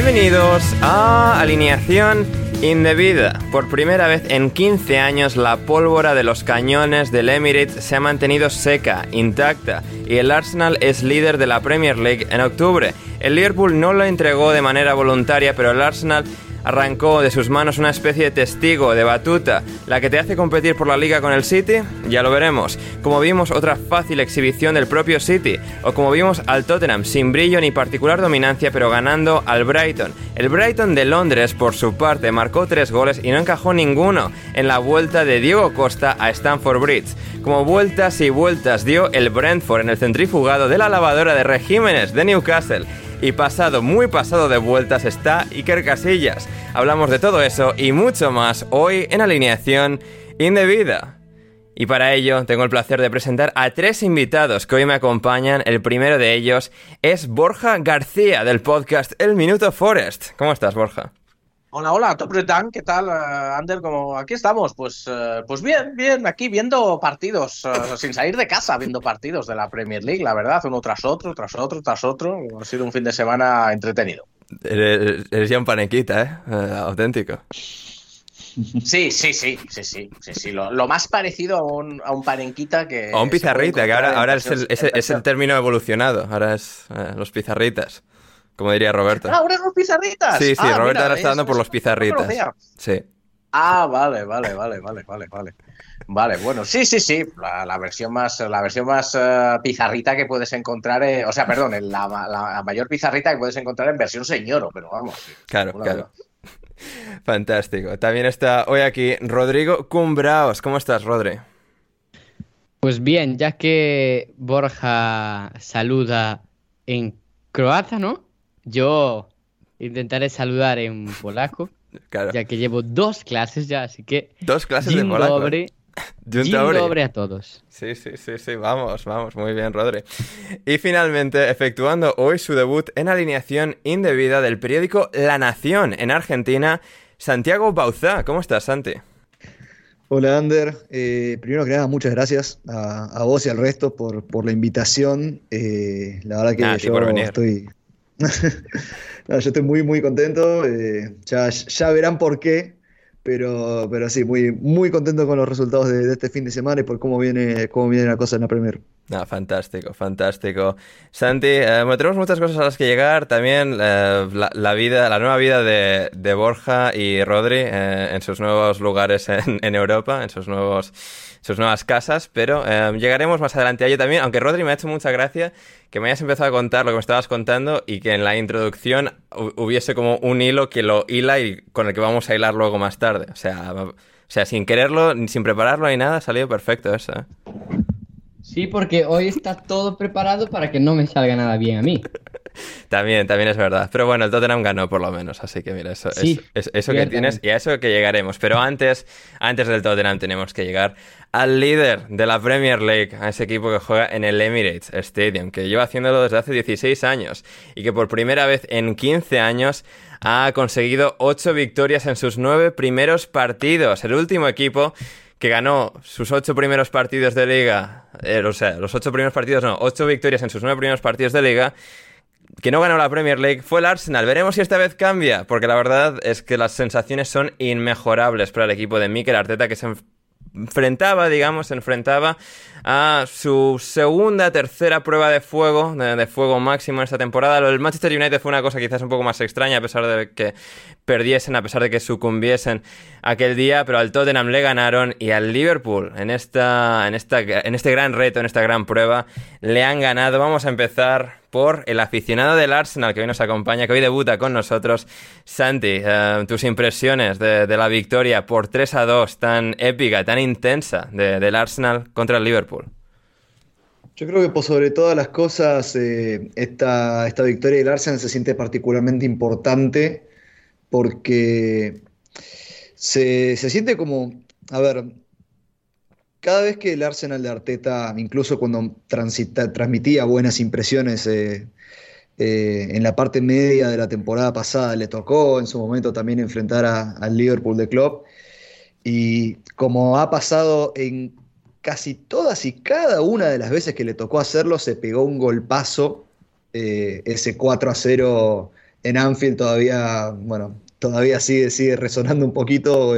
Bienvenidos a Alineación Indebida. Por primera vez en 15 años la pólvora de los cañones del Emirates se ha mantenido seca, intacta, y el Arsenal es líder de la Premier League en octubre. El Liverpool no lo entregó de manera voluntaria, pero el Arsenal arrancó de sus manos una especie de testigo, de batuta, la que te hace competir por la liga con el City, ya lo veremos. Como vimos otra fácil exhibición del propio City, o como vimos al Tottenham sin brillo ni particular dominancia, pero ganando al Brighton. El Brighton de Londres, por su parte, marcó tres goles y no encajó ninguno en la vuelta de Diego Costa a Stamford Bridge. Como vueltas y vueltas dio el Brentford en el centrifugado de la lavadora de regímenes de Newcastle. Y pasado, muy pasado de vueltas está Iker Casillas. Hablamos de todo eso y mucho más hoy en alineación indebida. Y para ello tengo el placer de presentar a tres invitados que hoy me acompañan. El primero de ellos es Borja García del podcast El Minuto Forest. ¿Cómo estás, Borja? Hola, hola, Top Retan, ¿qué tal, eh, Ander? Como aquí estamos, pues, eh, pues bien, bien, aquí viendo partidos, eh, sin salir de casa, viendo partidos de la Premier League, la verdad, uno tras otro, tras otro, tras otro. Ha sido un fin de semana entretenido. Eres, eres ya un panequita, ¿eh? Auténtico. Sí, sí, sí, sí, sí, sí, sí. Lo, lo más parecido a un, a un parenquita que. O un pizarrita, que ahora, ahora es, el, es, el- es el versión- término evolucionado. Ahora es eh, los pizarritas, como diría Roberto. Ah, ahora los pizarritas. Sí, sí, Ah, Roberto mira, ahora está es- dando por los pizarritas. Sí. Ah, vale, vale, vale, vale, vale, vale. Vale, bueno, sí, sí, sí. La, la versión más, la versión más eh, pizarrita que puedes encontrar, eh, o sea, perdón, en la, la- la mayor pizarrita que puedes encontrar en versión señoro, pero vamos. Claro, claro. verdad. Fantástico. También está hoy aquí Rodrigo Cumbraos. ¿Cómo estás, Rodri? Pues bien, ya que Borja saluda en croata, ¿no? Yo intentaré saludar en polaco, Claro. ya que llevo dos clases ya, así que Dos clases de polaco. Dzień dobry. dobry a todos. Sí, sí, sí, sí, vamos, vamos, muy bien, Rodri. Y finalmente, efectuando hoy su debut en alineación indebida del periódico La Nación en Argentina, Santiago Bauzá. ¿Cómo estás, Santi? Hola Ander, Eh, primero que nada muchas gracias a, a vos y al resto por, por la invitación. Eh, la verdad que yo por venir. estoy, No, yo estoy muy muy contento. eh, ya, ya verán por qué, pero, pero sí, muy, muy contento con los resultados de, de este fin de semana y por cómo viene, cómo viene la cosa en la Premier. No, fantástico, fantástico. Santi, eh, tenemos muchas cosas a las que llegar. También eh, la, vida, la nueva vida de, de Borja y Rodri eh, en sus nuevos lugares en, Europa, en sus nuevos sus nuevas casas, pero eh, llegaremos más adelante a ello también, aunque Rodri me ha hecho mucha gracia que me hayas empezado a contar lo que me estabas contando y que en la introducción hu- hubiese como un hilo que lo hila y con el que vamos a hilar luego más tarde. O sea, o sea sin quererlo, sin prepararlo ni nada, ha salido perfecto eso. Sí, porque hoy está todo preparado para que no me salga nada bien a mí. También, también es verdad. Pero bueno, el Tottenham ganó por lo menos, así que mira, eso, Sí, es, es- eso que tienes y a eso que llegaremos. Pero antes, antes del Tottenham tenemos que llegar al líder de la Premier League, a ese equipo que juega en el Emirates Stadium, que lleva haciéndolo desde hace 16 años y que por primera vez en 15 años ha conseguido 8 victorias en sus 9 primeros partidos. El último equipo que ganó sus ocho primeros partidos de liga, eh, o sea, los ocho primeros partidos, no, ocho victorias en sus nueve primeros partidos de liga, que no ganó la Premier League fue el Arsenal. Veremos si esta vez cambia, porque la verdad es que las sensaciones son inmejorables para el equipo de Mikel Arteta que se enfrentaba, digamos, se enfrentaba a su segunda, tercera prueba de fuego, de, fuego máximo en esta temporada. Lo Manchester United fue una cosa quizás un poco más extraña, a pesar de que perdiesen, a pesar de que sucumbiesen aquel día, pero al Tottenham le ganaron y al Liverpool en, esta, en, esta, en este gran reto, en esta gran prueba, le han ganado. Vamos a empezar por el aficionado del Arsenal que hoy nos acompaña, que hoy debuta con nosotros. Santi, eh, tus impresiones de, la victoria por 3 a 2 tan épica, tan intensa de- del Arsenal contra el Liverpool. Yo creo que por sobre todas las cosas, eh, esta, esta victoria del Arsenal se siente particularmente importante porque se, se siente como, a ver, cada vez que el Arsenal de Arteta, incluso cuando transmitía buenas impresiones eh, eh, en la parte media de la temporada pasada, le tocó en su momento también enfrentar al Liverpool de Klopp. Y como ha pasado en casi todas y cada una de las veces que le tocó hacerlo, se pegó un golpazo. eh, ese 4 a 0 en Anfield todavía, bueno, todavía sigue, resonando un poquito.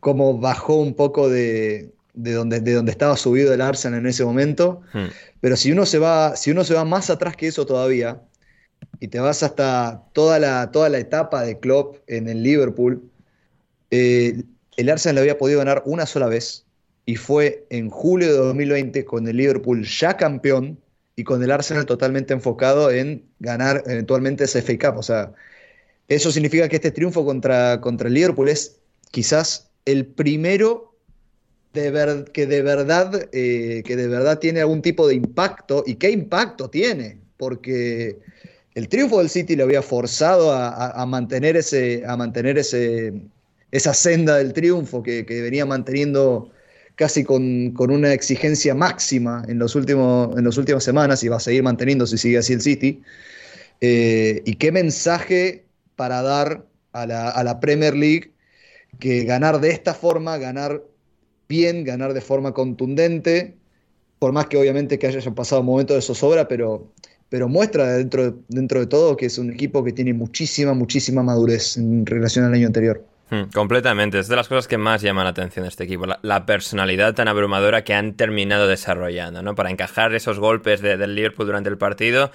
como bajó un poco de, de donde, de donde estaba subido el Arsenal en ese momento. Hmm. Pero si uno se va, si uno se va más atrás que eso todavía, y te vas hasta toda la, toda la etapa de Klopp en el Liverpool, eh, el Arsenal le había podido ganar una sola vez, y fue en julio de 2020 con el Liverpool ya campeón y con el Arsenal totalmente enfocado en ganar eventualmente ese FA Cup. O sea, eso significa que este triunfo contra, contra el Liverpool es quizás el primero de que, de verdad, eh, que de verdad tiene algún tipo de impacto. ¿Y qué impacto tiene? Porque el triunfo del City le había forzado a, mantener, ese, a mantener ese, esa senda del triunfo que, que venía manteniendo casi con, con una exigencia máxima en, los últimos, en las últimas semanas y va a seguir manteniendo si sigue así el City. Eh, y qué mensaje para dar a la, a la Premier League que ganar de esta forma, ganar bien, ganar de forma contundente, por más que obviamente que hayan pasado momentos de zozobra, pero, pero muestra dentro, dentro de todo que es un equipo que tiene muchísima, muchísima madurez en relación al año anterior. Hmm, completamente, es de las cosas que más llaman la atención de este equipo, la, la personalidad tan abrumadora que han terminado desarrollando, ¿no? Para encajar esos golpes de- del Liverpool durante el partido,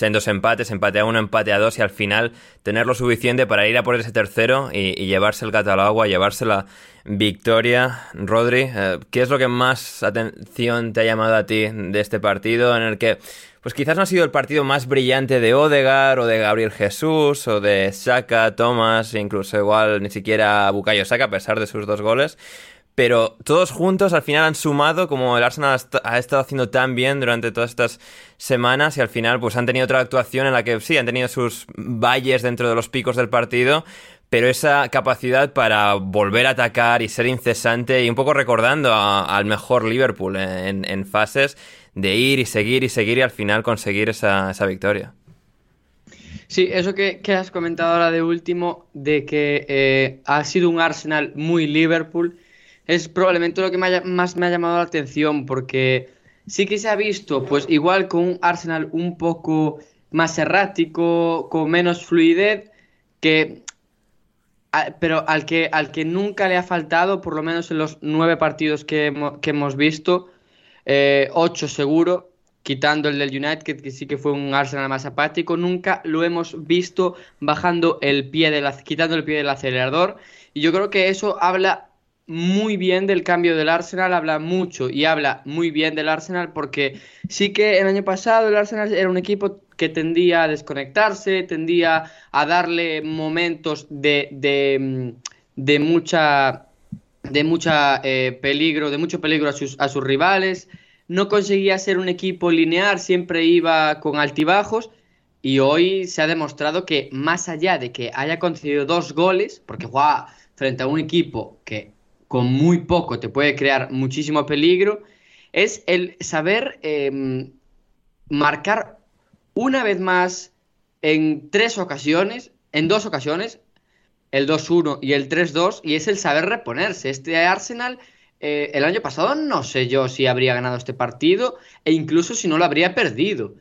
en dos empates, empate a uno, empate a dos y al final tener lo suficiente para ir a por ese tercero y, y llevarse el gato al agua, llevarse la victoria. Rodri, eh, ¿qué es lo que más atención te ha llamado a ti de este partido en el que pues quizás no ha sido el partido más brillante de Odegar o de Gabriel Jesús o de Saka, Thomas, incluso igual ni siquiera Bukayo Saka a pesar de sus dos goles. Pero todos juntos al final han sumado, como el Arsenal ha est- ha estado haciendo tan bien durante todas estas semanas y al final pues han tenido otra actuación en la que sí, han tenido sus valles dentro de los picos del partido, pero esa capacidad para volver a atacar y ser incesante y un poco recordando al mejor Liverpool en, fases de ir y seguir y seguir y al final conseguir esa, victoria. Sí, eso que, que has comentado ahora de último, de que eh, ha sido un Arsenal muy Liverpool, es probablemente lo que más me ha llamado la atención, porque sí que se ha visto, pues igual con un Arsenal un poco más errático, con menos fluidez, que, pero al que, al que nunca le ha faltado, por lo menos en los nueve partidos que, hemo- que hemos visto, 8 seguro, quitando el del United, que sí que fue un Arsenal más apático. Nunca lo hemos visto bajando el pie del, quitando el pie del acelerador. Y yo creo que eso habla muy bien del cambio del Arsenal, habla mucho y habla muy bien del Arsenal porque sí que el año pasado el Arsenal era un equipo que tendía a desconectarse, tendía a darle momentos de, de, mm, mucha de mucha eh, peligro, de mucho peligro a sus, a sus rivales, no conseguía ser un equipo lineal, siempre iba con altibajos y hoy se ha demostrado que más allá de que haya concedido dos goles, porque juega frente a un equipo que con muy poco te puede crear muchísimo peligro, es el saber em, marcar una vez más en tres ocasiones, en dos ocasiones, el 2-1 y el 3-2, y es el saber reponerse. Este Arsenal, eh, el año pasado no sé yo si habría ganado este partido, e incluso si no lo habría perdido.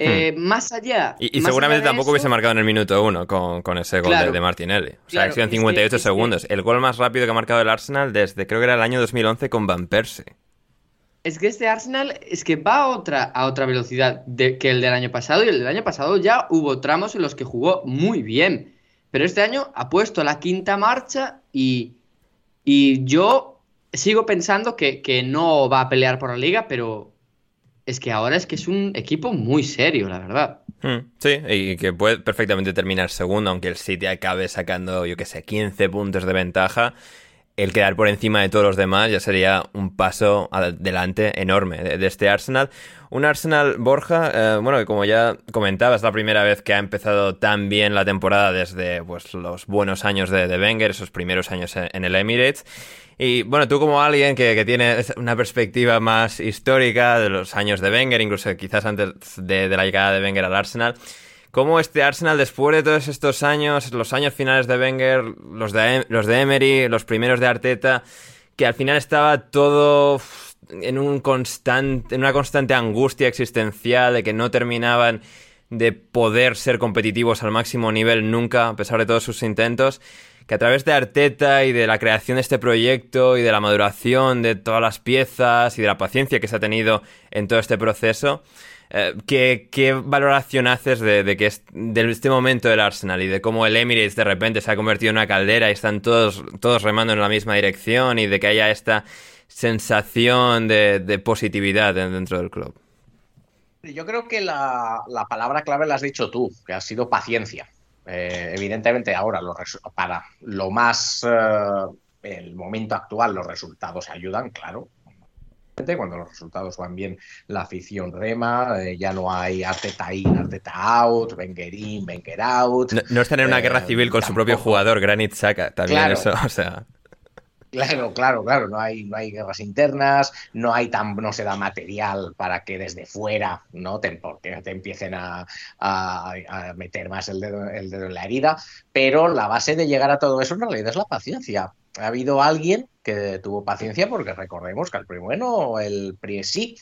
Eh, hmm. Más allá. Y, seguramente tampoco hubiese marcado en el minuto uno con, ese gol de, Martinelli. O sea, claro, 58 segundos. El gol más rápido que ha marcado el Arsenal desde creo que era el año 2011 con Van Persie. Es que este Arsenal es que va a otra, a otra velocidad que el del año pasado. Y el del año pasado ya hubo tramos en los que jugó muy bien. Pero este año ha puesto la quinta marcha y, y yo sigo pensando que, que no va a pelear por la liga, pero es que ahora es que es un equipo muy serio, la verdad. Hmm, sí, y que puede perfectamente terminar segundo, aunque el City acabe sacando, yo que sé, 15 puntos de ventaja. El quedar por encima de todos los demás ya sería un paso adelante enorme de, este Arsenal. Un Arsenal Borja, eh, bueno, que como ya comentaba, es la primera vez que ha empezado tan bien la temporada desde pues, los buenos años de, de Wenger, esos primeros años en el Emirates. Y bueno, tú como alguien que, tiene una perspectiva más histórica de los años de Wenger, incluso quizás antes de, la llegada de Wenger al Arsenal, ¿cómo este Arsenal después de todos estos años, los años finales de Wenger, los de, los de Emery, los primeros de Arteta, que al final estaba todo en, un constante, en una constante angustia existencial de que no terminaban de poder ser competitivos al máximo nivel nunca, a pesar de todos sus intentos? Que a través de Arteta y de la creación de este proyecto y de la maduración de todas las piezas y de la paciencia que se ha tenido en todo este proceso, eh, ¿qué, valoración haces de, que es, este momento del Arsenal y de cómo el Emirates de repente se ha convertido en una caldera y están todos, todos remando en la misma dirección y de que haya esta sensación de, positividad dentro del club? Yo creo que la, la palabra clave la has dicho tú, que ha sido paciencia. Eh, evidentemente ahora para lo más, eh, el momento actual los resultados ayudan, claro. Cuando los resultados van bien, la afición rema, eh, ya no hay Arteta in, Arteta out, Wenger in, Wenger out. No, están en una guerra civil con su propio jugador, Granit Xhaka, también eso, o sea... Claro, claro, claro, no hay, no hay guerras internas, no hay tan, no se da material para que desde fuera no te, porque te empiecen a, meter más el dedo, el dedo en la herida, pero la base de llegar a todo eso en realidad es la paciencia. Ha habido alguien que tuvo paciencia porque recordemos que al primero, el sí,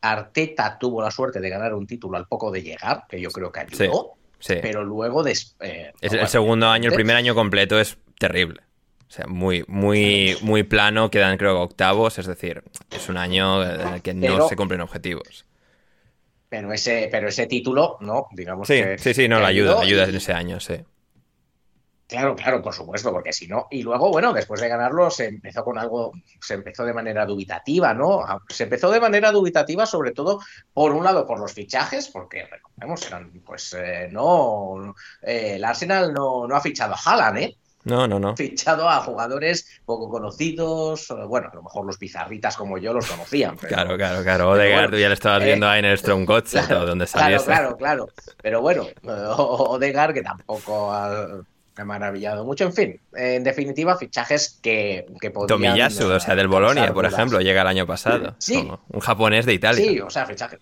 Arteta tuvo la suerte de ganar un título al poco de llegar, que yo creo que ayudó, pero luego... Eh, el segundo año, el primer año completo es terrible. O sea, muy, muy, muy plano, quedan creo octavos, es decir, es un año en el que no se cumplen objetivos. Pero ese, pero ese título, ¿no? Digamos sí, que. Sí, sí, no, la ayuda, ayuda en ese año, sí. Claro, claro, por supuesto, porque si no. Y luego, bueno, después de ganarlo se empezó con algo, se empezó de manera dubitativa, ¿no? Se empezó de manera dubitativa, sobre todo, por un lado, por los fichajes, porque recordemos, eran, pues, eh, no. Eh, el Arsenal no, no ha fichado a Haaland, ¿eh? No, no, no. Fichado a jugadores poco conocidos. Bueno, a lo mejor los pizarritas como yo los conocían. claro, claro, claro. Odegaard, tú ya le estabas viendo ahí en el Strong Gods, donde saliese. Claro, claro, claro. Pero bueno, Odegaard, que tampoco ha, maravillado mucho. En fin, en definitiva, fichajes que, que podrían... Tomiyasu, o sea, del Bolonia, por ejemplo, llega el año pasado. Sí. un japonés de Italia. Sí, o sea, fichajes.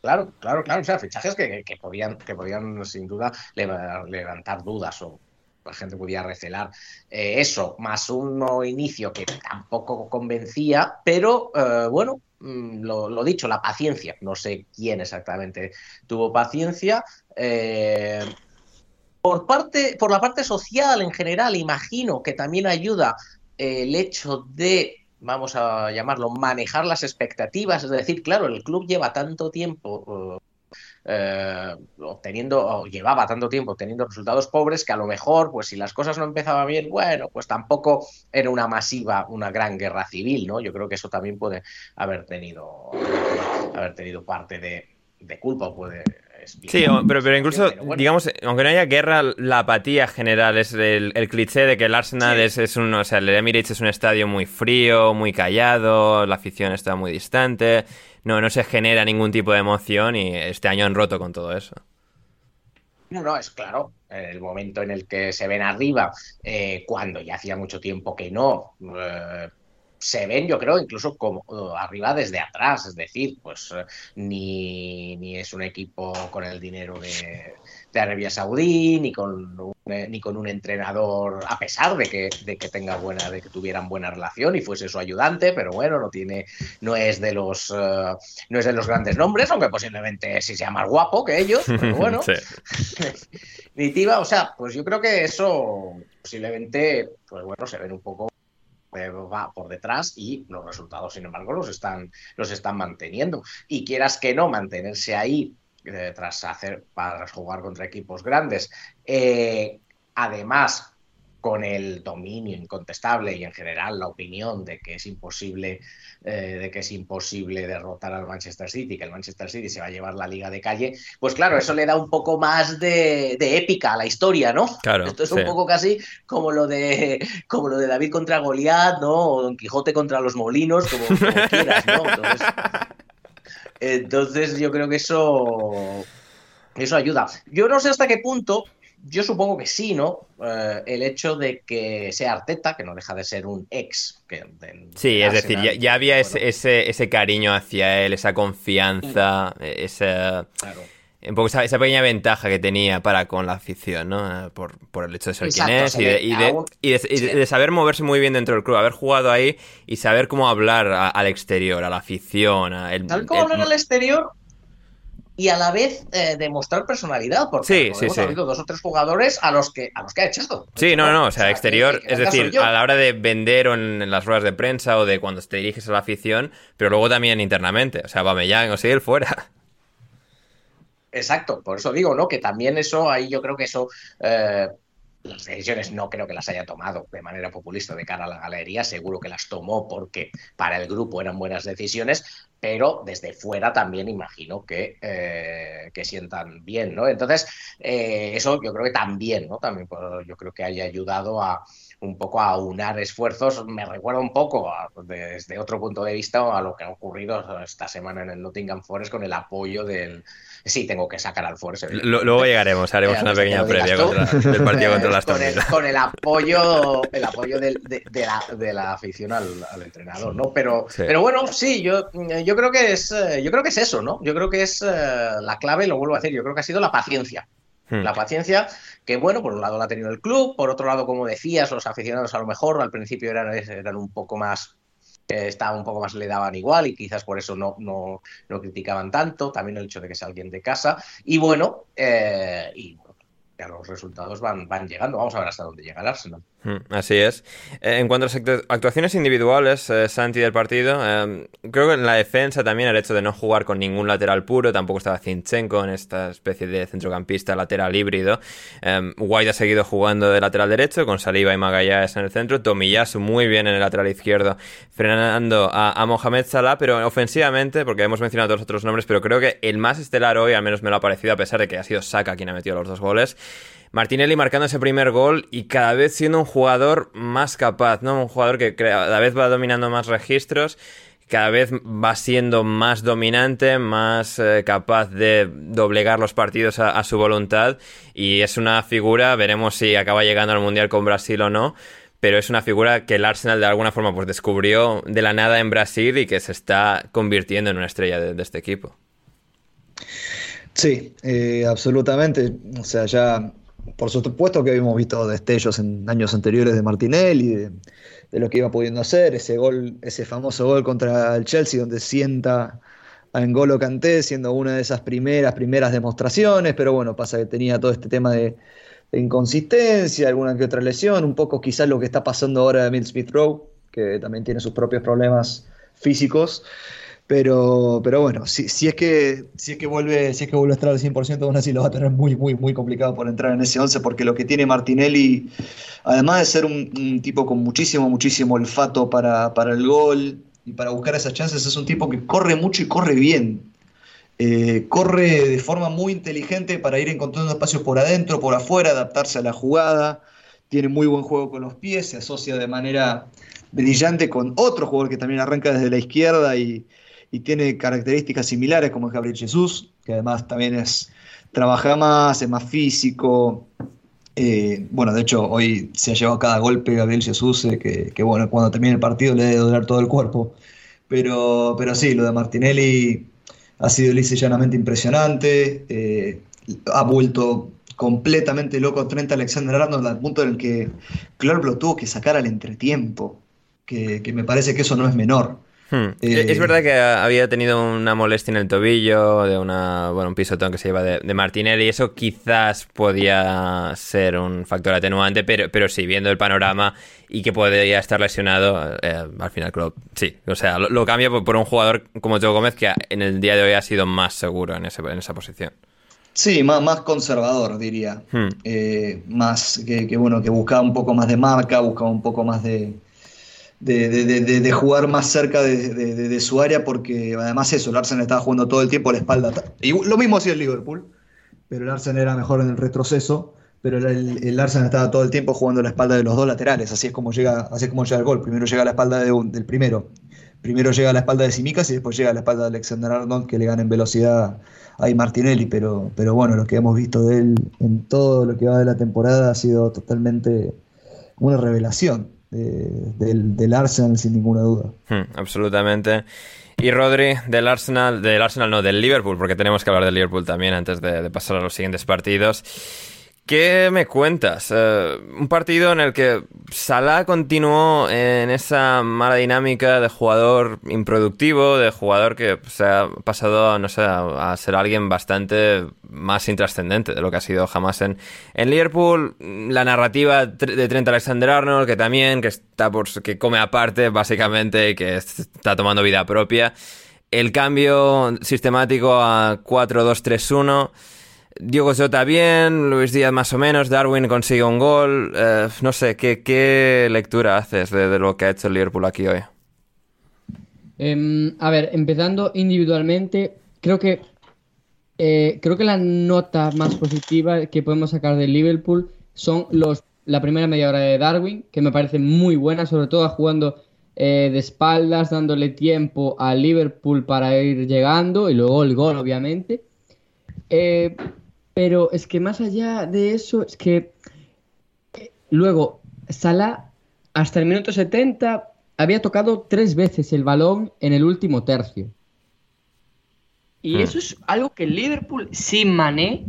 Claro, claro, claro. O sea, fichajes que, que, podían, que podían sin duda levantar dudas o la gente podía recelar eh, eso, más un inicio que tampoco convencía, pero eh, bueno, mm, lo, dicho, la paciencia. No sé quién exactamente tuvo paciencia. Eh, por, parte, por la parte social en general, imagino que también ayuda el hecho de vamos a llamarlo, manejar las expectativas. Es decir, claro, el club lleva tanto tiempo eh, obteniendo, o llevaba tanto tiempo obteniendo resultados pobres que a lo mejor, pues si las cosas no empezaban bien, bueno, pues tampoco era una masiva, una gran guerra civil, ¿no? Yo creo que eso también puede haber tenido, haber tenido parte de, de culpa, puede Sí, pero, pero incluso, digamos, aunque no haya guerra, la apatía general es el, cliché de que el Arsenal es, es, un, o sea, el Emirates es un estadio muy frío, muy callado, la afición está muy distante, no, no se genera ningún tipo de emoción y este año han roto con todo eso. No, no, es claro. El momento en el que se ven arriba, eh, cuando ya hacía mucho tiempo que no, eh, se ven, yo creo, incluso como arriba desde atrás, es decir, pues eh, ni, ni es un equipo con el dinero de, de Arabia Saudí, ni con un, eh, ni con un entrenador, a pesar de que, de que tenga buena, de que tuvieran buena relación y fuese su ayudante, pero bueno, no tiene, no es de los uh, no es de los grandes nombres, aunque posiblemente sí sea más guapo que ellos, pero bueno. Definitiva, o sea, pues yo creo que eso posiblemente, pues bueno, se ven un poco va por detrás y los resultados, sin embargo, los están, los están manteniendo. Y quieras que no, mantenerse ahí eh, tras hacer para jugar contra equipos grandes. Eh, además, con el dominio incontestable y en general la opinión de que es imposible eh, de que es imposible derrotar al Manchester City, que el Manchester City se va a llevar la liga de calle, pues claro, eso le da un poco más de, épica a la historia, ¿no? Claro. Esto es un poco casi como lo de como lo de David contra Goliat, ¿no? O Don Quijote contra los molinos, como, quieras, ¿no? entonces yo creo que eso eso ayuda. Yo no sé hasta qué punto yo supongo que sí, ¿no? Eh, el hecho de que sea Arteta, que no deja de ser un ex. sí, es decir, ya, había ese, ese, cariño hacia él, esa confianza, esa, un poco esa, pequeña ventaja que tenía para con la afición, ¿no? Por, el hecho de ser quien es y, de, saber moverse muy bien dentro del club, haber jugado ahí y saber cómo hablar al exterior, a la afición. A el, cómo hablar al exterior y a la vez eh, demostrar personalidad, porque sí, hemos habido dos o tres jugadores a los que a los que ha echado. Sí, no, no, o sea, exterior, es decir, a la hora de vender o en, las ruedas de prensa o de cuando te diriges a la afición, pero luego también internamente, o sea, Bameyang o él fuera. Exacto, por eso digo, ¿no? Que también eso, ahí yo creo que eso eh, las decisiones no creo que las haya tomado de manera populista de cara a la galería, seguro que las tomó porque para el grupo eran buenas decisiones, pero desde fuera también imagino que, eh, que sientan bien, ¿no? Entonces, eh, eso yo creo que también, ¿no? También yo creo que haya ayudado a un poco a unar esfuerzos. Me recuerda un poco, desde otro punto de vista, a lo que ha ocurrido esta semana en el Nottingham Forest con el apoyo del, sí tengo que sacar al Force. Luego llegaremos, haremos una pequeña previa del partido contra las con el, con el apoyo, el apoyo de, la, afición al, entrenador, ¿no? Pero, pero bueno, sí, yo, yo creo que es yo creo que es eso, ¿no? Yo creo que es eh, la clave, lo vuelvo a decir, yo creo que ha sido la paciencia. Hmm. La paciencia que, bueno, por un lado la ha tenido el club, por otro lado, como decías, los aficionados a lo mejor al principio eran, eran un poco más estaba un poco más le daban igual y quizás por eso no, no, no, criticaban tanto, también el hecho de que sea alguien de casa. Y bueno, eh, y ya los resultados van, van llegando. Vamos a ver hasta dónde llega el Arsenal. Hmm, así es. Eh, en cuanto a las actuaciones individuales, eh, Santi del partido, eh, creo que en la defensa también el hecho de no jugar con ningún lateral puro, tampoco estaba Zinchenko en esta especie de centrocampista lateral híbrido. White ha seguido jugando de lateral derecho con Saliba y Magallanes en el centro, Tomiyasu muy bien en el lateral izquierdo, frenando a, a Mohamed Salah, pero ofensivamente, porque hemos mencionado todos los otros nombres, pero creo que el más estelar hoy, al menos me lo ha parecido, a pesar de que ha sido Saka quien ha metido los dos goles, Martinelli marcando ese primer gol y cada vez siendo un jugador más capaz, ¿no? Un jugador que cada vez va dominando más registros, cada vez va siendo más dominante, más eh, capaz de doblegar los partidos a, su voluntad y es una figura, veremos si acaba llegando al Mundial con Brasil o no, pero es una figura que el Arsenal de alguna forma pues descubrió de la nada en Brasil y que se está convirtiendo en una estrella de, este equipo. Sí, eh, absolutamente. O sea, ya por supuesto que habíamos visto destellos en años anteriores de Martinelli, de, de lo que iba pudiendo hacer, ese gol, ese famoso gol contra el Chelsea donde sienta a N'Golo Kanté siendo una de esas primeras, primeras demostraciones, pero bueno, pasa que tenía todo este tema de, inconsistencia, alguna que otra lesión, un poco quizás lo que está pasando ahora de Mill Smith Rowe, que también tiene sus propios problemas físicos. Pero, pero bueno, si, es que, si, es que vuelve, si es que vuelve a estar al 100%, aún así lo va a tener muy, muy, muy complicado por entrar en ese 11, porque lo que tiene Martinelli, además de ser un, un tipo con muchísimo, muchísimo olfato para, para, el gol y para buscar esas chances, es un tipo que corre mucho y corre bien. Eh, corre de forma muy inteligente para ir encontrando espacios por adentro, por afuera, adaptarse a la jugada. Tiene muy buen juego con los pies, se asocia de manera brillante con otro jugador que también arranca desde la izquierda y, y tiene características similares como es Gabriel Jesús, que además también es trabaja más, es más físico. Eh, bueno, de hecho, hoy se ha llevado cada golpe Gabriel Jesús, eh, que, bueno, cuando termine el partido le debe doler todo el cuerpo. Pero, pero sí, lo de Martinelli ha sido lisa impresionante. Eh, ha vuelto completamente loco Trent Alexander Arnold al punto en el que Klopp lo tuvo que sacar al entretiempo, que, que me parece que eso no es menor. Hmm. Eh, es verdad que había tenido una molestia en el tobillo, de una, bueno, un pisotón que se lleva de, de, Martinelli, y eso quizás podía ser un factor atenuante, pero, pero sí, viendo el panorama y que podría estar lesionado, eh, al final creo, sí, o sea, lo, lo cambia por, por, un jugador como Joe Gómez que en el día de hoy ha sido más seguro en, ese, en esa posición. Sí, más, más conservador, diría. Hmm. Eh, más que, que, bueno, que buscaba un poco más de marca, buscaba un poco más de, de, jugar más cerca de, su área, porque además eso, el Arsenal estaba jugando todo el tiempo a la espalda. Y lo mismo hacía el Liverpool, pero el Arsenal era mejor en el retroceso, pero el, el, Arsenal estaba todo el tiempo jugando a la espalda de los dos laterales, así es como llega, así es como llega el gol. Primero llega a la espalda un, del primero, primero llega a la espalda de Simicas y después llega a la espalda de Alexander Arnold, que le gana en velocidad a Martinelli, pero, pero bueno, lo que hemos visto de él en todo lo que va de la temporada ha sido totalmente una revelación de, del, del, Arsenal sin ninguna duda. Hmm, absolutamente. Y Rodri, del Arsenal, del Arsenal no, del Liverpool, porque tenemos que hablar del Liverpool también antes de pasar a los siguientes partidos. ¿Qué me cuentas? Uh, un partido en el que Salah continuó en esa mala dinámica de jugador improductivo, de jugador que se ha pasado, no sé, a ser alguien bastante más intrascendente de lo que ha sido jamás en, en Liverpool. La narrativa de Trent Alexander-Arnold, que también, que está por, que come aparte, básicamente, y que está tomando vida propia. El cambio sistemático a 4-2-3-1 Diego Jota bien, Luis Díaz más o menos, Darwin consigue un gol. Eh, no sé, ¿qué, ¿qué, lectura haces de, lo que ha hecho el Liverpool aquí hoy? Eh, a ver, empezando individualmente, creo que eh, creo que la nota más positiva que podemos sacar del Liverpool son los la primera media hora de Darwin, que me parece muy buena, sobre todo jugando eh, de espaldas, dándole tiempo al Liverpool para ir llegando y luego el gol, obviamente. Eh, pero es que más allá de eso, es que eh, luego Salah hasta el minuto 70 había tocado tres veces el balón en el último tercio. Y hmm. eso es algo que el Liverpool sin Mané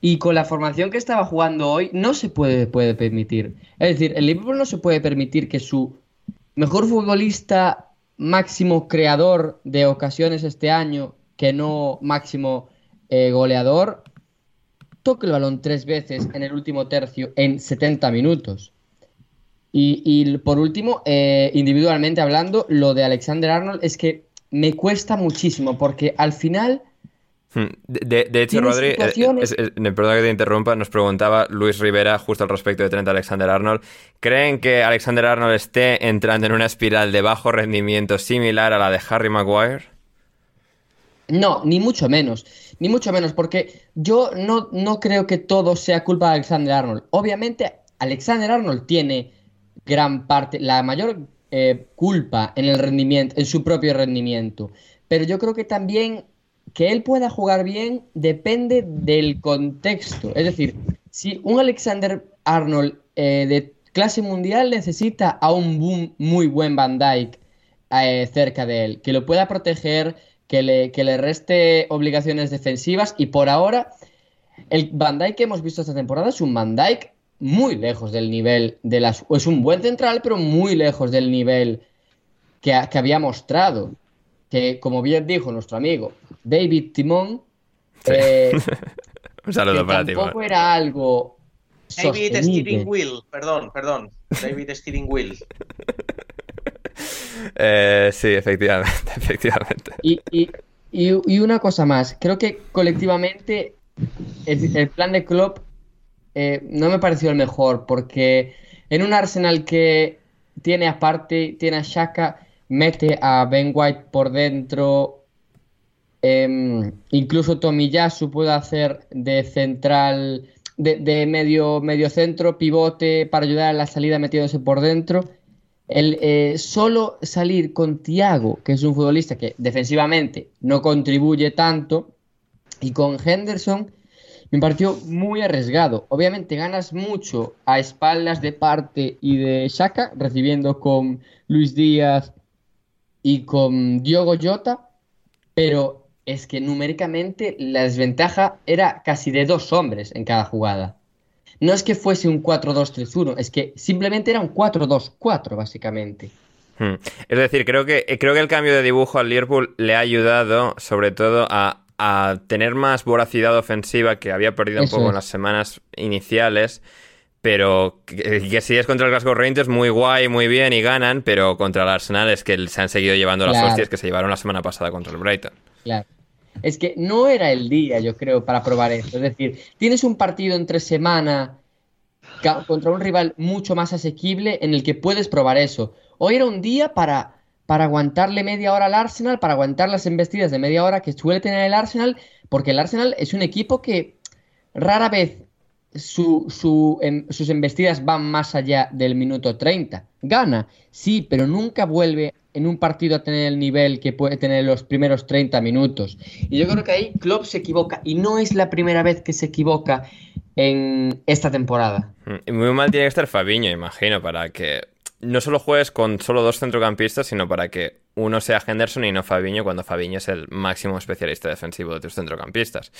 y con la formación que estaba jugando hoy no se puede, puede permitir. Es decir, el Liverpool no se puede permitir que su mejor futbolista, máximo creador de ocasiones este año, que no máximo eh, goleador, toque el balón tres veces en el último tercio en 70 minutos. Y, y por último, eh, individualmente hablando, lo de Alexander Arnold es que me cuesta muchísimo porque al final... Hmm. De, de hecho, Rodri, eh, situaciones... eh, eh, perdón que te interrumpa, nos preguntaba Luis Rivera justo al respecto de Trent Alexander Arnold. ¿Creen que Alexander Arnold esté entrando en una espiral de bajo rendimiento similar a la de Harry Maguire? No, ni mucho menos. Ni mucho menos, porque yo no, no creo que todo sea culpa de Alexander Arnold. Obviamente, Alexander Arnold tiene gran parte, la mayor eh, culpa en el rendimiento, en su propio rendimiento. Pero yo creo que también que él pueda jugar bien depende del contexto. Es decir, si un Alexander Arnold eh, de clase mundial necesita a un boom muy buen Van Dyke eh, cerca de él, que lo pueda proteger que le, que le reste obligaciones defensivas y por ahora el Van Dijk que hemos visto esta temporada es un Van Dijk muy lejos del nivel de las... Es un buen central, pero muy lejos del nivel que, que había mostrado. Que, como bien dijo nuestro amigo David Timón, sí. eh, un saludo para ti. Tampoco era algo David Steering Wheel, perdón, perdón. David Steering Wheel. Eh, sí, efectivamente, efectivamente. Y, y, y, una cosa más, creo que colectivamente el, plan de Klopp eh, no me pareció el mejor, porque en un Arsenal que tiene aparte, tiene a Shaka, mete a Ben White por dentro, eh, incluso Tomiyasu puede hacer de central, de, medio, medio centro, pivote para ayudar a la salida metiéndose por dentro. El eh, solo salir con Thiago, que es un futbolista que defensivamente no contribuye tanto, y con Henderson, me pareció muy arriesgado. Obviamente ganas mucho a espaldas de parte y de Shaka, recibiendo con Luis Díaz y con Diogo Jota, pero es que numéricamente la desventaja era casi de dos hombres en cada jugada. No es que fuese un 4-2-3-1, es que simplemente era un 4-2-4 básicamente. Hmm. Es decir, creo que, creo que el cambio de dibujo al Liverpool le ha ayudado sobre todo a, tener más voracidad ofensiva que había perdido un poco en las semanas iniciales pero que, si es contra el Glasgow Rangers, muy guay, muy bien y ganan, pero contra el Arsenal es que se han seguido llevando las hostias que se llevaron la semana pasada contra el Brighton. Claro. Es que no era el día, yo creo, para probar esto. Es decir, tienes un partido entre semana contra un rival mucho más asequible en el que puedes probar eso. Hoy era un día para, para aguantarle media hora al Arsenal, para aguantar las embestidas de media hora que suele tener el Arsenal, porque el Arsenal es un equipo que rara vez su, em, sus embestidas van más allá del minuto 30. Gana, sí, pero nunca vuelve en un partido a tener el nivel que puede tener los primeros 30 minutos. Y yo creo que ahí Klopp se equivoca y no es la primera vez que se equivoca en esta temporada. Mm, muy mal tiene que estar Fabiño, imagino, para que no solo juegues con solo dos centrocampistas, sino para que uno sea Henderson y no Fabiño, cuando Fabiño es el máximo especialista defensivo de tus centrocampistas.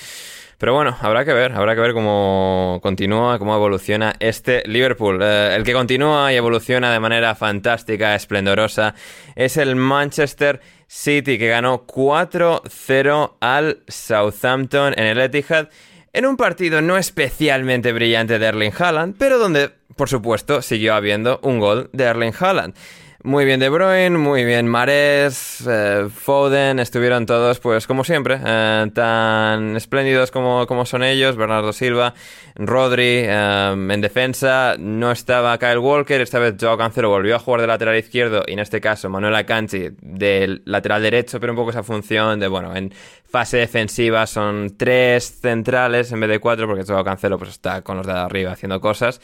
Pero bueno, habrá que ver, habrá que ver cómo continúa, cómo evoluciona este Liverpool. Eh, el que continúa y evoluciona de manera fantástica, esplendorosa, es el Manchester City, que ganó 4-0 al Southampton en el Etihad en un partido no especialmente brillante de Erling Haaland, pero donde, por supuesto, siguió habiendo un gol de Erling Haaland. Muy bien De Bruyne, muy bien Mares, eh, Foden, estuvieron todos, pues como siempre, eh, tan espléndidos como, como, son ellos, Bernardo Silva, Rodri, eh, en defensa no estaba Kyle Walker, esta vez Joao Cancelo volvió a jugar de lateral izquierdo y en este caso Manuel Akanji del lateral derecho, pero un poco esa función de, bueno, en fase defensiva son tres centrales en vez de cuatro porque Joao Cancelo pues está con los de arriba haciendo cosas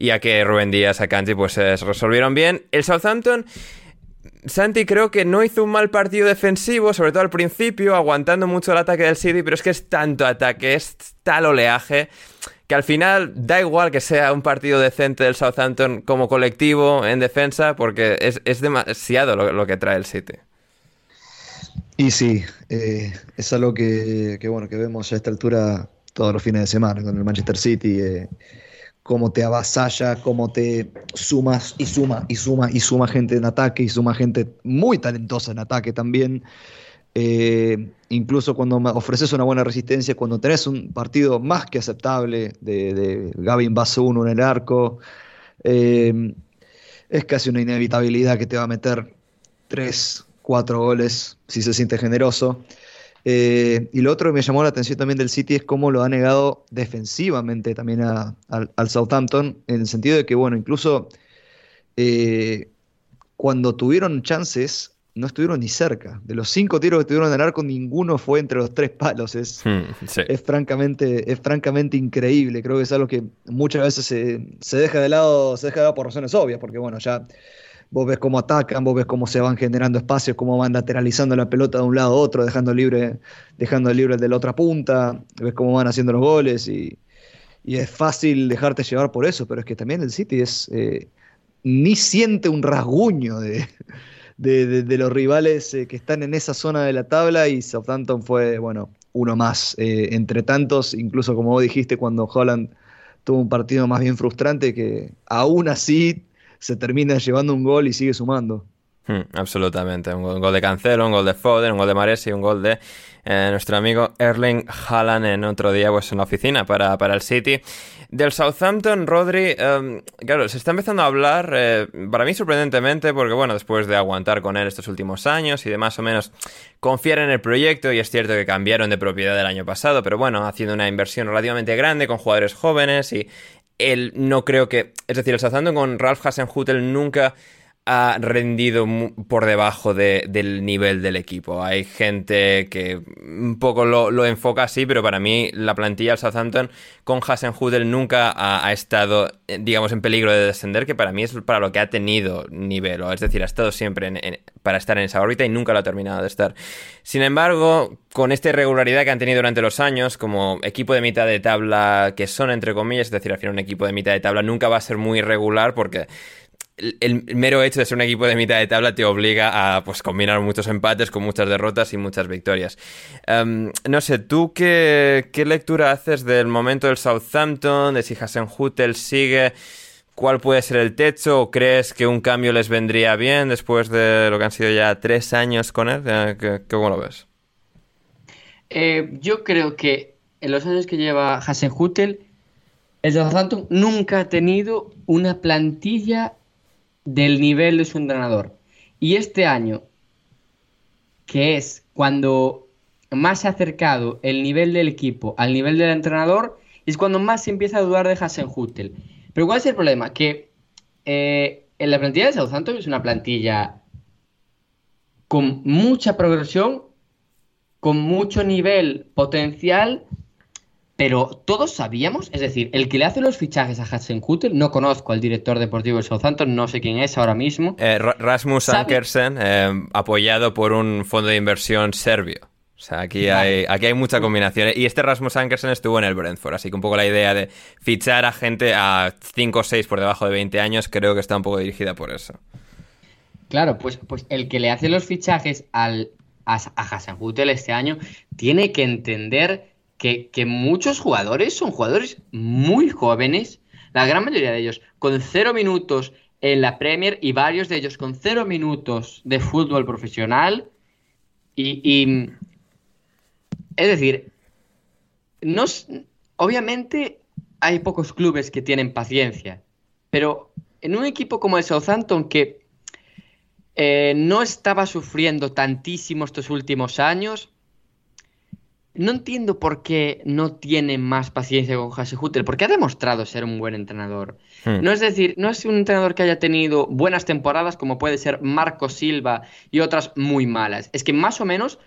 y a que Rubén Díaz, a Kanji, pues se resolvieron bien. El Southampton... Santi creo que no hizo un mal partido defensivo, sobre todo al principio, aguantando mucho el ataque del City, pero es que es tanto ataque, es tal oleaje, que al final da igual que sea un partido decente del Southampton como colectivo en defensa, porque es, demasiado lo, que trae el City. Y sí, eh, es algo que, bueno, que vemos a esta altura todos los fines de semana con el Manchester City. Eh, cómo te avasalla, cómo te sumas y suma y suma y suma gente en ataque y suma gente muy talentosa en ataque también. Eh, incluso cuando ofreces una buena resistencia, cuando tenés un partido más que aceptable de, de Gavin Basso 1 en el arco, eh, es casi una inevitabilidad que te va a meter 3, 4 goles si se siente generoso. Eh, y lo otro que me llamó la atención también del City es cómo lo ha negado defensivamente también al Southampton, en el sentido de que, bueno, incluso eh, cuando tuvieron chances, no estuvieron ni cerca. De los cinco tiros que tuvieron en el arco, ninguno fue entre los tres palos. Es, hmm, es, francamente, es francamente increíble. Creo que es algo que muchas veces se, se deja de lado, se deja de lado por razones obvias, porque bueno, ya vos ves cómo atacan, vos ves cómo se van generando espacios, cómo van lateralizando la pelota de un lado a otro, dejando libre, dejando libre el de la otra punta, ves cómo van haciendo los goles y, es fácil dejarte llevar por eso, pero es que también el City es eh, ni siente un rasguño de, de, los rivales eh, que están en esa zona de la tabla y Southampton fue, bueno, uno más eh, entre tantos, incluso como vos dijiste cuando Holland tuvo un partido más bien frustrante que aún así se termina llevando un gol y sigue sumando. Hmm, absolutamente. Un gol, de Cancelo, un gol de Foden, un gol de Maresi, un gol de eh, nuestro amigo Erling Haaland en otro día pues en la oficina para, para el City. Del Southampton, Rodri, eh, claro, se está empezando a hablar, eh, para mí sorprendentemente, porque bueno, después de aguantar con él estos últimos años y de más o menos confiar en el proyecto, y es cierto que cambiaron de propiedad el año pasado, pero bueno, haciendo una inversión relativamente grande con jugadores jóvenes y él no creo que, es decir, el Southampton con Ralph Hasenhutel nunca ha rendido por debajo del nivel del equipo. Hay gente que un poco lo, enfoca así, pero para mí la plantilla del Southampton con Hasenhudel nunca ha, estado, eh, digamos, en peligro de descender, que para mí es para lo que ha tenido nivel, es decir, ha estado siempre para estar en esa órbita y nunca lo ha terminado de estar. Sin embargo, con esta irregularidad que han tenido durante los años, como equipo de mitad de tabla que son, entre comillas, es decir, al final un equipo de mitad de tabla nunca va a ser muy irregular porque el, mero hecho de ser un equipo de mitad de tabla te obliga a pues, combinar muchos empates con muchas derrotas y muchas victorias. Em, no sé, ¿tú qué, lectura haces del momento del Southampton, de si sigue? ¿Cuál puede ser el techo? ¿O crees que un cambio les vendría bien después de lo que han sido ya tres años con él? ¿Qué, cómo lo ves? Eh, yo creo que en los años que lleva Hasenhutel, el Southampton nunca ha tenido una plantilla del nivel de su entrenador. Y este año, que es cuando más se ha acercado el nivel del equipo al nivel del entrenador, es cuando más se empieza a dudar de Hasenhutel. Pero ¿cuál es el problema? Que eh, en la plantilla de Southampton es una plantilla con mucha progresión, con mucho nivel potencial pero todos sabíamos, es decir, el que le hace los fichajes a Hasenhutel, no conozco al director deportivo de Southampton, no sé quién es ahora mismo. Eh, Rasmus Ankersen, eh, apoyado por un fondo de inversión serbio. O sea, aquí hay, aquí hay mucha combinación. Y este Rasmus Ankersen estuvo en el Brentford, así que un poco la idea de fichar a gente a 5 o 6 por debajo de 20 años creo que está un poco dirigida por eso. Claro, pues, pues el que le hace los fichajes al, a, a este año tiene que entender que, muchos jugadores son jugadores muy jóvenes, la gran mayoría de ellos con cero minutos en la Premier y varios de ellos con cero minutos de fútbol profesional. Y, es decir, no, obviamente hay pocos clubes que tienen paciencia, pero en un equipo como el Southampton que eh, no estaba sufriendo tantísimo estos últimos años, no entiendo por qué no tiene más paciencia con Hasehutel, porque ha demostrado ser un buen entrenador. Hmm. No es decir, no es un entrenador que haya tenido buenas temporadas como puede ser Marco Silva y otras muy malas. Es que más o menos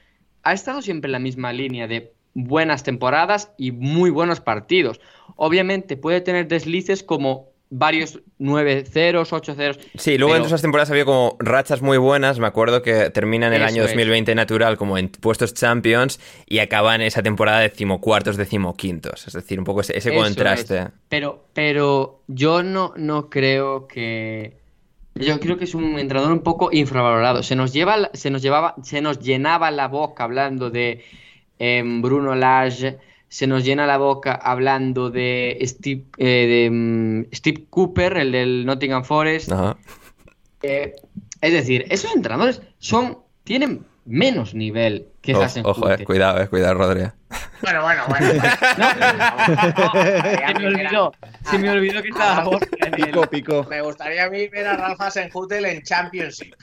ha estado siempre en la misma línea de buenas temporadas y muy buenos partidos. Obviamente puede tener deslices como varios 9 ceros, 8 ceros. Sí, luego en esas temporadas había como rachas muy buenas. Me acuerdo que termina en el año 2020 natural como en puestos champions y acaban esa temporada decimocuartos, decimoquintos. Es decir, un poco ese, contraste. Pero, pero yo no, no creo que. Yo creo que es un entrenador un poco infravalorado. Se nos lleva, se nos llevaba, se nos llenaba la boca hablando de em, Bruno Lage se nos llena la boca hablando de Steve, eh, mm, Steve Cooper, el del Nottingham Forest. Eh, es decir, esos entrenadores son tienen menos nivel que oh, Ojo, eh, cuidado, eh, cuidado, Rodri. Bueno, bueno, bueno. se me olvidó, se me olvidó que estaba Pico, pico. Me gustaría a mí ver a Ralph Hasenhutel en Championship.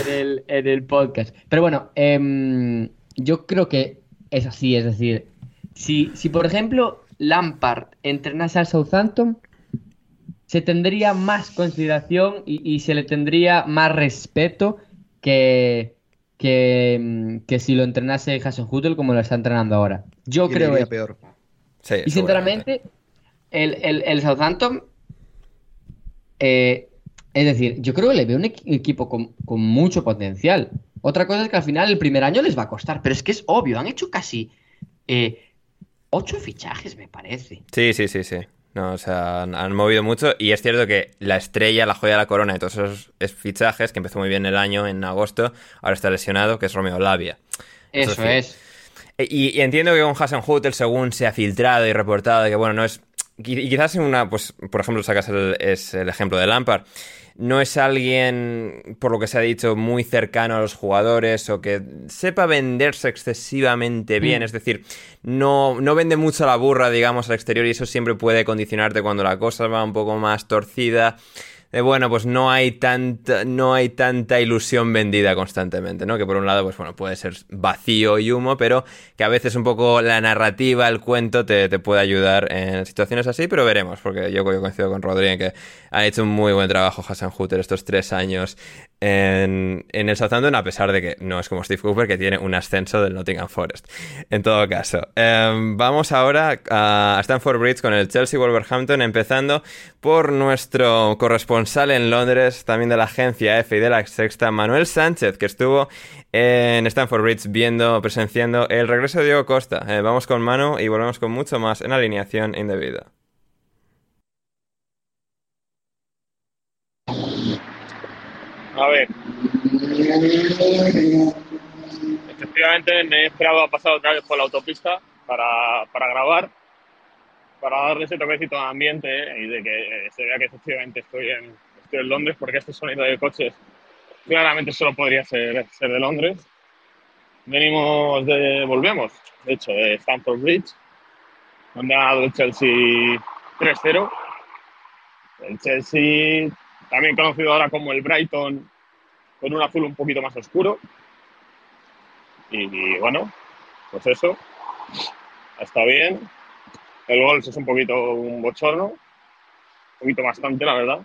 En el, en el podcast. Pero bueno, eh, yo creo que es así, es decir, si, si por ejemplo Lampard entrenase al Southampton, se tendría más consideración y, se le tendría más respeto que, que, si lo entrenase Jason Hutel como lo está entrenando ahora. Yo creo que peor. y sinceramente, el, Southampton, eh, es decir, yo creo que le veo un equipo con, con, mucho potencial. Otra cosa es que al final el primer año les va a costar, pero es que es obvio, han hecho casi eh, ocho fichajes, me parece. Sí, sí, sí, sí. No, o sea, han, movido mucho y es cierto que la estrella, la joya de la corona de todos esos fichajes, que empezó muy bien el año en agosto, ahora está lesionado, que es Romeo Lavia. Eso es. Y, entiendo que con Hassan Hutel, según se ha filtrado y reportado, que bueno, no es... Y quizás en una, pues, por ejemplo, sacas el, es el ejemplo de Lampard. No es alguien, por lo que se ha dicho, muy cercano a los jugadores o que sepa venderse excesivamente bien. Mm. Es decir, no, no vende mucho la burra, digamos, al exterior y eso siempre puede condicionarte cuando la cosa va un poco más torcida. Eh, bueno, pues no hay tanta, no hay tanta ilusión vendida constantemente, ¿no? Que por un lado, pues bueno, puede ser vacío y humo, pero que a veces un poco la narrativa, el cuento te, te puede ayudar en situaciones así, pero veremos, porque yo, yo coincido con Rodri en que ha hecho un muy buen trabajo Hassan Hutter estos tres años en, el Southampton, a pesar de que no es como Steve Cooper, que tiene un ascenso del Nottingham Forest. En todo caso, em, vamos ahora a Stamford Bridge con el Chelsea Wolverhampton, empezando por nuestro corresponsal en Londres, también de la agencia F y de la Sexta, Manuel Sánchez, que estuvo en Stamford Bridge viendo, presenciando el regreso de Diego Costa. Eh, vamos con Manu y volvemos con mucho más en alineación indebida. A ver. Efectivamente me he esperado a pasar otra vez por la autopista para, para grabar, para darle ese toquecito de ambiente ¿eh? y de que eh, se vea que efectivamente estoy en, estoy en Londres, porque este sonido de coches claramente solo podría ser, ser de Londres. Venimos de, volvemos, de hecho, de Stamford Bridge, donde ha ganado el Chelsea 3-0. El Chelsea también conocido ahora como el Brighton, con un azul un poquito más oscuro. Y, bueno, pues eso, está bien. El gol es un poquito un bochorno, un poquito bastante, la verdad.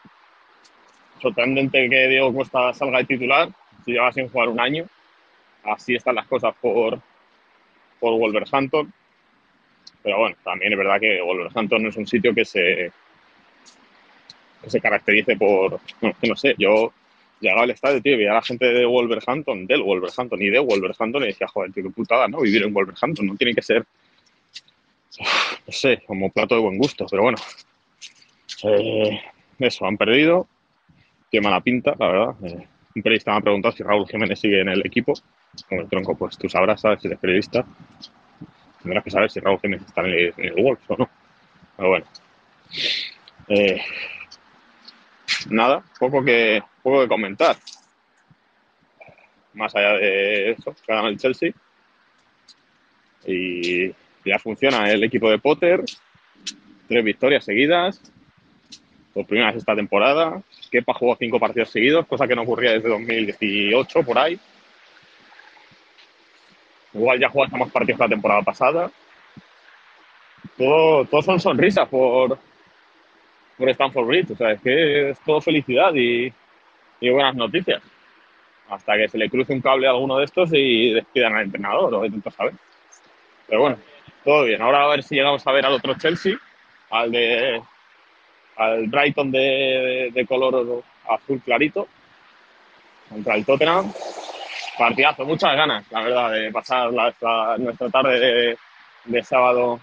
Sorprendente que Diego Costa salga de titular, si lleva sin jugar un año. Así están las cosas por, por Wolverhampton. Pero bueno, también es verdad que Wolverhampton es un sitio que se, que se caracterice por, que no sé, yo llegaba al estadio, tío, y veía a la gente de Wolverhampton, del Wolverhampton y de Wolverhampton y decía, joder, tío, qué putada, ¿no? Vivir en Wolverhampton, no tiene que ser, no sé, como plato de buen gusto, pero bueno. Eh, eso, han perdido, qué mala pinta, la verdad. Eh, un periodista me ha preguntado si Raúl Jiménez sigue en el equipo. Con el tronco, pues tú sabrás, ¿sabes? Si eres periodista, tendrás que saber si Raúl Jiménez está en el, en Wolves o no. Pero bueno. Eh, nada, poco que, poco que comentar. Más allá de eso, gana el Chelsea. Y ya funciona el equipo de Potter. Tres victorias seguidas. Por primera vez esta temporada. Kepa jugó cinco partidos seguidos, cosa que no ocurría desde 2018, por ahí. Igual ya jugamos más partidos que la temporada pasada. Todo, todo son sonrisas por, por Stanford Bridge. O sea, es que es todo felicidad y, y buenas noticias. Hasta que se le cruce un cable a alguno de estos y despidan al entrenador, o intento saber. Pero bueno, todo bien. Ahora a ver si llegamos a ver al otro Chelsea, al de al Brighton de, de, de color azul clarito, contra el Tottenham. Partidazo, muchas ganas, la verdad, de pasar la, la- nuestra tarde de, de sábado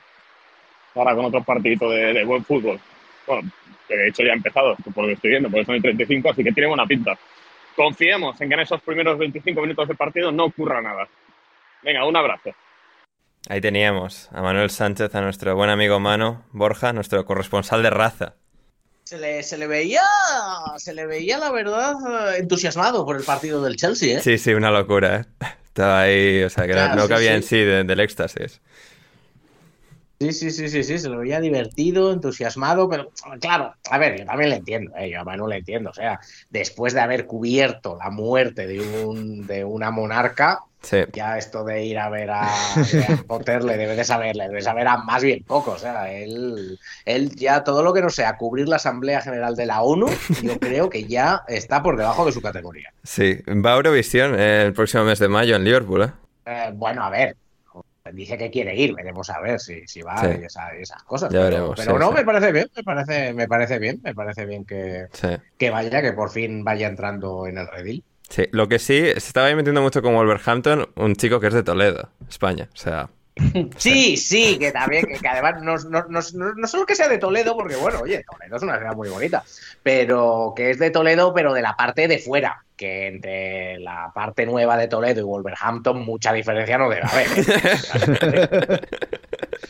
ahora con otro partidito de, buen fútbol. Bueno, que de hecho ya ha empezado, por lo que estoy viendo, porque son el 35, así que tiene buena pinta. Confiemos en que en esos primeros 25 minutos de partido no ocurra nada. Venga, un abrazo. Ahí teníamos a Manuel Sánchez, a nuestro buen amigo Mano Borja, nuestro corresponsal de raza. Se le, se le veía, se le veía la verdad entusiasmado por el partido del Chelsea, ¿eh? Sí, sí, una locura, ¿eh? Estaba ahí, o sea, que no- no sí, cabía sí. en sí de- del éxtasis. Sí, sí, sí, sí, sí, se lo veía divertido, entusiasmado, pero claro, a ver, yo también le entiendo, ¿eh? yo a Manu le entiendo, o sea, después de haber cubierto la muerte de, un, de una monarca, Sí. ya esto de ir a ver a, a Potter le debe de saber, le debe de saber a más bien poco, o sea, él, él ya todo lo que no sea cubrir la Asamblea General de la ONU, yo creo que ya está por debajo de su categoría. Sí, va a Eurovisión eh, el próximo mes de mayo en Liverpool, ¿eh? Eh, bueno, a ver, dice que quiere ir, veremos a ver si, si va Sí. y esa- esas cosas. Ya veremos, pero sí, no, sí. me parece bien, me parece, me parece bien, me parece bien que, que vaya, que por fin vaya entrando en el redil. Sí, lo que sí, se estaba metiendo mucho con Wolverhampton, un chico que es de Toledo, España. O sea, Sí, sí, que también, que, además no, no, no, no- solo que sea de Toledo, porque bueno, oye, Toledo es una ciudad muy bonita, pero que es de Toledo, pero de la parte de fuera, que entre la parte nueva de Toledo y Wolverhampton mucha diferencia no debe haber.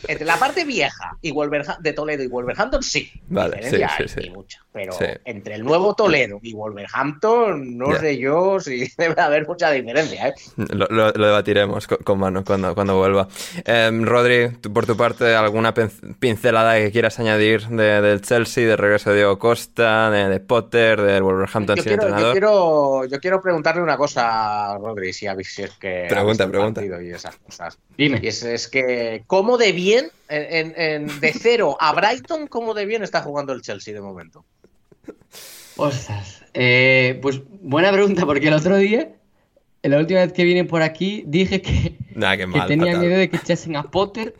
entre la parte vieja y Wolverhampton, de Toledo y Wolverhampton, sí. Vale, sí, sí, hay, sí. y mucha. Pero entre el nuevo Toledo y Wolverhampton, no Ya. sé yo si debe haber mucha diferencia, ¿eh? Lo, lo- lo debatiremos co- con, mano cuando, cuando vuelva. Em, Rodri, tú, por tu parte, ¿alguna pincelada que quieras añadir de- del Chelsea, del regreso de Diego Costa, de, de Potter, del Wolverhampton Yo sin quiero, yo, entrenador? quiero, yo quiero preguntarle una cosa a Rodri, si, habéis- si es que. Pregunta, pregunta. Y esas cosas. Dime. Y es, es que, ¿cómo de bien, en, en- en- de cero a Brighton, cómo de bien está jugando el Chelsea de momento? Ostras. Eh, pues buena pregunta, porque el otro día, la última vez que vine por aquí, dije que, Nah, que mal, tenía fatal. miedo de que echasen a Potter,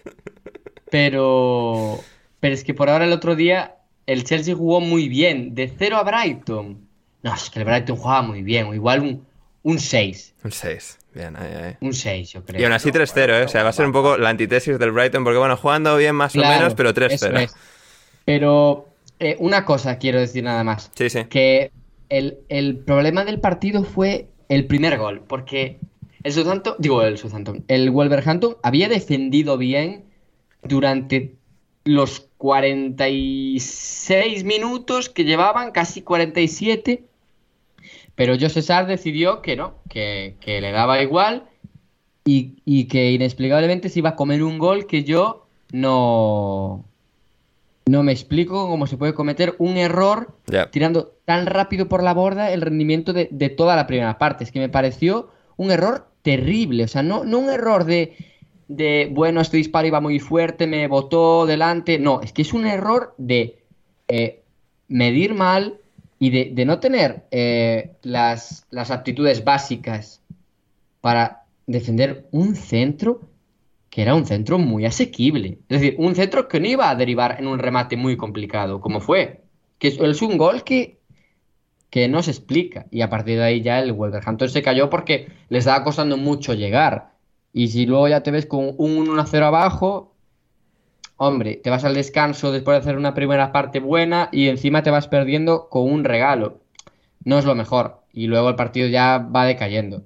pero, pero es que por ahora el otro día el Chelsea jugó muy bien, de 0 a Brighton. No, es que el Brighton jugaba muy bien, o igual un, un 6, Un 6. Bien, ahí, ahí. un 6 yo creo. Y aún así 3-0, ¿eh? O sea, va a ser un poco la antítesis del Brighton, porque bueno, jugando bien más o Claro, menos, pero eso 3-0. es. Pero eh, una cosa quiero decir nada más. Sí, sí. Que el, el problema del partido fue el primer gol, porque el Southampton, digo el Southampton, el Wolverhampton había defendido bien durante los 46 minutos que llevaban, casi 47, pero José Sar decidió que no, que, que le daba igual y, y que inexplicablemente se iba a comer un gol que yo no, no me explico cómo se puede cometer un error tirando tan rápido por la borda el rendimiento de, de toda la primera parte. Es que me pareció un error terrible. O sea, no, no un error de, de, bueno, este disparo iba muy fuerte, me botó delante. No, es que es un error de eh, medir mal y de, no tener eh, las, las aptitudes básicas para defender un centro que era un centro muy asequible. Es decir, un centro que no iba a derivar en un remate muy complicado, como fue. Que es, es un gol que, que no se explica. Y a partir de ahí ya el Wolverhampton se cayó porque le estaba costando mucho llegar. Y si luego ya te ves con un 1-0 abajo, hombre, te vas al descanso después de hacer una primera parte buena y encima te vas perdiendo con un regalo. No es lo mejor. Y luego el partido ya va decayendo.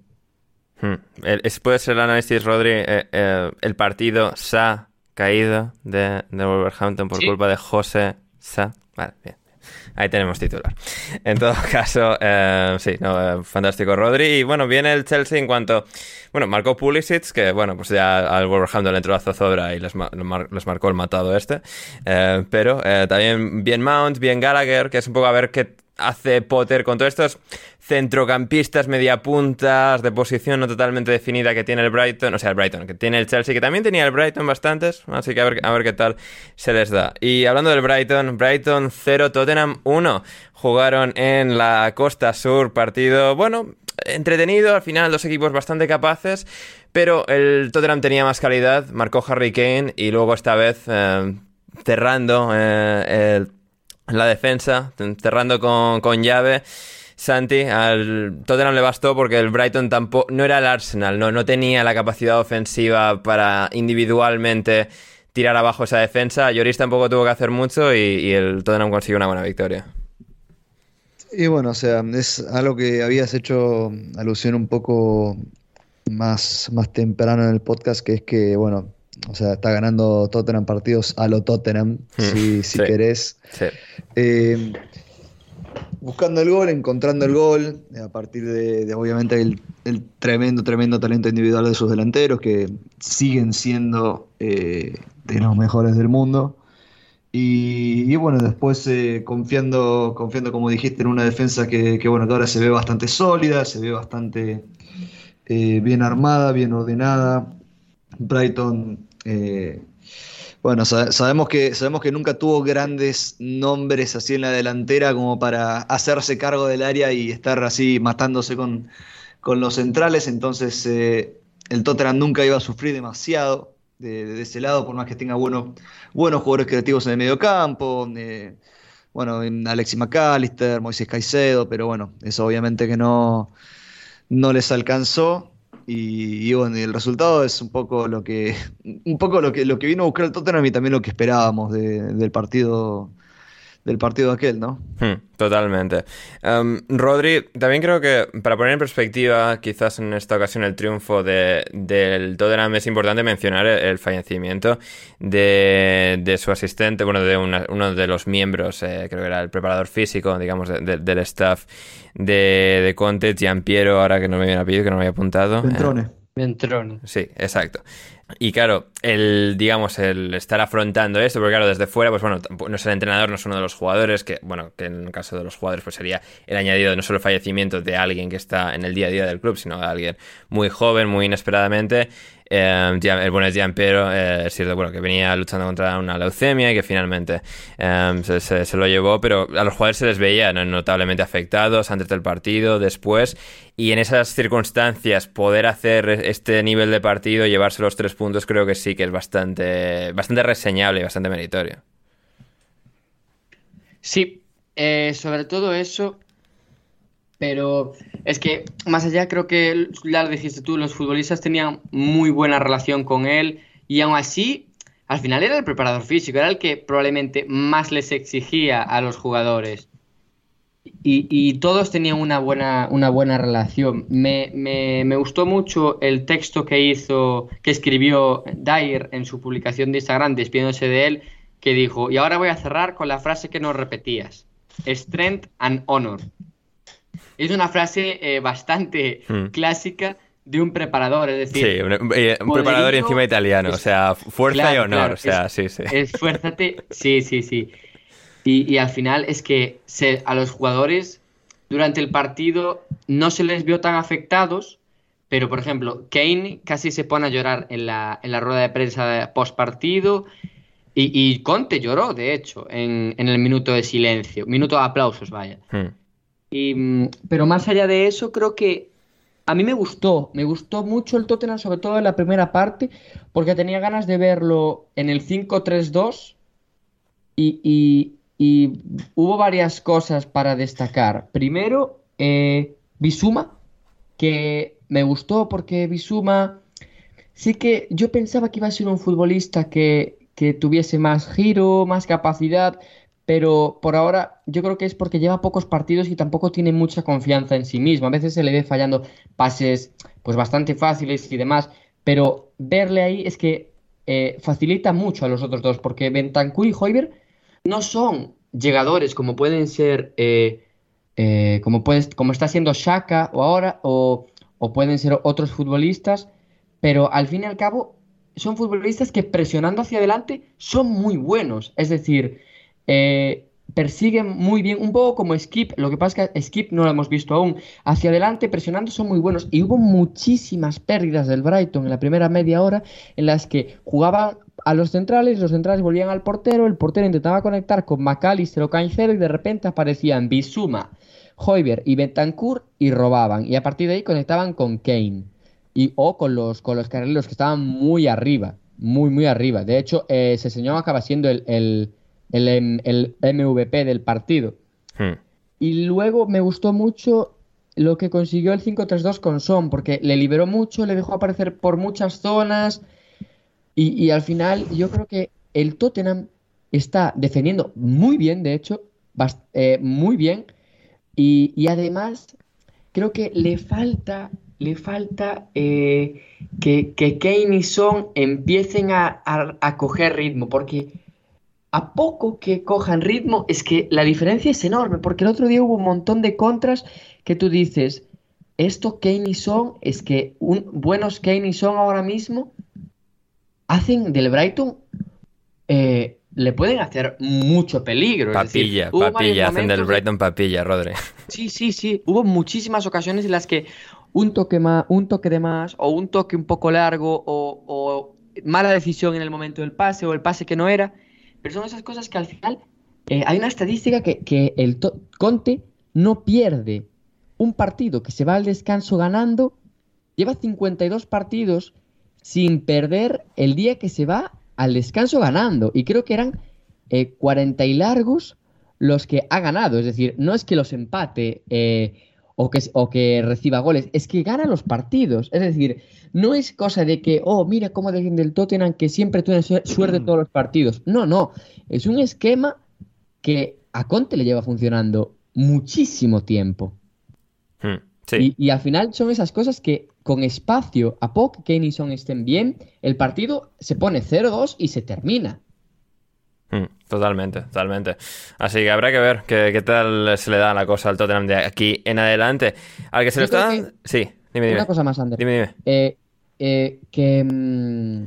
Hmm. El- es- puede ser el análisis, Rodri. eh, eh, el partido se ha caído de, de Wolverhampton por Sí. culpa de José Sa. Vale, bien. Ahí tenemos titular. En todo caso, eh, sí, eh, fantástico Rodri. Y bueno, viene el Chelsea en cuanto. Bueno, marcó Pulisic, que bueno, pues ya al Wolverhampton le entró la zozobra y les, les marcó el matado este. Eh, pero también bien Mount, bien Gallagher, que es un poco a ver qué hace Potter con todos estos centrocampistas, mediapuntas, de posición no totalmente definida que tiene el Brighton, o sea, el Brighton, que tiene el Chelsea, que también tenía el Brighton bastantes, así que a ver, a ver qué tal se les da. Y hablando del Brighton, Brighton 0, Tottenham 1, jugaron en la costa sur, partido, bueno, entretenido, al final dos equipos bastante capaces, pero el Tottenham tenía más calidad, marcó Harry Kane y luego esta vez eh, cerrando eh, el la defensa, cerrando con, con llave. Santi, al Tottenham le bastó porque el Brighton tampoco no era el Arsenal, no, no tenía la capacidad ofensiva para individualmente tirar abajo esa defensa. Lloris tampoco tuvo que hacer mucho y, y el Tottenham consiguió una buena victoria. Y bueno, o sea, es algo que habías hecho alusión un poco más, más temprano en el podcast, que es que, bueno, o sea, está ganando Tottenham partidos a lo Tottenham, si, si sí. querés. Sí. Eh, buscando el gol, encontrando el gol, a partir de, de, obviamente el, el tremendo, tremendo talento individual de sus delanteros, que siguen siendo eh, de los mejores del mundo. Y, y bueno, después eh, confiando, confiando, como dijiste, en una defensa que, que, bueno, que ahora se ve bastante sólida, se ve bastante bien armada, bien ordenada. Brighton, eh, bueno, sa- sabemos que, sabemos que nunca tuvo grandes nombres así en la delantera como para hacerse cargo del área y estar así matándose con, con los centrales, entonces eh, el Tottenham nunca iba a sufrir demasiado de, ese lado, por más que tenga buenos, buenos jugadores creativos en el medio campo, eh, bueno, en Alexis McAllister, Moisés Caicedo, pero bueno, eso obviamente que no, no les alcanzó. Y, y bueno, el resultado es un poco lo que un poco lo que lo que vino a buscar el Tottenham y también lo que esperábamos de- del partido del partido aquel, ¿no? Hmm, totalmente. Um, Rodri, también creo que para poner en perspectiva, quizás en esta ocasión el triunfo de, del Tottenham es importante mencionar el, fallecimiento de, de, su asistente, bueno, de uno de los miembros, eh, creo que era el preparador físico, digamos, del staff de, de Conte, Giampiero, ahora que no me viene a pedir, que no me había apuntado. Ventrone. Ventrone. Sí, exacto. Y claro, el, digamos, el estar afrontando esto, porque claro, desde fuera, pues bueno, no es el entrenador, no es uno de los jugadores, que bueno, que en el caso de los jugadores, pues sería el añadido no solo el fallecimiento de alguien que está en el día a día del club, sino de alguien muy joven, muy inesperadamente. Eh, el bueno es Gianpiero, eh, es cierto bueno, que venía luchando contra una leucemia y que finalmente eh, se, lo llevó, pero a los jugadores se les veía notablemente afectados antes del partido, después, y en esas circunstancias poder hacer este nivel de partido, llevarse los tres puntos, creo que sí que es bastante, bastante reseñable y bastante meritorio. Sí, sobre todo eso, pero es que más allá creo que ya lo dijiste tú, los futbolistas tenían muy buena relación con él y aún así al final era el preparador físico, era el que probablemente más les exigía a los jugadores. Y, todos tenían una buena, una buena relación. Me, me, gustó mucho el texto que hizo, que escribió Dyer en su publicación de Instagram, despidiéndose de él, que dijo, y ahora voy a cerrar con la frase que nos repetías, Strength and Honor. Es una frase eh, bastante hmm. clásica de un preparador, es decir... Sí, un, eh, preparador encima italiano, o sea, fuerza y honor, o sea, sí, sí. Esfuérzate, sí, sí, sí. Y, al final es que a los jugadores durante el partido no se les vio tan afectados, pero por ejemplo, Kane casi se pone a llorar en la, en la rueda de prensa post partido y, Conte lloró, de hecho, en, el minuto de silencio, minuto de aplausos, vaya. Hmm. Mm, pero más allá de eso, creo que a mí me gustó, me gustó mucho el Tottenham, sobre todo en la primera parte, porque tenía ganas de verlo en el 5-3-2 y, hubo varias cosas para destacar. Primero, eh, Bisuma, que me gustó porque Bisuma sí que yo pensaba que iba a ser un futbolista que, que tuviese más giro, más capacidad, pero por ahora yo creo que es porque lleva pocos partidos y tampoco tiene mucha confianza en sí mismo. A veces se le ve fallando pases pues bastante fáciles y demás, pero verle ahí es que eh, facilita mucho a los otros dos, porque Bentancur y Hoiber no son llegadores como pueden ser, eh, eh, como, como está siendo Shaka o ahora, o, o pueden ser otros futbolistas, pero al fin y al cabo son futbolistas que presionando hacia adelante son muy buenos. Es decir, eh, persiguen muy bien, un poco como Skip, lo que pasa es que Skip no lo hemos visto aún, hacia adelante presionando son muy buenos. Y hubo muchísimas pérdidas del Brighton en la primera media hora en las que jugaban a los centrales, los centrales volvían al portero, el portero intentaba conectar con McAllister o Cancelo y de repente aparecían Bisuma, Hoiber y Betancourt y robaban. Y a partir de ahí conectaban con Kane y, o con los, con los que estaban muy arriba, muy muy arriba. De hecho, eh, ese señor acaba siendo el, el MVP del partido. Hmm. Y luego me gustó mucho lo que consiguió el 5-3-2 con Son, porque le liberó mucho, le dejó aparecer por muchas zonas y, al final yo creo que el Tottenham está defendiendo muy bien, de hecho, eh, muy bien y, además creo que le falta, le falta eh, que, que Kane y Son empiecen a, a coger ritmo, porque a poco que cojan ritmo, es que la diferencia es enorme, porque el otro día hubo un montón de contras que tú dices, esto Kane y Son, es que un, buenos Kane y Son ahora mismo hacen del Brighton, eh, le pueden hacer mucho peligro. Papilla, papilla, hacen del Brighton papilla, Rodri. Sí, sí, sí, hubo muchísimas ocasiones en las que un toque, más, un toque de más, o un toque un poco largo, o, o mala decisión en el momento del pase, o el pase que no era, pero son esas cosas que al final eh, hay una estadística que, el Conte no pierde un partido que se va al descanso ganando, lleva 52 partidos sin perder el día que se va al descanso ganando. Y creo que eran 40 eh, y largos los que ha ganado. Es decir, no es que los empate eh, o, que, o que reciba goles, es que gana los partidos. Es decir, no es cosa de que, oh, mira cómo defiende el Tottenham, que siempre tiene suerte todos los partidos. No, no. Es un esquema que a Conte le lleva funcionando muchísimo tiempo. Hmm, sí. Y, y al final son esas cosas que con espacio, a poco que Kane y Son estén bien, el partido se pone 0-2 y se termina. Mm, Totalmente, totalmente. Así que habrá que ver qué, qué tal se le da la cosa al Tottenham de aquí en adelante. Al que se Yo le está dando... Sí, dime, dime. Una cosa más, Ander. Dime, dime. Eh, eh, que, mm,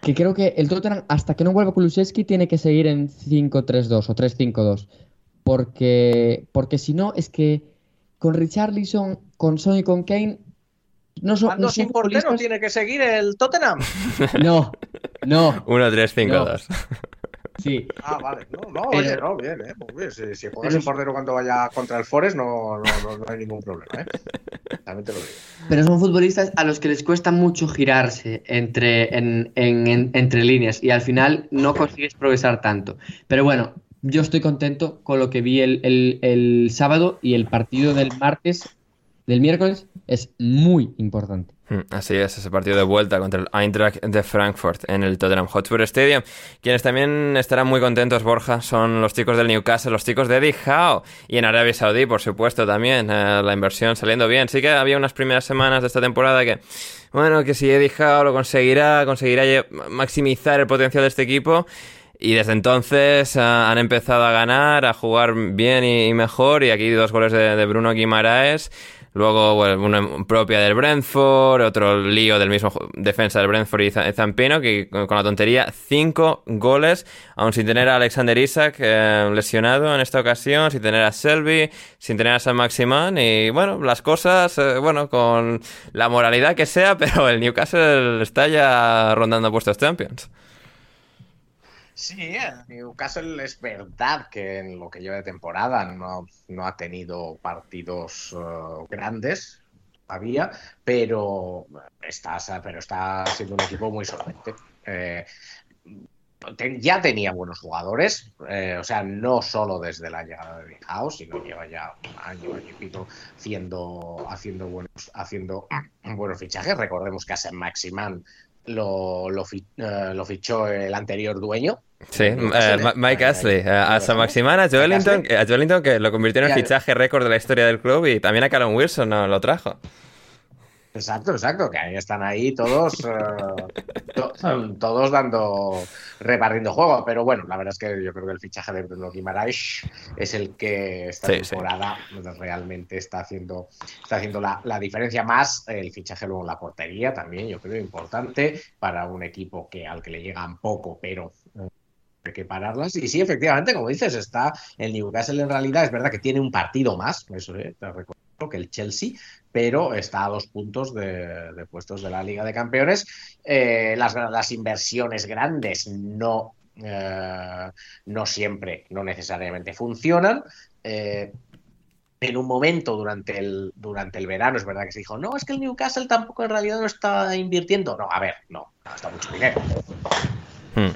que creo que el Tottenham, hasta que no vuelva Kulusevski, tiene que seguir en 5-3-2 o 3-5-2. Porque, porque si no, es que con Richarlison, con Son y con Kane, no son, no sin portero tiene que seguir el Tottenham. No, no, 1, 3, 5, No. 2. sí. Ah, vale. No, no, Pero- oye, no, bien, eh. Muy bien. Si, si juegas Pero- sin portero cuando vaya contra el Forest, no, no, no, no hay ningún problema, ¿eh? También te lo digo. Pero son futbolistas a los que les cuesta mucho girarse entre, en- en- en- entre líneas y al final no consigues progresar tanto. Pero bueno, yo estoy contento con lo que vi el, el- el sábado y el partido del martes, del miércoles, es muy importante. Mm, Así es, ese partido de vuelta contra el Eintracht de Frankfurt en el Tottenham Hotspur Stadium. Quienes también estarán muy contentos, Borja, son los chicos del Newcastle, los chicos de Eddie Howe. Y en Arabia Saudí, por supuesto, también. eh, la inversión saliendo bien. Sí que había unas primeras semanas de esta temporada que, bueno, que si Eddie Howe lo conseguirá, conseguirá maximizar el potencial de este equipo. Y desde entonces ah, han empezado a ganar, a jugar bien y, mejor. Y aquí dos goles de Bruno Guimaraes. Luego, bueno, una propia del Brentford, otro lío del mismo defensa del Brentford y Za- Zampino, que con la tontería, cinco goles, aún sin tener a Alexander Isaac eh, lesionado en esta ocasión, sin tener a Selby, sin tener a San Maximán, y bueno, las cosas, eh, bueno, con la moralidad que sea, pero el Newcastle está ya rondando puestos Champions. Sí, el Newcastle es verdad que en lo que lleva de temporada no, no ha tenido partidos eh, grandes, había, pero está, pero está siendo un equipo muy solvente. Eh, ya tenía buenos jugadores, eh, o sea, no solo desde la llegada de House, sino lleva ya un año, año y pico haciendo, haciendo, buenos, haciendo buenos fichajes. Recordemos que a Sam Maximan lo, lo, eh, lo fichó el anterior dueño. Sí, eh, Mike Ashley, eh, a San Maximán, a Joelinton, a Joelinton que lo convirtió en el fichaje récord de la historia del club y también a Callum Wilson no, lo trajo. Exacto, exacto, que ahí están ahí todos, to- todos dando, repartiendo juego, pero bueno, la verdad es que yo creo que el fichaje de Bruno Guimaraes es el que esta Sí, sí. temporada realmente está haciendo, está haciendo la, la diferencia más, el fichaje luego en la portería también, yo creo importante para un equipo que al que le llegan poco, pero eh, hay que pararlas. Y sí, efectivamente, como dices, está el Newcastle en realidad, es verdad que tiene un partido más, eso eh, te recuerdo que el Chelsea, pero está a dos puntos de, puestos de la Liga de Campeones. Eh, las, inversiones grandes no, eh, no siempre, no necesariamente funcionan. Eh, en un momento durante el, durante el verano es verdad que se dijo, no, es que el Newcastle tampoco en realidad no está invirtiendo. No, a ver, no, gasta mucho dinero. Hmm.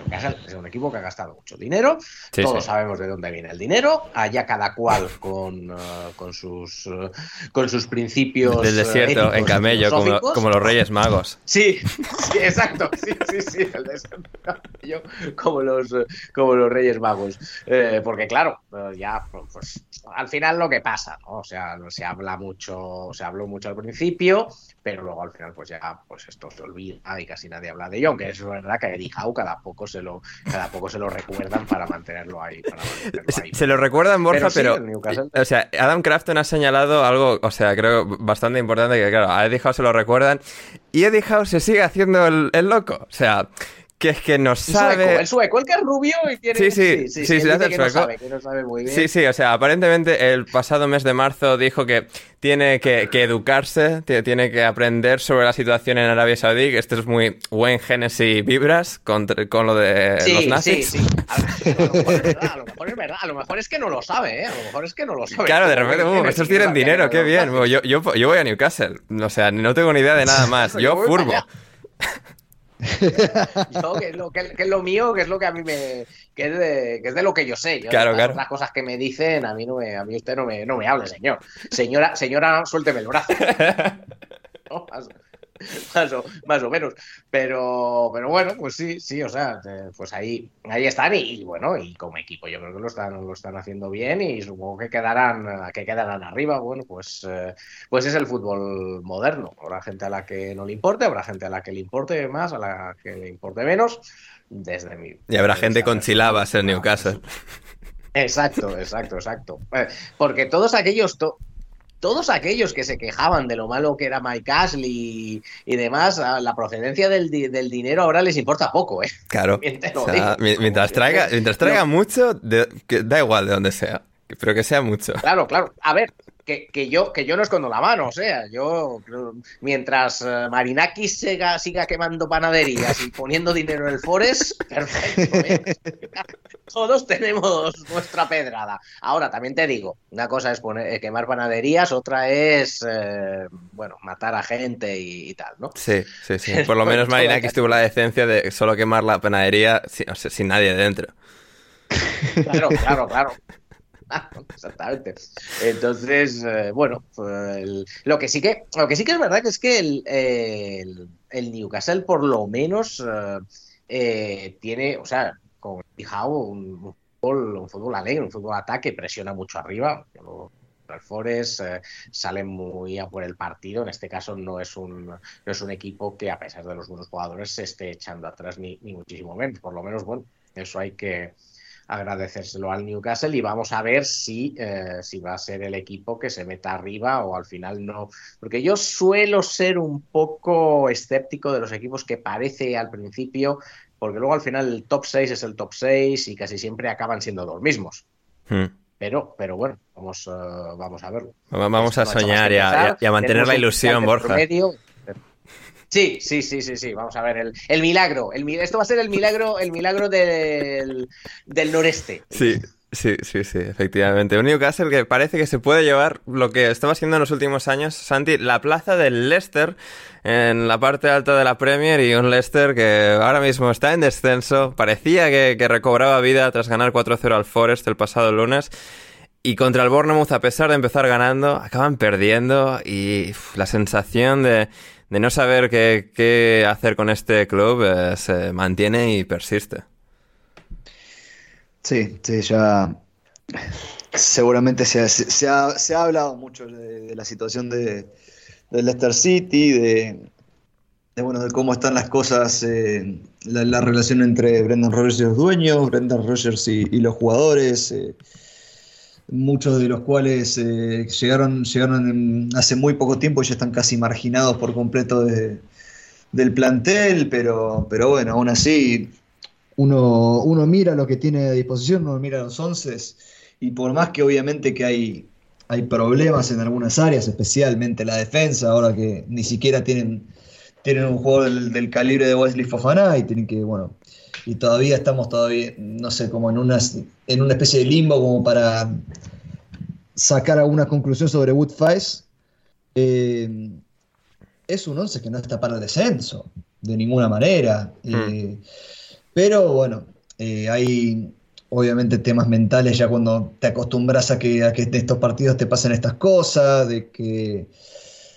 Es un equipo que ha gastado mucho dinero. Sí, Todos sí. sabemos de dónde viene el dinero. Allá cada cual con, eh, con, sus, eh, con sus principios. Del eh, desierto, en camello, como, como los Reyes Magos. Sí, sí, exacto. Sí, sí, sí. El desierto en camello, como los, como los Reyes Magos. Eh, porque, claro, ya, pues al final lo que pasa, ¿no? O sea, se habla mucho, se habló mucho al principio, pero luego al final, pues ya, pues esto se olvida y casi nadie habla de ello. Aunque es verdad que a Eddie Howe cada poco se lo, cada poco se lo recuerdan para mantenerlo ahí. Para mantenerlo Se, ahí. se lo recuerdan, Borja, Pero O sea, Adam Crafton ha señalado algo, o sea, creo bastante importante que, claro, a Eddie Howe se lo recuerdan. Y Eddie Howe se sigue haciendo el, el loco. O sea, que es que no sabe. sueco, el sueco, el que es rubio y tiene. Sí, sí, sí, hace el que no sabe, que no sabe muy bien. Sí, sí, o sea, aparentemente el pasado mes de marzo dijo que tiene que, que educarse, tiene que aprender sobre la situación en Arabia Saudí, que esto es muy buen Genesis Vibras con, con lo de Sí, los sí, nazis. sí. A lo, mejor es verdad, a lo mejor es verdad, a lo mejor es que no lo sabe, ¿eh? A lo mejor es que no lo sabe. Claro, de repente, uh, estos sí tienen dinero, qué bien. Yo, yo, yo voy a Newcastle, o sea, no tengo ni idea de nada más. Yo furbo. Yo, que es, lo, que, que es lo mío, que es lo que a mí me. que es de, que es de lo que yo sé. Yo, Claro, las claro. otras cosas que me dicen, a mí no me, a mí usted no me, no me hable, señor. Señora, señora, suélteme el brazo. No, más, o, más o menos. Pero, pero bueno, pues sí, sí, o sea, eh, pues ahí, ahí están y, y bueno, y como equipo yo creo que lo están, lo están haciendo bien y supongo que quedarán, que quedarán arriba. Bueno, pues, eh, pues es el fútbol moderno. Habrá gente a la que no le importe, habrá gente a la que le importe más, a la que le importe menos, desde mi... Y habrá gente con chilabas en. Newcastle. Exacto, exacto, exacto. Porque todos aquellos, to- todos aquellos que se quejaban de lo malo que era Mike Ashley y, y demás, la procedencia del, di- del dinero ahora les importa poco, ¿eh? Claro. O sea, digo. mientras traiga, mientras traiga No. mucho, de- que da igual de donde sea. Pero que sea mucho. Claro, claro. A ver, que, que yo, que yo no escondo la mano, o sea, yo mientras eh, Marinakis siga, siga quemando panaderías y poniendo dinero en el Forest, perfecto. ¿eh? Todos tenemos nuestra pedrada. Ahora, también te digo, una cosa es poner, eh, quemar panaderías, otra es, eh, bueno, matar a gente y, y tal, ¿no? Sí, sí, sí. Por lo menos Marinakis tuvo la decencia de solo quemar la panadería sin, o sea, sin nadie dentro. Claro, claro, claro. Exactamente. Entonces, eh, bueno, lo que sí que, lo que sí que es verdad que es que el, el- Newcastle por lo menos eh, eh, tiene, o sea, como he fijado, un, un fútbol, un fútbol alegre, un fútbol ataque, presiona mucho arriba. El Forest eh, sale muy a por el partido. En este caso no es un no es un equipo que a pesar de los buenos jugadores se esté echando atrás ni, ni muchísimo menos. Por lo menos, bueno, eso hay que agradecérselo al Newcastle y vamos a ver si, eh, si va a ser el equipo que se meta arriba o al final no. Porque yo suelo ser un poco escéptico de los equipos que parece al principio, porque luego al final el top 6 es el top 6 y casi siempre acaban siendo los mismos. Hmm. Pero, pero bueno, vamos, eh, vamos a verlo. Va- Vamos a soñar y a, empezar. y a mantener la ilusión, Borja. Sí, sí, sí, sí, sí. Vamos a ver el, el milagro. El, esto va a ser el milagro, el milagro del, del noreste. Sí, sí, sí, sí, efectivamente. Un Newcastle que parece que se puede llevar lo que estaba haciendo en los últimos años, Santi, la plaza del Leicester en la parte alta de la Premier y un Leicester que ahora mismo está en descenso. Parecía que, recobraba vida tras ganar 4-0 al Forest el pasado lunes. Y contra el Bournemouth, a pesar de empezar ganando, acaban perdiendo y la sensación de, de no saber qué, qué hacer con este club eh, se mantiene y persiste. Sí, sí, ya seguramente se ha, se- ha- se ha hablado mucho de, de la situación de, de Leicester City, de, de, bueno, de cómo están las cosas, eh, la, la relación entre Brendan Rodgers y los dueños, Brendan Rodgers y, y los jugadores, eh, muchos de los cuales eh, llegaron, llegaron en- hace muy poco tiempo y ya están casi marginados por completo de- del plantel, pero, pero bueno, aún así uno, uno mira lo que tiene a disposición, uno mira los once y por más que obviamente que hay, hay problemas en algunas áreas, especialmente la defensa, ahora que ni siquiera tienen, tienen un jugador del, del calibre de Wesley Fofana y tienen que, bueno, y todavía estamos todavía, no sé, como en una, en una especie de limbo como para sacar alguna conclusión sobre Wood. Eh, es un once que no está para el descenso, de ninguna manera. Eh, pero bueno, eh, hay obviamente temas mentales ya cuando te acostumbras a que, a que en estos partidos te pasen estas cosas, de que,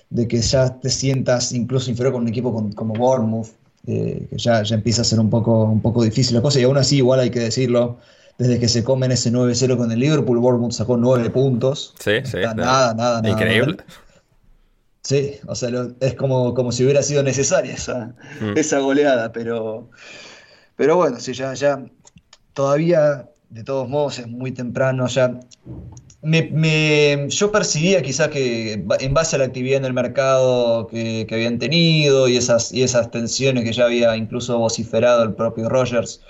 de que ya te sientas incluso inferior con un equipo con- como Bournemouth, eh, que ya, ya empieza a ser un poco, un poco difícil la cosa, y aún así igual hay que decirlo, desde que se comen ese 9-0 con el Liverpool, Bournemouth sacó 9 puntos. Sí, sí. Nada, nada, nada Increíble. Sí, o sea, lo- es como, como si hubiera sido necesaria esa, Mm. esa goleada, pero, pero bueno, sí, ya, ya todavía, de todos modos, es muy temprano, ya me, me- yo percibía quizá que en base a la actividad en el mercado que, que habían tenido y esas, y esas tensiones que ya había incluso vociferado el propio Rogers,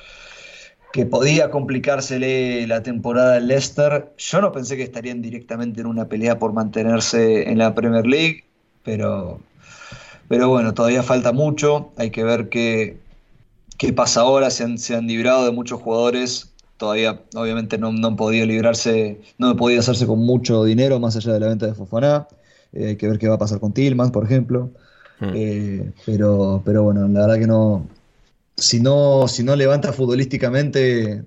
que podía complicársele la temporada del Leicester. Yo no pensé que estarían directamente en una pelea por mantenerse en la Premier League, pero, pero bueno, todavía falta mucho. Hay que ver qué, qué pasa ahora. Se han, se han librado de muchos jugadores. Todavía, obviamente, no, no han podido librarse, no han podido hacerse con mucho dinero más allá de la venta de Fofana. Eh, hay que ver qué va a pasar con Tillman, por ejemplo. Hmm. Eh, pero, pero bueno, la verdad que no. Si no, si no levanta futbolísticamente,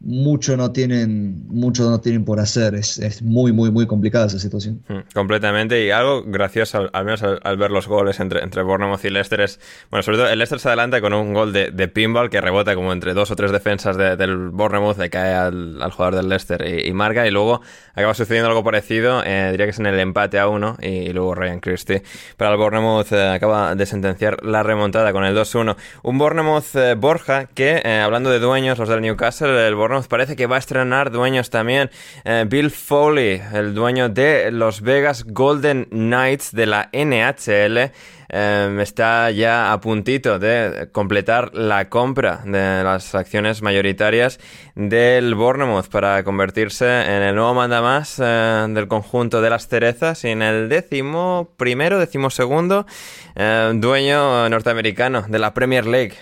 mucho no tienen, mucho no tienen por hacer. Es, es muy, muy, muy complicada esa situación. Mm, completamente. Y algo gracioso, al, al menos al, al, ver los goles entre, entre Bournemouth y Leicester, es. Bueno, sobre todo el Leicester se adelanta con un gol de, de pinball que rebota como entre dos o tres defensas de, del Bournemouth, le cae al, al, jugador del Leicester y, y, marca. Y luego acaba sucediendo algo parecido, eh, diría que es en el empate a uno. Y, y luego Ryan Christie para el Bournemouth eh, acaba de sentenciar la remontada con el 2-1. Un Bournemouth eh, Borja que, eh, hablando de dueños, los del Newcastle, el Bournemouth parece que va a estrenar dueños también. Eh, Bill Foley, el dueño de los Vegas Golden Knights de la NHL, eh, está ya a puntito de completar la compra de las acciones mayoritarias del Bournemouth para convertirse en el nuevo mandamás eh, del conjunto de las cerezas y en el décimo primero, décimo segundo eh, dueño norteamericano de la Premier League.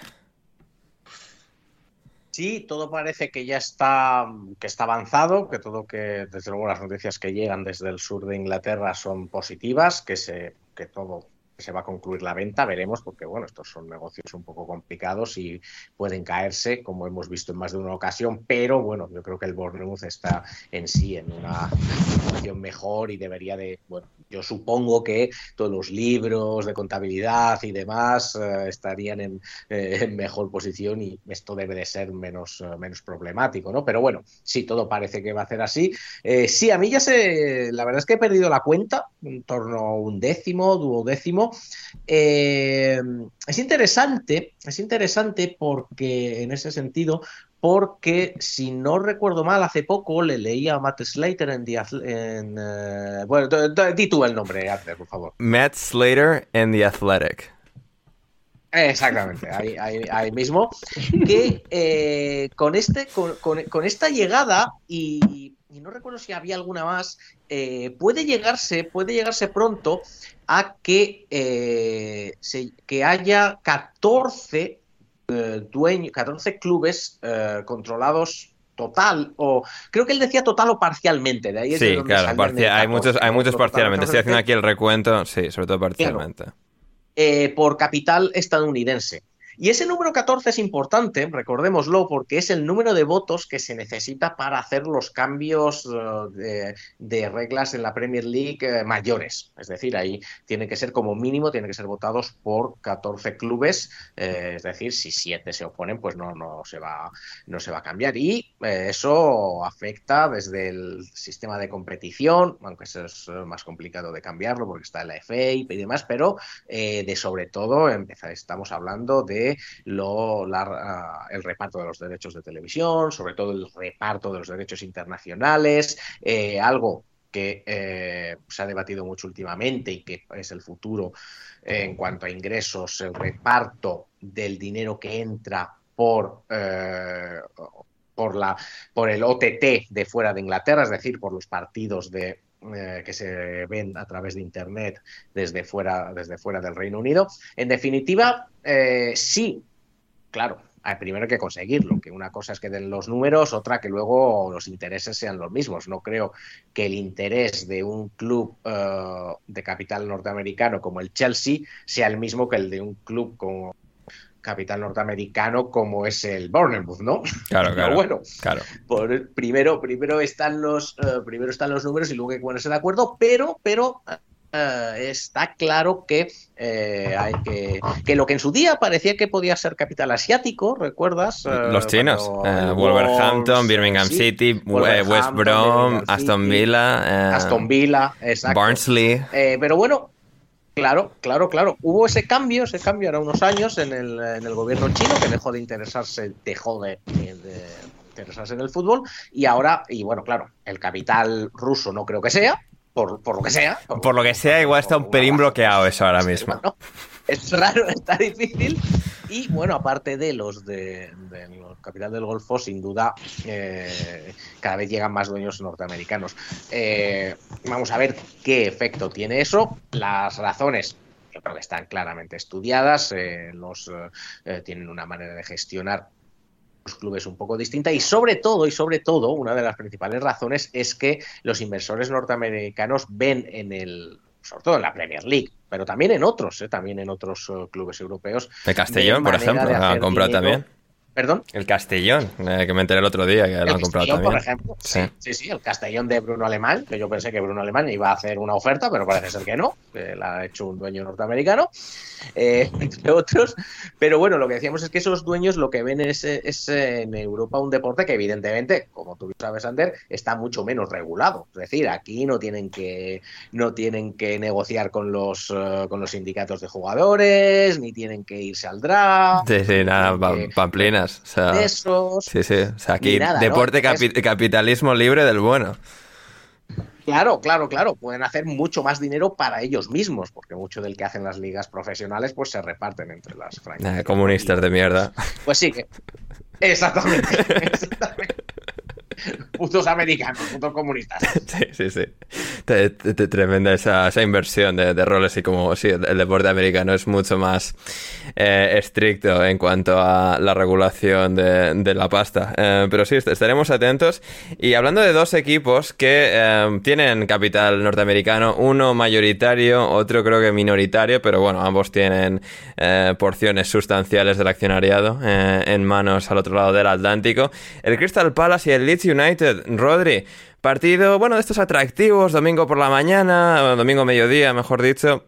Sí, todo parece que ya está, que está avanzado, que todo que, desde luego, las noticias que llegan desde el sur de Inglaterra son positivas, que se, que todo se va a concluir la venta, veremos, porque bueno, estos son negocios un poco complicados y pueden caerse, como hemos visto en más de una ocasión, pero bueno, yo creo que el Bournemouth está en sí en una situación mejor y debería de, bueno, yo supongo que todos los libros de contabilidad y demás eh, estarían en, eh, en, mejor posición y esto debe de ser menos, uh, menos problemático, ¿no? Pero bueno, sí, todo parece que va a ser así. Eh, sí, a mí ya se, la verdad es que he perdido la cuenta, en torno a un décimo, duodécimo. Eh, es interesante, es interesante porque en ese sentido, porque si no recuerdo mal, hace poco le leía a Matt Slater en, The, en uh, bueno, di tú el nombre, Arthur, por favor. Matt Slater en The Athletic. Exactamente, ahí, ahí, ahí, mismo. Que eh, con, este, con, con, con, esta llegada, y, y, no recuerdo si había alguna más, eh, puede llegarse, puede llegarse pronto a que, eh, se, que haya 14 dueños, 14 clubes eh, controlados total o creo que él decía total o parcialmente de ahí es sí de claro hay muchos hay muchos parcialmente. Estoy haciendo aquí el recuento sí sobre todo parcialmente. claro. eh, por capital estadounidense y ese número 14 es importante, recordémoslo, porque es el número de votos que se necesita para hacer los cambios uh, de, reglas en la Premier League eh, mayores. Es decir, ahí tiene que ser como mínimo, tiene que ser votados por 14 clubes. Eh, es decir, si 7 se oponen, pues no, no, se, va, no se va a cambiar. Y eh, eso afecta desde el sistema de competición, aunque eso es más complicado de cambiarlo porque está en la FA y demás, pero de sobre todo empezar, estamos hablando de lo, la, el reparto de los derechos de televisión, sobre todo el reparto de los derechos internacionales, eh, algo que eh, se ha debatido mucho últimamente y que es el futuro eh, en cuanto a ingresos, el reparto del dinero que entra por, por el OTT de fuera de Inglaterra, es decir, por los partidos de, eh, que se ven a través de Internet desde fuera, desde fuera del Reino Unido. En definitiva, eh, sí, claro, hay primero que conseguirlo, que una cosa es que den los números, otra que luego los intereses sean los mismos. No creo que el interés de un club uh, de capital norteamericano como el Chelsea sea el mismo que el de un club como capital norteamericano como es el Bournemouth, ¿no? Claro, claro. Pero bueno, claro. Por, primero, primero están los uh, primero están los números y luego hay que ponerse de acuerdo, pero, pero uh, está claro que, eh, hay que que lo que en su día parecía que podía ser capital asiático, ¿recuerdas? Uh, los chinos, eh, Wolverhampton, Birmingham sí, City, Wolverhampton, West Brom, Aston Villa, eh, Aston Villa, exacto. Barnsley. Eh, pero bueno, Claro, claro, claro. Hubo ese cambio, ese cambio ahora unos años en el, en el gobierno chino que dejó de interesarse, dejó de, de, de, interesarse en el fútbol y ahora, y bueno, claro, el capital ruso no creo que sea, por, por lo que sea. Por, por lo que sea, igual está un pelín bloqueado eso ahora mismo. Bueno, es raro, está difícil. Y bueno, aparte de los de, de los capital del Golfo, sin duda, eh, cada vez llegan más dueños norteamericanos. Eh, vamos a ver qué efecto tiene eso. Las razones yo creo que están claramente estudiadas, eh, los tienen una manera de gestionar los clubes un poco distinta y sobre todo y sobre todo una de las principales razones es que los inversores norteamericanos ven en el sobre todo en la Premier League, pero también en otros, ¿eh? también en otros uh, clubes europeos. De Castellón, por ejemplo, ha comprado también. ¿Perdón? El Castellón, eh, que me enteré el otro día que lo han comprado Castellón, también. por ejemplo. Sí. Sí, sí, el Castellón de Bruno Alemán, que yo pensé que Bruno Alemán iba a hacer una oferta, pero parece ser que no, que la ha hecho un dueño norteamericano, eh, entre otros. Pero bueno, lo que decíamos es que esos dueños lo que ven es, es en Europa un deporte que evidentemente, como tú sabes, Ander, está mucho menos regulado. Es decir, aquí no tienen que, no tienen que negociar con los, eh, con los sindicatos de jugadores, ni tienen que irse al draft. Sí, sí, nada, ni pamplinas. O sea, Esos. sí, sí. O sea, aquí nada, ¿no? deporte capi- Es- capitalismo libre del bueno. Claro, claro, claro. Pueden hacer mucho más dinero para ellos mismos, porque mucho del que hacen las ligas profesionales, pues se reparten entre las franquicias. Eh, comunistas de mierda. Pues sí que. Exactamente. exactamente. Putos americanos, putos comunistas. Sí, sí, sí. Tremenda esa, inversión de, roles y como sí, el deporte americano es mucho más eh, estricto en cuanto a la regulación de, la pasta. Eh, pero sí, est- estaremos atentos. Y hablando de dos equipos que eh, tienen capital norteamericano, uno mayoritario, otro creo que minoritario, pero bueno, ambos tienen porciones sustanciales del accionariado en manos al otro lado del Atlántico. El Crystal Palace y el Leeds United. Rodri, partido, bueno, de estos atractivos, domingo por la mañana, domingo mediodía, mejor dicho.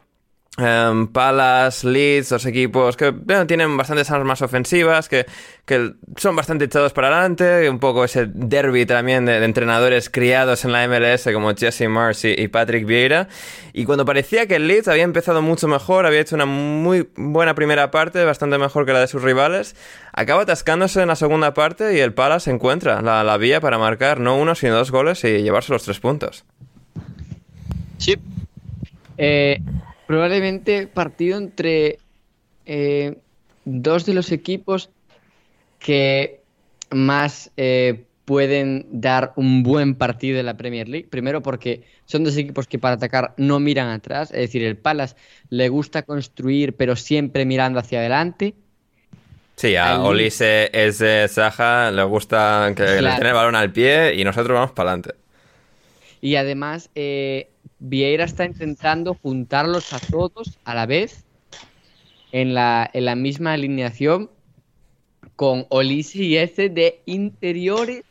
Em, Palace, Leeds, dos equipos que bueno, tienen bastantes armas ofensivas, que, que son bastante echados para adelante, un poco ese derby también de, de entrenadores criados en la MLS como Jesse Mars y, y Patrick Vieira. Y cuando parecía que el Leeds había empezado mucho mejor, había hecho una muy buena primera parte, bastante mejor que la de sus rivales, acaba atascándose en la segunda parte y el Palace encuentra la, la vía para marcar no uno sino dos goles y llevarse los tres puntos. Sí. Eh, probablemente partido entre eh, dos de los equipos que más eh, pueden dar un buen partido en la Premier League. Primero porque son dos equipos que para atacar no miran atrás. Es decir, el Palace le gusta construir pero siempre mirando hacia adelante. Sí, a Olise es de Saja, le gusta que le tiene el balón al pie y nosotros vamos para adelante. Y además, eh, Vieira está intentando juntarlos a todos a la vez en la, en la misma alineación con Olise y Eze de interiores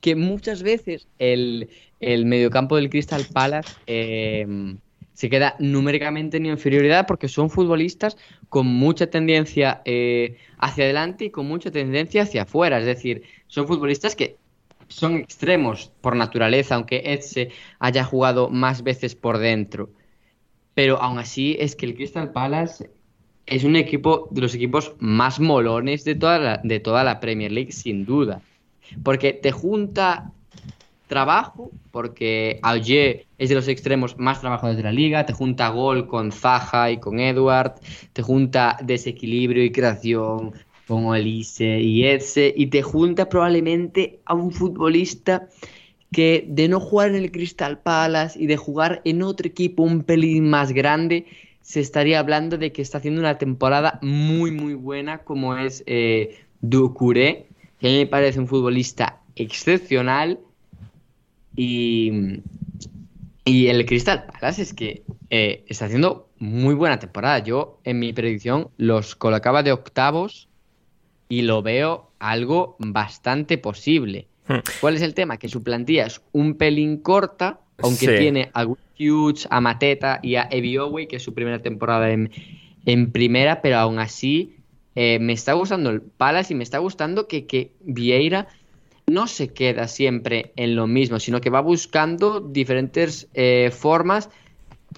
que muchas veces el, el mediocampo del Crystal Palace eh, se queda numéricamente en inferioridad porque son futbolistas con mucha tendencia eh, hacia adelante y con mucha tendencia hacia afuera. Es decir, son futbolistas que son extremos por naturaleza, aunque Etze haya jugado más veces por dentro. Pero aún así es que el Crystal Palace es un equipo de los equipos más molones de toda la, de toda la Premier League, sin duda. Porque te junta trabajo, porque Auger es de los extremos más trabajados de la liga, te junta gol con Zaha y con Edward, te junta desequilibrio y creación con Olise y Etze, y te junta probablemente a un futbolista que de no jugar en el Crystal Palace y de jugar en otro equipo un pelín más grande, se estaría hablando de que está haciendo una temporada muy muy buena como es eh, Doucouré, que a mí me parece un futbolista excepcional y, y el Crystal Palace es que eh, está haciendo muy buena temporada. Yo en mi predicción los colocaba de octavos y lo veo algo bastante posible. Hmm. ¿Cuál es el tema? Que su plantilla es un pelín corta, aunque Sí. tiene a Hughes, a Mateta y a Evi Owe, que es su primera temporada en, en primera, pero aún así eh, me está gustando el Palace y me está gustando que, que Vieira no se queda siempre en lo mismo, sino que va buscando diferentes eh, formas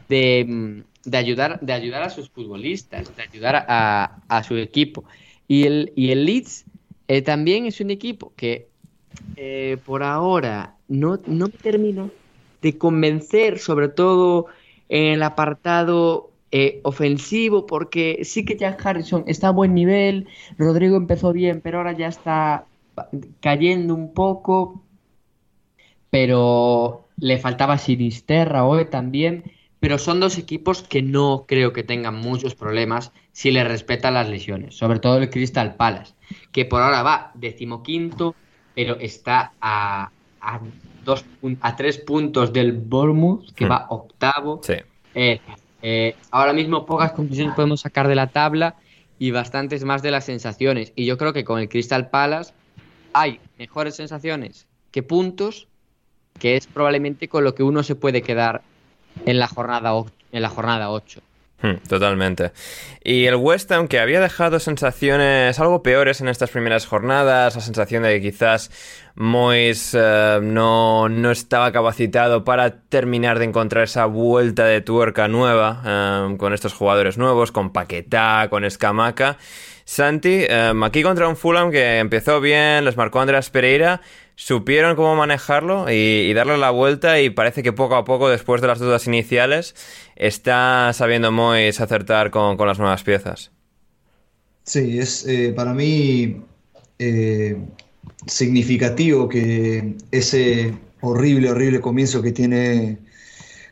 de, mm, de ayudar, de ayudar a sus futbolistas, de ayudar a, a su equipo. Y el, y el Leeds eh, también es un equipo que eh, por ahora no, no termina de convencer, sobre todo en el apartado eh, ofensivo, porque sí que Jack Harrison está a buen nivel, Rodrigo empezó bien, pero ahora ya está cayendo un poco, pero le faltaba Sinisterra hoy también, pero son dos equipos que no creo que tengan muchos problemas si le respetan las lesiones, sobre todo el Crystal Palace, que por ahora va decimoquinto, pero está a, a, dos, a tres puntos del Bournemouth, que Hmm. va octavo. Sí. Eh, eh, ahora mismo pocas conclusiones podemos sacar de la tabla y bastantes más de las sensaciones. Y yo creo que con el Crystal Palace hay mejores sensaciones que puntos, que es probablemente con lo que uno se puede quedar en la jornada, en la jornada 8. Hmm, totalmente. Y el West Ham, que había dejado sensaciones algo peores en estas primeras jornadas, la sensación de que quizás Mois eh, no, no, estaba capacitado para terminar de encontrar esa vuelta de tuerca nueva eh, con estos jugadores nuevos, con Paquetá, con Escamaca. Santi, eh, aquí contra un Fulham que empezó bien, les marcó Andrés Pereira, supieron cómo manejarlo y, darle la vuelta y parece que poco a poco, después de las dudas iniciales, está sabiendo Mois acertar con, las nuevas piezas. Sí, es eh, para mí eh, significativo que ese horrible, horrible comienzo que tiene,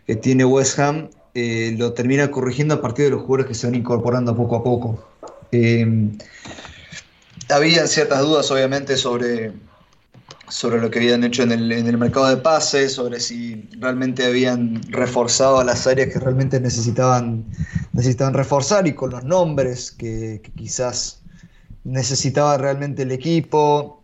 que tiene West Ham eh, lo termina corrigiendo a partir de los jugadores que se van incorporando poco a poco. había ciertas dudas, obviamente, sobre sobre lo que habían hecho en el, en el, mercado de pases, sobre si realmente habían reforzado las áreas que realmente necesitaban, necesitaban reforzar y con los nombres que, quizás necesitaba realmente el equipo.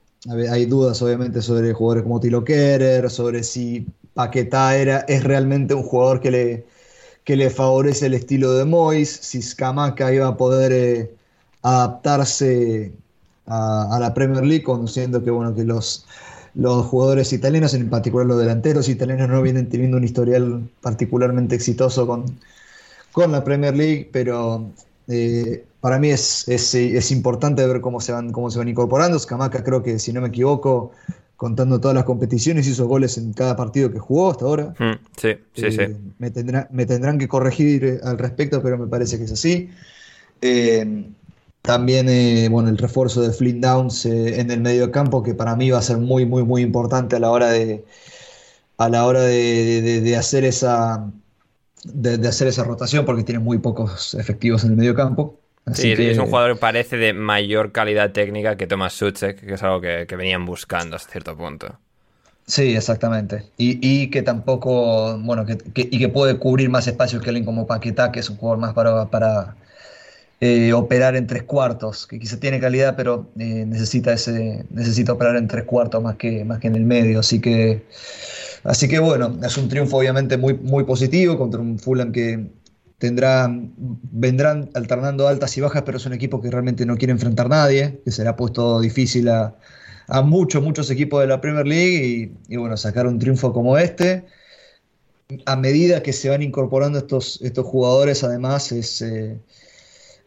Hay dudas obviamente sobre jugadores como Tilo Kerer, sobre si Paquetá era, es realmente un jugador que le, que le favorece el estilo de Mois, si Scamaca iba a poder eh, adaptarse a, a, la Premier League, conociendo que, bueno, que los los jugadores italianos, en particular los delanteros italianos, no vienen teniendo un historial particularmente exitoso con, con la Premier League, pero eh, para mí es, es, importante ver cómo se van, cómo se van incorporando. Scamaca creo que, si no me equivoco, contando todas las competiciones, hizo goles en cada partido que jugó hasta ahora. Mm, sí, sí, sí. Eh, me, me, tendrán que corregir al respecto, pero me parece que es así. Eh, también, eh, bueno, el refuerzo de Flynn Downs eh, en el medio campo, que para mí va a ser muy, muy, muy importante a la hora de, a la hora de, hacer esa de, hacer esa rotación, porque tiene muy pocos efectivos en el medio campo. sí, es un jugador que parece de mayor calidad técnica que Thomas Suchek, que es algo que, venían buscando hasta cierto punto. Sí, exactamente. Y, que tampoco, bueno, que, y que puede cubrir más espacios que alguien como Paquetá, que es un jugador más para, para eh, operar en tres cuartos, que quizá tiene calidad, pero eh, necesita, ese, necesita operar en tres cuartos más que, más que en el medio. Así que, así que bueno, es un triunfo obviamente muy, muy positivo contra un Fulham que tendrá, vendrán alternando altas y bajas, pero es un equipo que realmente no quiere enfrentar a nadie, que será puesto difícil a, a muchos, muchos equipos de la Premier League y, bueno, sacar un triunfo como este. A medida que se van incorporando estos, estos jugadores, además, es, eh,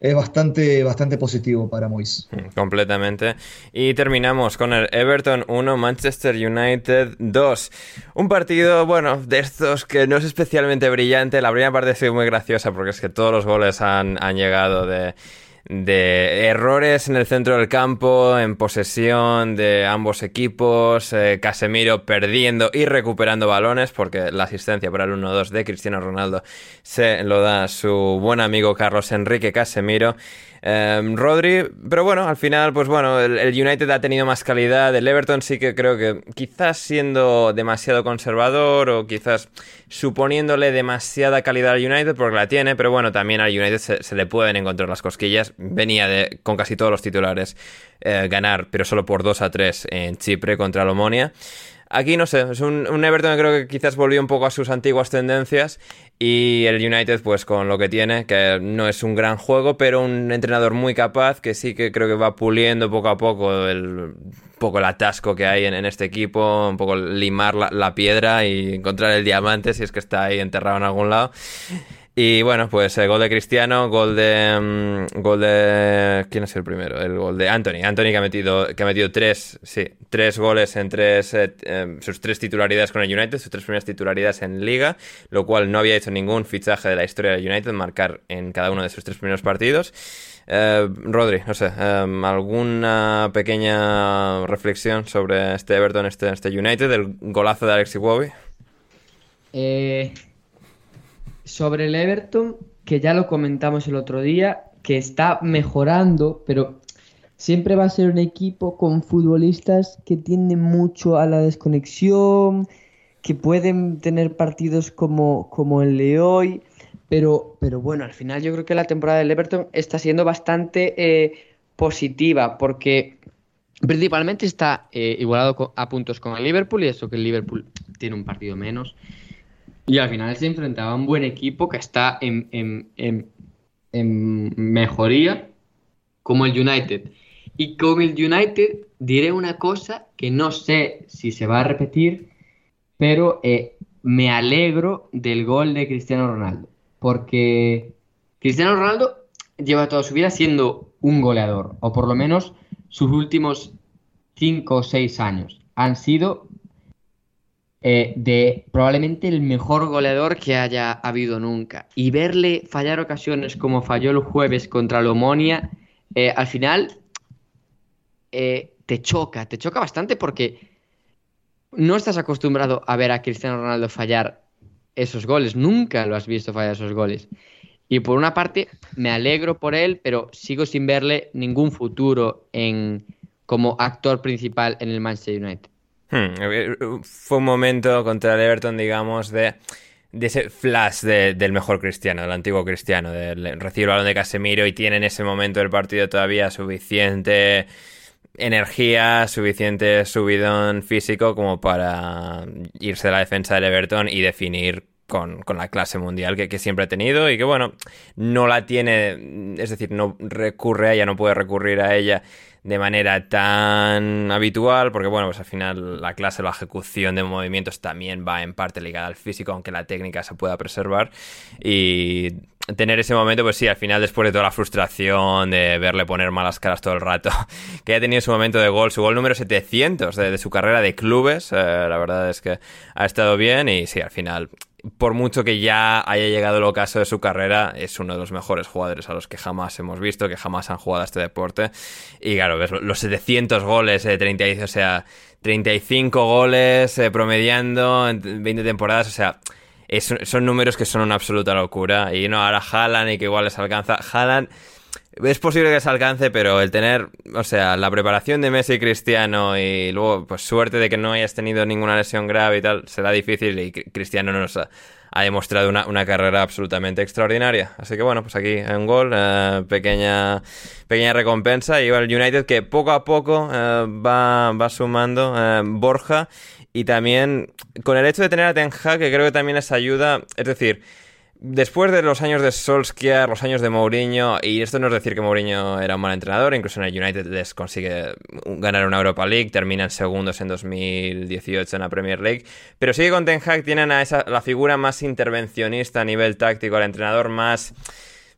es bastante, bastante positivo para Mois. Mm, completamente. Y terminamos con el Everton 1, Manchester United 2. Un partido, bueno, de estos que no es especialmente brillante. La primera parte ha sido muy graciosa porque es que todos los goles han, han llegado de de errores en el centro del campo, en posesión de ambos equipos, eh, Casemiro perdiendo y recuperando balones, porque la asistencia para el 1-2 de Cristiano Ronaldo se lo da su buen amigo Carlos Enrique Casemiro. Em, Rodri, pero bueno, al final, pues bueno, el, United ha tenido más calidad. El Everton sí que creo que quizás siendo demasiado conservador o quizás suponiéndole demasiada calidad al United, porque la tiene, pero bueno, también al United se, le pueden encontrar las cosquillas. Venía de, con casi todos los titulares, eh, ganar, pero solo por 2 a 3 en Chipre contra el Omonia. Aquí no sé, es un, Everton que creo que quizás volvió un poco a sus antiguas tendencias y el United pues con lo que tiene, que no es un gran juego, pero un entrenador muy capaz que sí que creo que va puliendo poco a poco el poco el atasco que hay en, este equipo, un poco limar la, la, piedra y encontrar el diamante si es que está ahí enterrado en algún lado. Y bueno, pues el gol de Cristiano, gol de. Mm, gol de. ¿Quién es el primero? El gol de Anthony. Anthony que ha metido, que ha metido tres, sí, tres goles en tres. Eh, em, sus tres titularidades con el United, sus tres primeras titularidades en Liga, lo cual no había hecho ningún fichaje de la historia del United, marcar en cada uno de sus tres primeros partidos. Eh, Rodri, no sé, em, ¿alguna pequeña reflexión sobre este Everton, este, este United, el golazo de Alex Iwobi? Eh, sobre el Everton, que ya lo comentamos el otro día, que está mejorando, pero siempre va a ser un equipo con futbolistas que tienden mucho a la desconexión, que pueden tener partidos como, como el de hoy, Pero, pero bueno, al final yo creo que la temporada del Everton está siendo bastante eh, positiva porque principalmente está eh, igualado a puntos con el Liverpool y eso que el Liverpool tiene un partido menos. Y al final se enfrentaba a un buen equipo que está en, en- en- en mejoría como el United. Y con el United diré una cosa que no sé si se va a repetir, pero eh, me alegro del gol de Cristiano Ronaldo. Porque Cristiano Ronaldo lleva toda su vida siendo un goleador, o por lo menos sus últimos 5 o 6 años han sido eh, de probablemente el mejor goleador que haya habido nunca. Y verle fallar ocasiones como falló el jueves contra el Omonia, eh, al final eh, te choca, te choca bastante porque no estás acostumbrado a ver a Cristiano Ronaldo fallar esos goles, nunca lo has visto fallar esos goles. Y por una parte me alegro por él, pero sigo sin verle ningún futuro en como actor principal en el Manchester United. Hmm, eh, Fue un momento contra el Everton, digamos, de, de ese flash de- del mejor cristiano, del antiguo cristiano, del recibir el balón de Casemiro y tiene en ese momento del partido todavía suficiente energía, suficiente subidón físico como para irse a la defensa del Everton y definir con, con la clase mundial que, que siempre ha tenido y que bueno, no la tiene, es decir, no recurre a ella, no puede recurrir a ella de manera tan habitual, porque bueno, pues al final la clase, la ejecución de movimientos también va en parte ligada al físico, aunque la técnica se pueda preservar. Y tener ese momento, pues sí, al final después de toda la frustración de verle poner malas caras todo el rato, que haya tenido su momento de gol, su gol número 700 de, su carrera de clubes, eh, la verdad es que ha estado bien y sí, al final por mucho que ya haya llegado el ocaso de su carrera, es uno de los mejores jugadores a los que jamás hemos visto, que jamás han jugado a este deporte. Y claro, ves los 700 goles, eh, 30, y- o sea, 35 goles eh, promediando en 20 temporadas, o sea, es- son números que son una absoluta locura. Y no, ahora Haaland y que igual les alcanza. Haaland es posible que se alcance, pero el tener, o sea, la preparación de Messi y Cristiano y luego, pues suerte de que no hayas tenido ninguna lesión grave y tal, será difícil y Cri- Cristiano nos ha, demostrado una, una carrera absolutamente extraordinaria. Así que bueno, pues aquí un gol, eh, pequeña, pequeña recompensa y el United que poco a poco eh, va, va sumando eh, Borja y también con el hecho de tener a Ten Hag, que creo que también les ayuda, es decir, Después de los años de Solskjaer, los años de Mourinho, y esto no es decir que Mourinho era un mal entrenador, incluso en el United les consigue ganar una Europa League, terminan segundos en 2018 en la Premier League, pero sí que con Ten Hag tienen a esa, la figura más intervencionista a nivel táctico, al entrenador más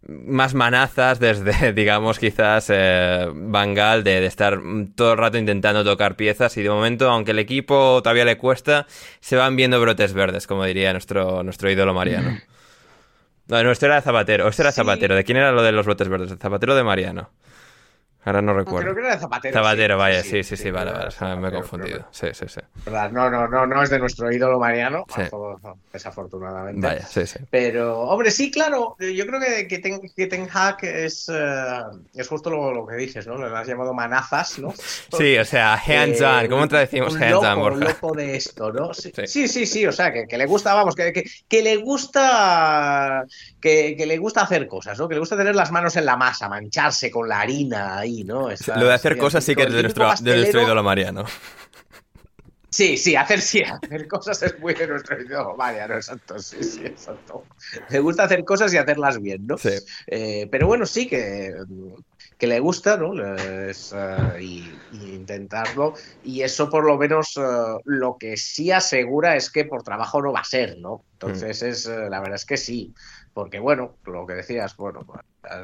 más manazas desde, digamos, quizás eh, Van Gaal de, de estar mm, todo el rato intentando tocar piezas y de momento, aunque el equipo todavía le cuesta, se van viendo brotes verdes, como diría nuestro, nuestro ídolo Mariano. No, nuestro era Zapatero. Este era Zapatero. ¿De quién era lo de los brotes verdes? ¿De Zapatero o de Mariano? Ahora no recuerdo. Creo que era de Zapatero. Zapatero, sí, vaya, sí, sí, sí, sí, vale, vale. me he confundido. Sí, sí, sí. No, no, no, no es de nuestro ídolo Mariano, desafortunadamente. Vaya, sí, sí. Pero, hombre, sí, claro, yo creo que, que, Ten, que Ten Hag es, eh, es justo lo, lo que dices, ¿no? Le has llamado manazas, ¿no? Sí, o sea, hands on. Eh, ¿Cómo un- traducimos hands loco, on, un loco de esto, ¿no? Sí, Sí. sí, o sea, que, que le gusta, vamos, que, que, que le gusta que, que le gusta hacer cosas, ¿no? Que le gusta tener las manos en la masa, mancharse con la harina ahí, ¿no? Esa- Lo de hacer cosas sí que es de nuestro, de nuestro ídolo Mariano. Sí, sí, hacer sí, hacer cosas es muy de nuestro idioma. Vaya, no, exacto, sí, sí, exacto. Le gusta hacer cosas y hacerlas bien, ¿no? Sí. Eh, pero bueno, sí que, que le gusta, ¿no? Es, eh, y, y intentarlo. Y eso por lo menos eh, lo que sí asegura es que por trabajo no va a ser, ¿no? Entonces es, la verdad es que sí. Porque bueno, lo que decías, bueno,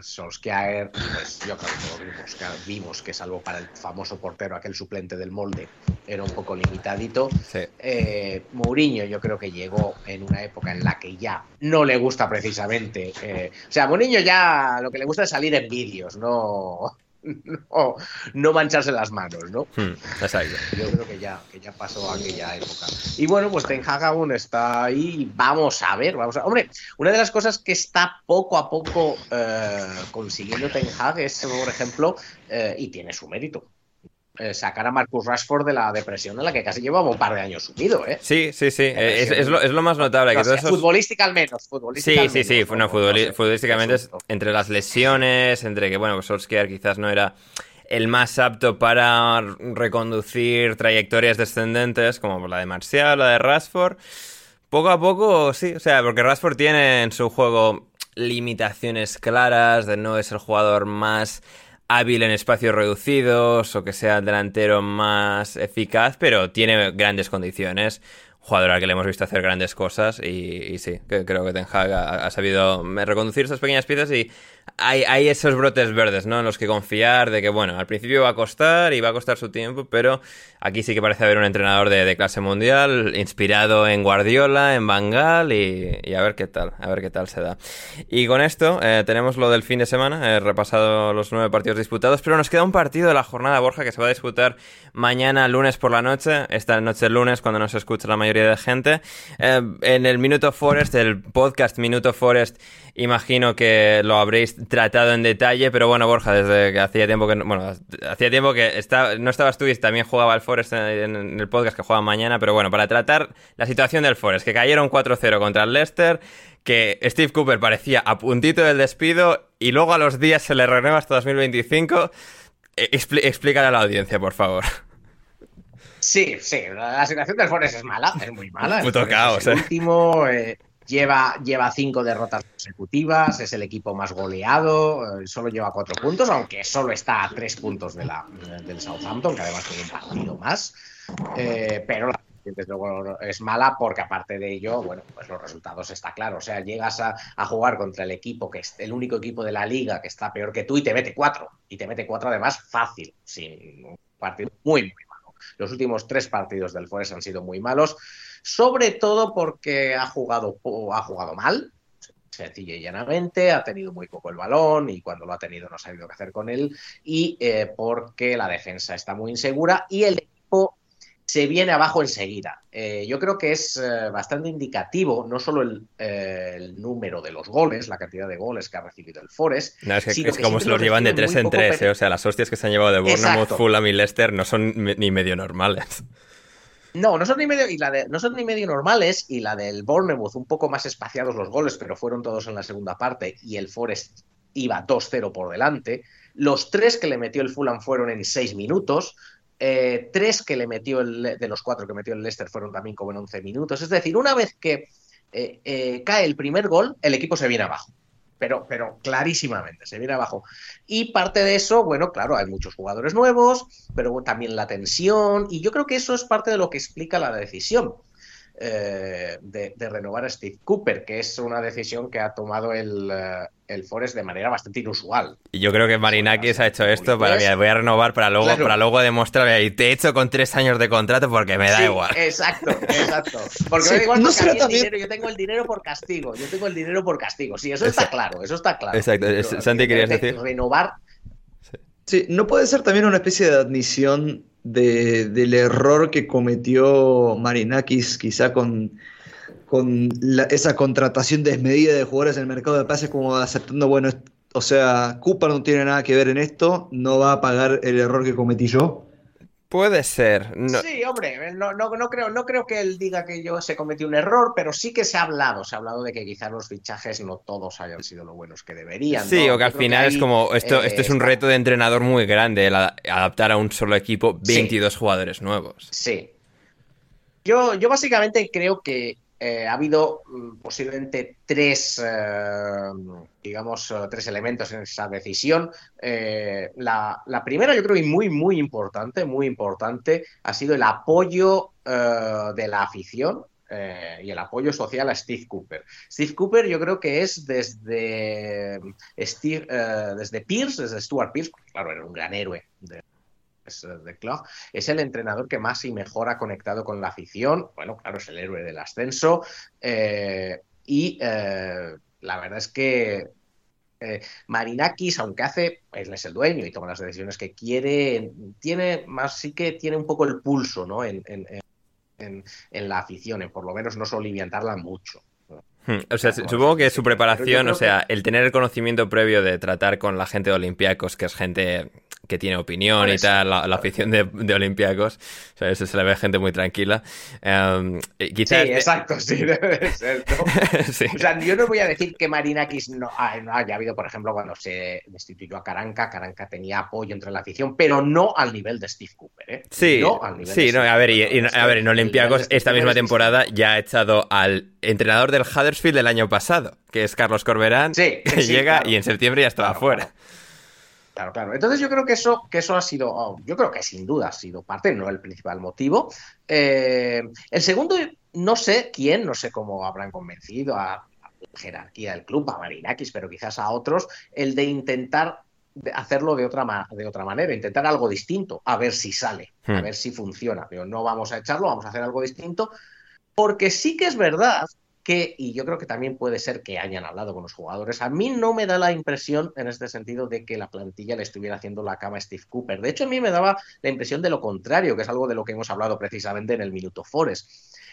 Solskjaer, pues yo creo que lo vimos, que vimos que salvo para el famoso portero, aquel suplente del molde, era un poco limitadito. Sí. Eh, Mourinho yo creo que llegó en una época en la que ya no le gusta precisamente. eh, o sea, a Mourinho ya lo que le gusta es salir en vídeos, no, no, no mancharse las manos, ¿no? Hmm, exacto. Yo creo que ya, que ya pasó aquella época. Y bueno, pues Ten Hag aún está ahí. Vamos a ver, vamos a Hombre, una de las cosas que está poco a poco eh, consiguiendo Ten Hag es, por ejemplo, eh, y tiene su mérito. Eh, sacar a Marcus Rashford de la depresión en la que casi llevaba un par de años sumido, ¿eh? Sí, sí, sí. Es, es, lo, es, lo, más notable. No, que todos o sea, esos... Futbolística al menos. Futbolística Sí, al sí, sí. menos, Fue, no, sé. futbolísticamente, es entre las lesiones, entre que, bueno, Solskjaer quizás no era el más apto para reconducir trayectorias descendentes, como la de Marcial, la de Rashford. Poco a poco, sí, o sea, porque Rashford tiene en su juego limitaciones claras, de no es el jugador más hábil en espacios reducidos o que sea el delantero más eficaz, pero tiene grandes condiciones. Jugador al que le hemos visto hacer grandes cosas y, y sí, creo que Ten ha, ha sabido reconducir esas pequeñas piezas y hay, hay, esos brotes verdes, ¿no? En los que confiar de que, bueno, al principio va a costar y va a costar su tiempo, pero aquí sí que parece haber un entrenador de, clase mundial, inspirado en Guardiola, en Bangal y, y, a ver qué tal, a ver qué tal se da. Y con esto eh, tenemos lo del fin de semana, he repasado los nueve partidos disputados, pero nos queda un partido de la jornada Borja que se va a disputar mañana lunes por la noche, esta noche lunes cuando nos escucha la mayoría de gente. Eh, en el Minuto Forest, el podcast Minuto Forest, imagino que lo habréis tratado en detalle, pero bueno, Borja, desde que hacía tiempo que bueno, hacía tiempo que está, no estabas tú y también jugaba el Forest en, en el podcast que juega mañana, pero bueno, para tratar la situación del Forest, que cayeron 4-0 contra el Leicester, que Steve Cooper parecía a puntito del despido y luego a los días se le renueva hasta 2025. Expl explícale a la audiencia, por favor. Sí, sí, la situación del Forest es mala, es muy mala. Puto caos, es el eh. último, eh, lleva, lleva cinco derrotas consecutivas, es el equipo más goleado, eh, solo lleva cuatro puntos, aunque solo está a tres puntos de la, del Southampton, que además tiene un partido más. Eh, pero la desde luego es mala porque aparte de ello, bueno, pues los resultados está claro. O sea, llegas a, a, jugar contra el equipo que es el único equipo de la liga que está peor que tú y te mete cuatro. Y te mete cuatro además fácil, sin un partido muy, muy malo. Los últimos tres partidos del Forest han sido muy malos, sobre todo porque ha jugado, ha jugado mal, sencillo y llanamente, ha tenido muy poco el balón y cuando lo ha tenido no ha sabido qué hacer con él y eh, porque la defensa está muy insegura y el equipo se viene abajo enseguida. Eh, yo creo que es eh, bastante indicativo, no solo el, el, número de los goles, la cantidad de goles que ha recibido el Forest. No, es que, es que como se los llevan de tres en tres, o sea, las hostias que se han llevado de Bournemouth. Fulham y Leicester no son ni medio normales. No, no son ni medio, y no son ni medio normales, y la del Bournemouth, un poco más espaciados los goles, pero fueron todos en la segunda parte, y el Forest iba 2-0 por delante. Los tres que le metió el Fulham fueron en seis minutos. Eh, tres que le metió el, de los cuatro que metió el Leicester fueron también como en 11 minutos. Es decir, una vez que eh, eh, cae el primer gol, el equipo se viene abajo. Pero, pero clarísimamente, se viene abajo. Y parte de eso, bueno, claro, hay muchos jugadores nuevos, pero también la tensión, y yo creo que eso es parte de lo que explica la decisión. Eh, de, de, renovar a Steve Cooper, que es una decisión que ha tomado el, uh, el Forest de manera bastante inusual. Y yo creo que Marinakis ha hecho esto para, mira, voy a renovar para luego, claro. para luego demostrar, y te he hecho con tres años de contrato porque me da sí, igual. Exacto, exacto. Porque sí, me da igual no porque también... dinero, yo tengo el dinero por castigo, yo tengo el dinero por castigo. Sí, eso está claro, eso está claro. Exacto, Pero, Santi, ¿querías decir? Renovar. Sí. sí, no puede ser también una especie de admisión de, del error que cometió Marinakis, quizá con, con la, esa contratación desmedida de jugadores en el mercado de pases, como aceptando, bueno, o sea, Cooper no tiene nada que ver en esto, no va a pagar el error que cometí yo. Puede ser. No. Sí, hombre, no, no, no, creo, no creo que él diga que yo se cometió un error, pero sí que se ha hablado, se ha hablado de que quizás los fichajes no todos hayan sido lo buenos que deberían. Sí, o que al final que es como, esto, eh, esto es un reto de entrenador muy grande, el adaptar a un solo equipo 22 sí. jugadores nuevos. Sí. Yo, yo básicamente creo que eh, ha habido mm, posiblemente tres, eh, digamos, uh, tres elementos en esa decisión. Eh, la, la, primera, yo creo que muy, muy importante, muy importante, ha sido el apoyo eh, de la afición. y el apoyo social a Steve Cooper. Steve Cooper yo creo que es desde Steve, desde Pierce, desde Stuart Pierce, claro, era un gran héroe de, de club, es el entrenador que más y mejor ha conectado con la afición. Bueno, claro, es el héroe del ascenso. Eh, y eh, la verdad es que eh, Marinakis, aunque hace, él es el dueño y toma las decisiones que quiere, tiene más, sí que tiene un poco el pulso, ¿no? En, en, en, en la afición, en por lo menos no soliviantarla mucho. Hmm. O sea, supongo que su preparación, o sea, el tener el conocimiento previo de tratar con la gente de Olympiacos, que es gente que tiene opinión y tal, la, afición de, de Olympiacos. O sea, eso se le ve gente muy tranquila. Em, quizás sí, exacto, sí, debe ser. O sea, yo no voy a decir que Marinakis no, no, haya habido, por ejemplo, cuando se destituyó a Caranca, Caranca tenía apoyo entre la afición, pero no al nivel de Steve Cooper. ¿eh? Sí, no al nivel sí, no, a ver, y, a ver, en Olympiacos esta misma temporada ya ha echado al entrenador del Huddersfield del año pasado, que es Carlos Corberán, que llega y en septiembre ya estaba fuera. Claro, claro. Entonces yo creo que eso, que eso ha sido, oh, yo creo que sin duda ha sido parte, no el principal motivo. Eh, el segundo, no sé quién, no sé cómo habrán convencido a, la jerarquía del club, a Marinakis, pero quizás a otros, el de intentar hacerlo de otra, de otra manera, intentar algo distinto, a ver si sale, a hmm. ver si funciona. Pero no vamos a echarlo, vamos a hacer algo distinto, porque sí que es verdad que, y yo creo que también puede ser que hayan hablado con los jugadores, a mí no me da la impresión en este sentido de que la plantilla le estuviera haciendo la cama a Steve Cooper. De hecho, a mí me daba la impresión de lo contrario, que es algo de lo que hemos hablado precisamente en el Minuto Forest,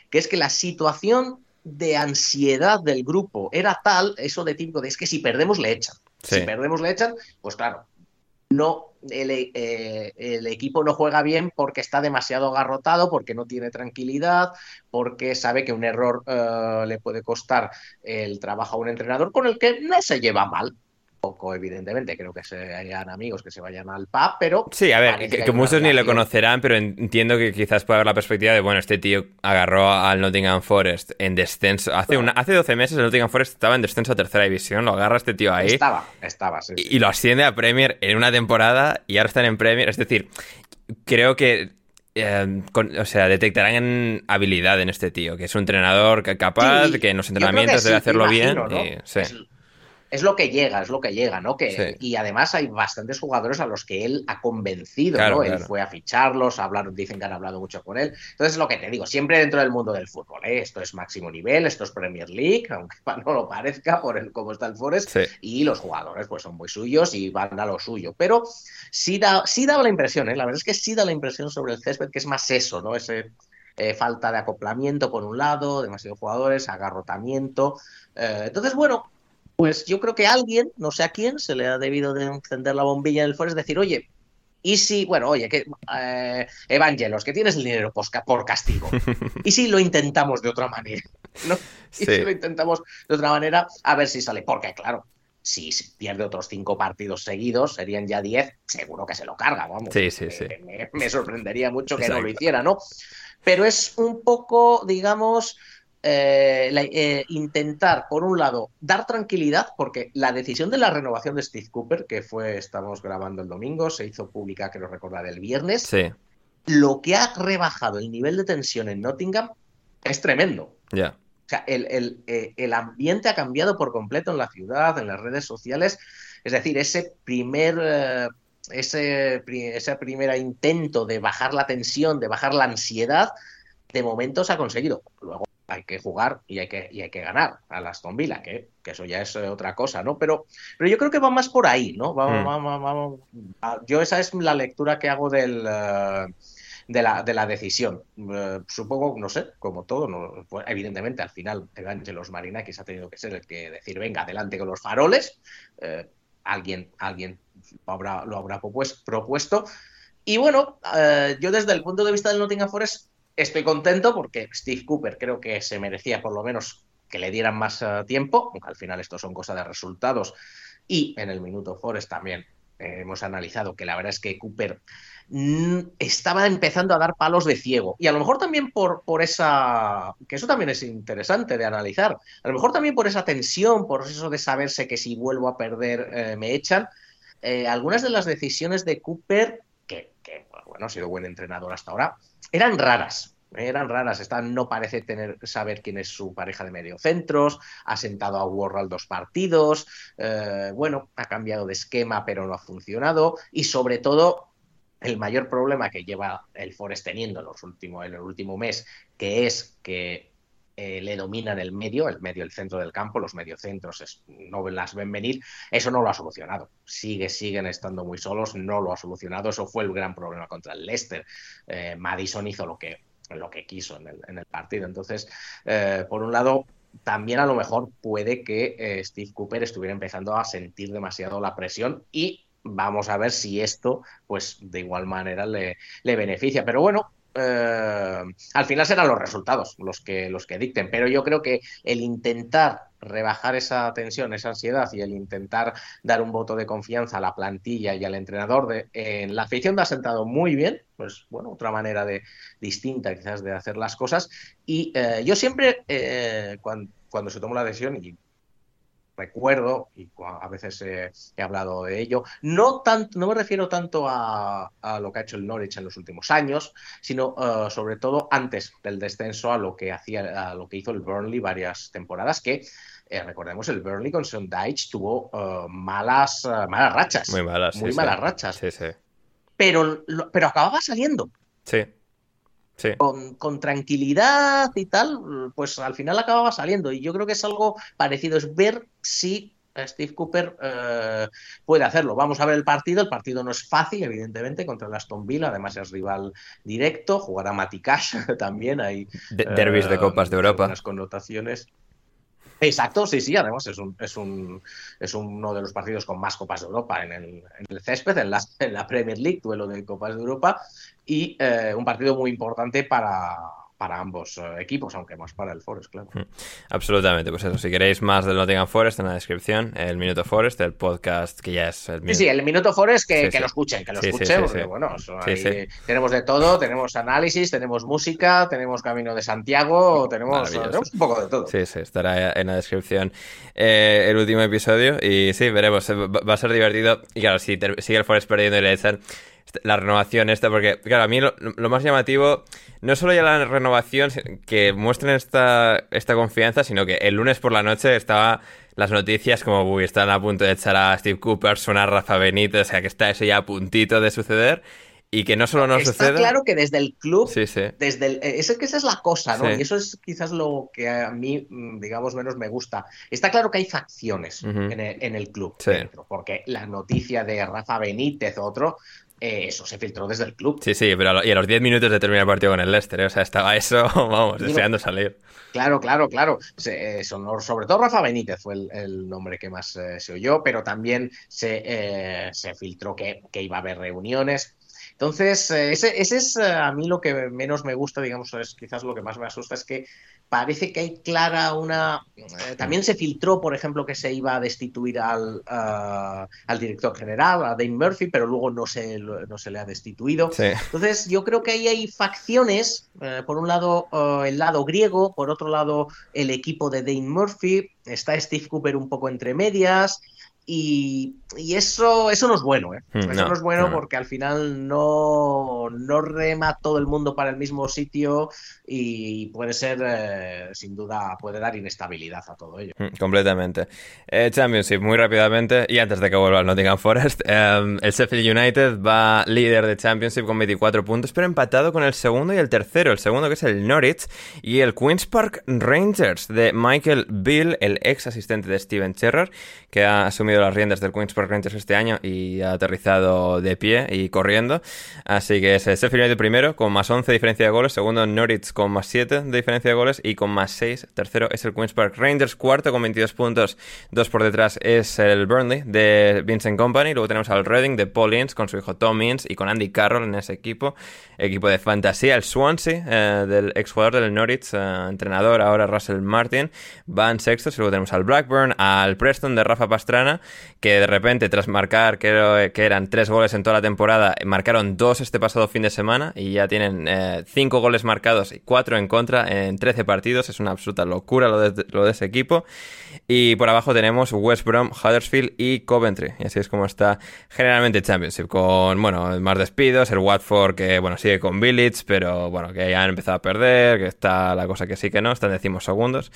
que es que la situación de ansiedad del grupo era tal, eso de típico de es que si perdemos le echan. Si perdemos le echan, pues claro, no eh, el, equipo no juega bien porque está demasiado agarrotado, porque no tiene tranquilidad, porque sabe que un error eh, le puede costar el trabajo a un entrenador con el que no se lleva mal poco, evidentemente. Creo que sean amigos que se vayan al pub, pero. Sí, a ver, que, muchos ni lo conocerán, pero entiendo que quizás puede haber la perspectiva de, bueno, este tío agarró al Nottingham Forest en descenso. Hace, una, hace 12 meses el Nottingham Forest estaba en descenso a tercera división, lo agarra este tío ahí. Estaba, estaba, sí. Y, lo asciende a Premier en una temporada y ahora están en Premier. Es decir, creo que eh, o sea, detectarán habilidad en este tío, que es un entrenador capaz, que en los entrenamientos debe hacerlo bien. sí es lo que llega, es lo que llega, ¿no? Que, Y además hay bastantes jugadores a los que él ha convencido, ¿no? Él fue a ficharlos, a hablar, dicen que han hablado mucho con él. Entonces, lo que te digo, siempre dentro del mundo del fútbol, ¿eh? Esto es máximo nivel, esto es Premier League, aunque no lo parezca por el cómo está el Forest, y los jugadores pues son muy suyos y van a lo suyo. Pero sí, da, sí daba la impresión, ¿eh? La verdad es que sí da la impresión sobre el césped que es más eso, ¿no? Ese... Eh, falta de acoplamiento por un lado, demasiados jugadores, agarrotamiento. Eh, entonces, bueno, pues yo creo que a alguien, no sé a quién, se le ha debido de encender la bombilla en el Forest, decir, oye, y si, bueno, oye, que eh, Evangelos, que tienes el dinero por, castigo. ¿Y si lo intentamos de otra manera? ¿no? ¿Y si lo intentamos de otra manera? A ver si sale. Porque, claro, si pierde otros cinco partidos seguidos, serían ya diez, seguro que se lo carga, vamos. Sí, sí, sí. Me, sorprendería mucho que no lo hiciera, ¿no? Pero es un poco, digamos, eh, eh, intentar, por un lado, dar tranquilidad, porque la decisión de la renovación de Steve Cooper, que fue, estamos grabando el domingo, se hizo pública, que lo recordaré, el viernes, lo que ha rebajado el nivel de tensión en Nottingham es tremendo. Ya. O sea, el, eh, el, ambiente ha cambiado por completo en la ciudad, en las redes sociales. Es decir, ese primer ese, ese primer intento de bajar la tensión, de bajar la ansiedad, de momento se ha conseguido. Luego hay que jugar y hay que, y hay que ganar a las Aston Villa, que, que, eso ya es otra cosa, ¿no? Pero, pero yo creo que va más por ahí, ¿no? Vamos, mm. vamos, vamos, yo esa es la lectura que hago del... Eh, de la, de la decisión. Eh, supongo, no sé, como todo, no, pues, evidentemente al final Evangelos Marinakis ha tenido que ser el que decir, venga, adelante con los faroles. Eh, alguien alguien lo habrá, lo habrá propuesto. Y bueno, yo desde el punto de vista del Nottingham Forest Estoy contento porque Steve Cooper creo que se merecía por lo menos que le dieran más eh, tiempo, aunque al final esto son cosas de resultados. Y en el minuto Forest también eh, hemos analizado que la verdad es que Cooper mm, estaba empezando a dar palos de ciego. Y a lo mejor también por, por esa, que eso también es interesante de analizar, a lo mejor también por esa tensión, por eso de saberse que si vuelvo a perder eh, me echan, algunas de las decisiones de Cooper, que, que, bueno, ha sido buen entrenador hasta ahora, eran raras. Eran raras, Esta no parece tener saber quién es su pareja de mediocentros, ha sentado a Warhol dos partidos, eh, bueno, ha cambiado de esquema pero no ha funcionado y sobre todo el mayor problema que lleva el Forest teniendo en, los últimos, en el último mes, que es que eh, le dominan el medio, el medio, el centro del campo, los mediocentros no las ven venir, eso no lo ha solucionado. Sigue, siguen estando muy solos, no lo ha solucionado. Eso fue el gran problema contra el Leicester. Eh, Madison hizo lo que, lo que quiso en el, en el partido. Entonces, eh, por un lado, también a lo mejor puede que Steve Cooper estuviera empezando a sentir demasiado la presión y vamos a ver si esto, pues de igual manera le, le beneficia. Pero bueno, eh, al final serán los resultados los que, los que dicten, pero yo creo que el intentar rebajar esa tensión, esa ansiedad y el intentar dar un voto de confianza a la plantilla y al entrenador de, en la afición ha sentado muy bien, pues bueno, otra manera de distinta quizás de hacer las cosas. Y eh, yo siempre eh, cuando, se tomó la decisión y recuerdo, y a veces he hablado de ello, no, tanto, no me refiero tanto a, lo que ha hecho el Norwich en los últimos años, sino uh, sobre todo antes del descenso a lo que, hacía, a lo que hizo el Burnley varias temporadas, que eh, recordemos, el Burnley con Sondage tuvo uh, malas, uh, malas rachas. Muy malas, Muy sí, malas sí. rachas. Sí, sí. Pero, lo- pero acababa saliendo. Sí. Sí. con, con tranquilidad y tal, pues al final acababa saliendo. Y yo creo que es algo parecido, es ver si Steve Cooper eh, puede hacerlo. Vamos a ver el partido. El partido no es fácil, evidentemente, contra el Aston Villa. Además es rival directo. Jugará Mati Cash también. Hay De- derbis de Copas de Europa. Las connotaciones. Exacto, sí, sí, además es, un, es, un, es uno de los partidos con más Copas de Europa en el, en el césped, en la, en la Premier League, duelo de Copas de Europa, y eh, un partido muy importante para, para ambos eh, equipos, aunque más para el Forest, claro. Absolutamente, pues eso, si queréis más del Nottingham Forest en la descripción, el Minuto Forest, el podcast que ya es el Sí, minuto. sí, el Minuto Forest que, Sí, que sí. lo escuchen, que lo Sí, sí, escuchen, sí, porque sí. bueno, Sí, ahí sí. tenemos de todo, tenemos análisis, tenemos música, tenemos Camino de Santiago, tenemos, tenemos un poco de todo. Sí, sí, estará en la descripción eh, el último episodio y sí, veremos, eh, va a ser divertido y claro, si sigue el Forest perdiendo y le echan la renovación esta, porque claro, a mí lo, lo más llamativo no solo ya la renovación, que muestren esta, esta confianza, sino que el lunes por la noche estaba las noticias como, uy, están a punto de echar a Steve Cooper, sonar Rafa Benítez, o sea que está eso ya a puntito de suceder y que no solo no Está suceda... claro que desde el club Sí, sí. desde el, eh, es que esa es la cosa, ¿no? Sí. Y eso es quizás lo que a mí, mm, digamos, menos me gusta. Está claro que hay facciones Ujú. en, el, en el club, dentro, porque la noticia de Rafa Benítez, otro, eh, eso se filtró desde el club. Sí, sí, pero a lo- y a los 10 minutos de terminar el partido con el Leicester, ¿eh? o sea, estaba eso, vamos, Digo- deseando salir. Claro, claro, claro. Se- eh, sonó- sobre todo Rafa Benítez fue el, el nombre que más se oyó, pero también se, se filtró que, que iba a haber reuniones. Entonces, ese, ese es a mí lo que menos me gusta, digamos, es quizás lo que más me asusta, es que parece que hay clara una... eh, también se filtró, por ejemplo, que se iba a destituir al, ah, al director general, a Dane Murphy, pero luego no se, no se le ha destituido. Sí. Entonces, yo creo que ahí hay facciones, eh, por un lado eh, el lado griego, por otro lado el equipo de Dane Murphy, está Steve Cooper un poco entre medias. Y, y eso, eso no es bueno, ¿eh? Hmm, Eso no, no, es bueno no, no. porque al final no, no rema todo el mundo para el mismo sitio y puede ser, eh, sin duda, puede dar inestabilidad a todo ello. Mm, Completamente. Eh, Championship, muy rápidamente, y antes de que vuelva al Nottingham Forest, eh, el Sheffield United va líder de Championship con 24 puntos, pero empatado con el segundo y el tercero. El segundo que es el Norwich y el Queen's Park Rangers de Michael Bill, el ex asistente de Steven Gerrard, que ha asumido las riendas del Queen's Park Rangers este año y ha aterrizado de pie y corriendo. Así que es el Sheffield United primero con más 11 de diferencia de goles, segundo Norwich con más 7 de diferencia de goles y con más 6. Tercero es el Queen's Park Rangers, cuarto con 22 puntos, dos por detrás es el Burnley de Vincent Company. Luego tenemos al Reading de Paul Ince con su hijo Tom Ince y con Andy Carroll en ese equipo, equipo de fantasía. El Swansea eh, del exjugador del Norwich, eh, entrenador ahora Russell Martin, van sextos. Luego tenemos al Blackburn, al Preston de Rafa Pastrana, que de repente tras marcar, creo que eran tres goles en toda la temporada, marcaron dos este pasado fin de semana y ya tienen eh, cinco goles marcados y cuatro en contra en 13 partidos. Es una absoluta locura lo de, lo de ese equipo. Y por abajo tenemos West Brom, Huddersfield y Coventry. Y así es como está generalmente Championship, con, bueno, más despidos, el Watford que, bueno, sigue con Village, pero, bueno, que ya han empezado a perder, que está la cosa que sí que no, están decimos segundos.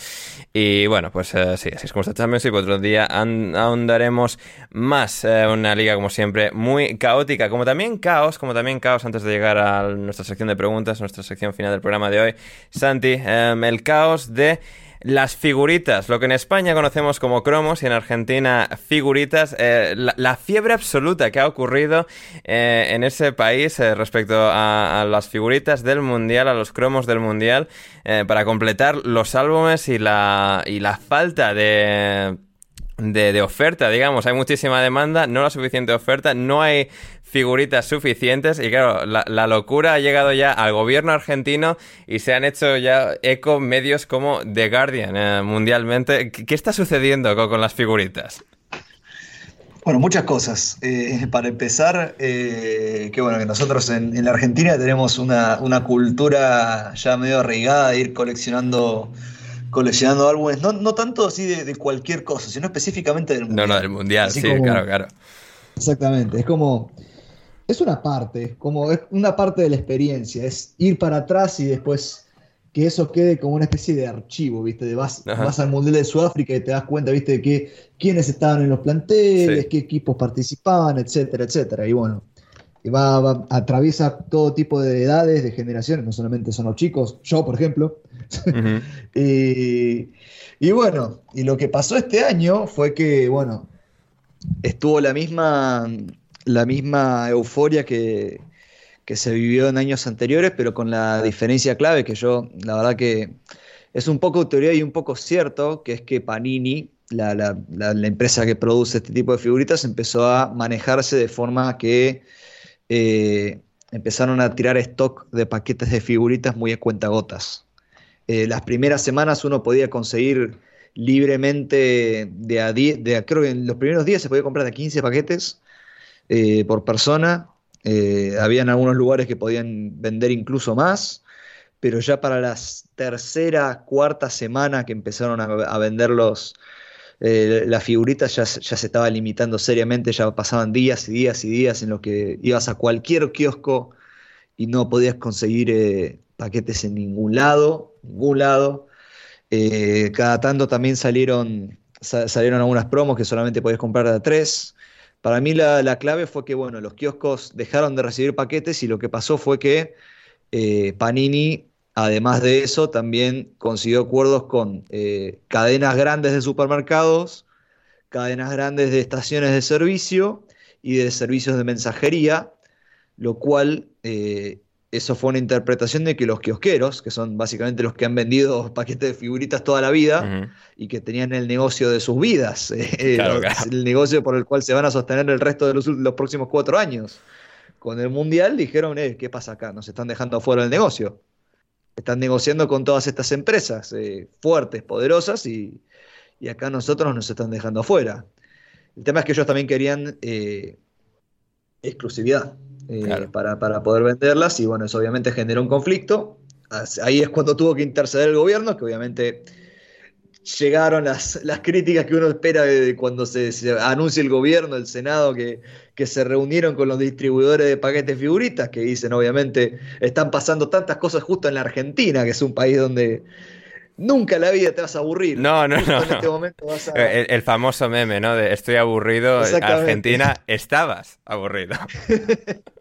Y, bueno, pues eh, sí, así es como está Championship. Otro día an- ahondaremos más. eh, una liga, como siempre, muy caótica, como también caos, como también caos antes de llegar a nuestra sección de preguntas, nuestra sección final del programa de hoy. Santi, em, el caos de las figuritas, lo que en España conocemos como cromos y en Argentina figuritas, eh, la, fiebre absoluta que ha ocurrido eh, en ese país respecto a, a las figuritas del Mundial, a los cromos del Mundial, para completar los álbumes y la, y la falta de de, oferta, digamos. Hay muchísima demanda, no la suficiente oferta, no hay figuritas suficientes y claro, la, locura ha llegado ya al gobierno argentino y se han hecho ya eco medios como The Guardian eh, mundialmente. ¿Qué, ¿Qué, está sucediendo con, las figuritas? Bueno, muchas cosas. Eh, para empezar, eh, que bueno, que nosotros en, en la Argentina tenemos una, una, cultura ya medio arraigada de ir coleccionando coleccionando álbumes, no, no tanto así de, de, cualquier cosa, sino específicamente del mundial. No, no, del mundial, así sí, como, claro, claro. Exactamente, es como, es una parte, como es una parte de la experiencia, es ir para atrás y después que eso quede como una especie de archivo, ¿viste? De vas, vas, al Mundial de Sudáfrica y te das cuenta, ¿viste? De que, quiénes estaban en los planteles, sí. qué equipos participaban, etcétera, etcétera. Y bueno, va, va, atraviesa todo tipo de edades, de generaciones, no solamente son los chicos, yo por ejemplo. Y, bueno, y lo que pasó este año fue que, bueno, estuvo la misma, la misma euforia que, que se vivió en años anteriores, pero con la diferencia clave que yo, la verdad que es un poco teoría y un poco cierto, que es que Panini, la, la, la, la empresa que produce este tipo de figuritas, empezó a manejarse de forma que eh, empezaron a tirar stock de paquetes de figuritas muy a cuentagotas. Eh, las primeras semanas uno podía conseguir libremente de a 10, de a, creo que en los primeros días se podía comprar de 15 paquetes eh, por persona. Eh, habían algunos lugares que podían vender incluso más, pero ya para la tercera, cuarta semana que empezaron a, a vender los, eh, las figuritas ya, ya, se estaba limitando seriamente, ya pasaban días y días y días en los que ibas a cualquier kiosco y no podías conseguir paquetes en ningún lado, ningún lado. Eh, cada tanto también salieron, sa salieron algunas promos que solamente podías comprar de tres. Para mí la, la, clave fue que bueno, los kioscos dejaron de recibir paquetes y lo que pasó fue que eh, Panini Además de eso, también consiguió acuerdos con eh, cadenas grandes de supermercados, cadenas grandes de estaciones de servicio y de servicios de mensajería, lo cual eso fue una interpretación de que los kiosqueros, que son básicamente los que han vendido paquetes de figuritas toda la vida uh -huh. y que tenían el negocio de sus vidas, eh, claro, claro. el negocio por el cual se van a sostener el resto de los, los próximos cuatro años. Con el Mundial dijeron, eh, ¿qué pasa acá? Nos están dejando afuera del negocio están negociando con todas estas empresas eh, fuertes, poderosas, y, y, acá nosotros nos están dejando afuera. El tema es que ellos también querían eh, exclusividad eh, claro. para, para, poder venderlas, y bueno, eso obviamente generó un conflicto. Ahí es cuando tuvo que interceder el gobierno, que obviamente llegaron las, las críticas que uno espera de cuando se, se anuncia el gobierno, el Senado, que, que, se reunieron con los distribuidores de paquetes figuritas, que dicen, obviamente, están pasando tantas cosas justo en la Argentina, que es un país donde nunca en la vida te vas a aburrir. No, no, no. En este momento vas a... el, el, famoso meme, ¿no? De estoy aburrido, Argentina, estabas aburrido.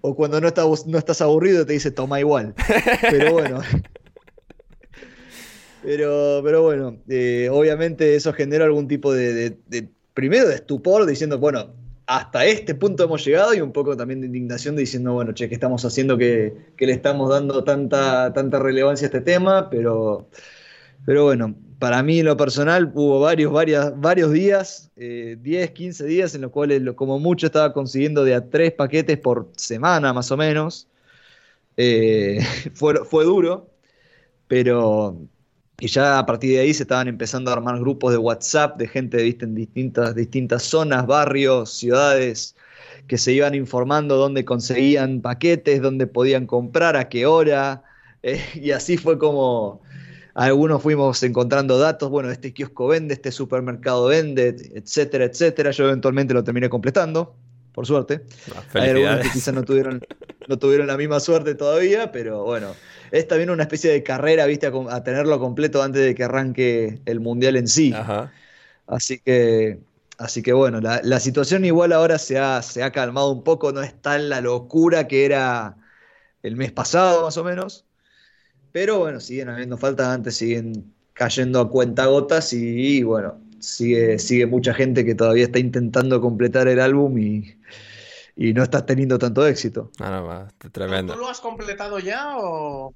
o cuando no estás, no estás aburrido te dice toma igual. Pero bueno. Pero, pero bueno, eh, obviamente eso generó algún tipo de, de, de, primero de estupor, diciendo, bueno, hasta este punto hemos llegado y un poco también de indignación diciendo, bueno, che, ¿qué estamos haciendo que, que, le estamos dando tanta, tanta relevancia a este tema? Pero, pero bueno, para mí en lo personal hubo varios, varios días, eh, 10, 15 días en los cuales como mucho estaba consiguiendo de a tres paquetes por semana más o menos. Eh, fue, fue duro, pero y ya a partir de ahí se estaban empezando a armar grupos de WhatsApp de gente ¿viste? en distintas, distintas zonas, barrios, ciudades, que se iban informando dónde conseguían paquetes, dónde podían comprar, a qué hora. Eh, y así fue como algunos fuimos encontrando datos, bueno, este kiosco vende, este supermercado vende, etcétera, etcétera. Yo eventualmente lo terminé completando, por suerte. No, Hay algunos que quizás no tuvieron, no tuvieron la misma suerte todavía, pero bueno es también una especie de carrera, viste, a, a, tenerlo completo antes de que arranque el mundial en sí. Ajá. Así que, así que bueno, la, la, situación igual ahora se ha, se ha calmado un poco, no es tan la locura que era el mes pasado, más o menos. Pero bueno, siguen habiendo faltas antes, siguen cayendo a cuentagotas y, y bueno, sigue, sigue mucha gente que todavía está intentando completar el álbum y, y no estás teniendo tanto éxito. No, no, tremendo. ¿Tú lo has completado ya o...?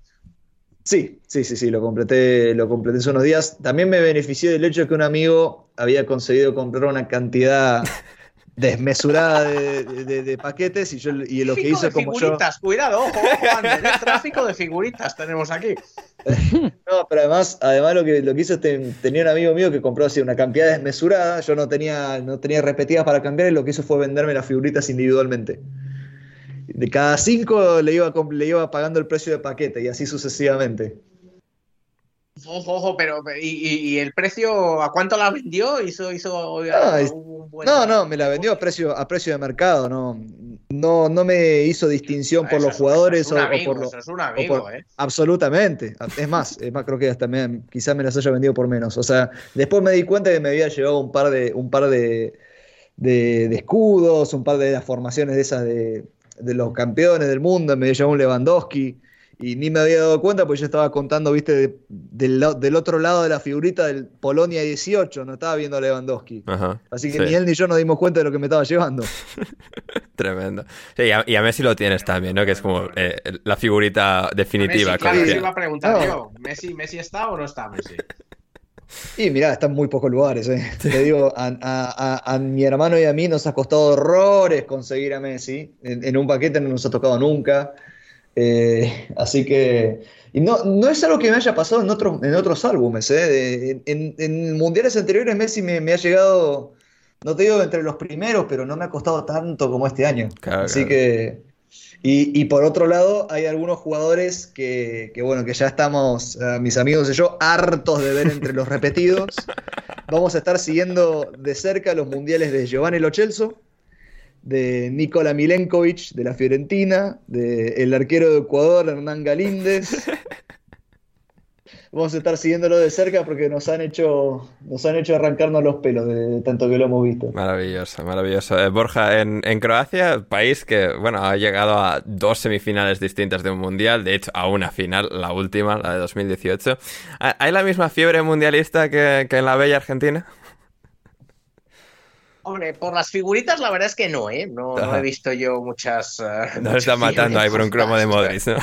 Sí, sí, sí, sí, lo completé, lo completé hace unos días. También me beneficié del hecho de que un amigo había conseguido comprar una cantidad desmesurada de, de- de paquetes y yo y lo que hice como yo. figuritas, cuidado, ojo, ojo, Ander, ¿eh? tráfico de figuritas tenemos aquí. No, pero además, además lo que lo que hice es ten- tenía un amigo mío que compró así una cantidad desmesurada. Yo no tenía, no tenía repetidas para cambiar y lo que hizo fue venderme las figuritas individualmente. De cada cinco le iba, le iba pagando el precio de paquete y así sucesivamente. Ojo, ojo, pero ¿y, el precio a cuánto la vendió? Hizo, hizo Ah, es- un buen- No, no, me la vendió a precio, a precio de mercado, no, no, no me hizo distinción por Eso los es- jugadores o- amigo, por lo- eso es un amigo, por- ¿eh? Absolutamente. Es más, es más, creo que hasta me, quizás me las haya vendido por menos. O sea, después me di cuenta que me había llevado un par de, un par de, de- de escudos, un par de las formaciones de esas de, de los campeones del mundo, me había llevado un Lewandowski. Y ni me había dado cuenta porque yo estaba contando, viste, de- del, otro lado de la figurita del Polonia 18, no estaba viendo a Lewandowski. Ajá. Así que Sí. ni él ni yo nos dimos cuenta de lo que me estaba llevando. Tremendo. Sí, y, a, y a Messi lo tienes también, ¿no? Que es como eh, la figurita definitiva. Messi, claro, que- iba a preguntar No. yo. ¿Messi, ¿Messi está o no está Messi? Y mirá, está en muy pocos lugares. eh. Te digo, a, a- a- a mi hermano y a mí nos ha costado horrores conseguir a Messi. En, en un paquete no nos ha tocado nunca. Eh, así que. Y no, no es algo que me haya pasado en otros, en otros álbumes. eh. En, en mundiales anteriores Messi me, me ha llegado, no te digo entre los primeros, pero no me ha costado tanto como este año. Claro, así claro. que. Y, y por otro lado, hay algunos jugadores que, que, bueno, que ya estamos, eh, mis amigos y yo, hartos de ver entre los repetidos. Vamos a estar siguiendo de cerca los mundiales de Giovanni Lo Celso, de Nikola Milenkovic de la Fiorentina, del arquero de Ecuador, Hernán Galíndez. Vamos a estar siguiéndolo de cerca porque nos han hecho, nos han hecho arrancarnos los pelos de, tanto que lo hemos visto. Maravilloso, maravilloso. Eh, Borja, en, en Croacia, país que, bueno, ha llegado a dos semifinales distintas de un mundial, de hecho, a una final, la última, la de 2018. ¿Ha- ¿Hay la misma fiebre mundialista que, que en la bella Argentina? Hombre, por las figuritas la verdad es que no, ¿eh? No, he visto yo muchas... eh, No muchas matando ahí por un cromo de. Modric, ¿no?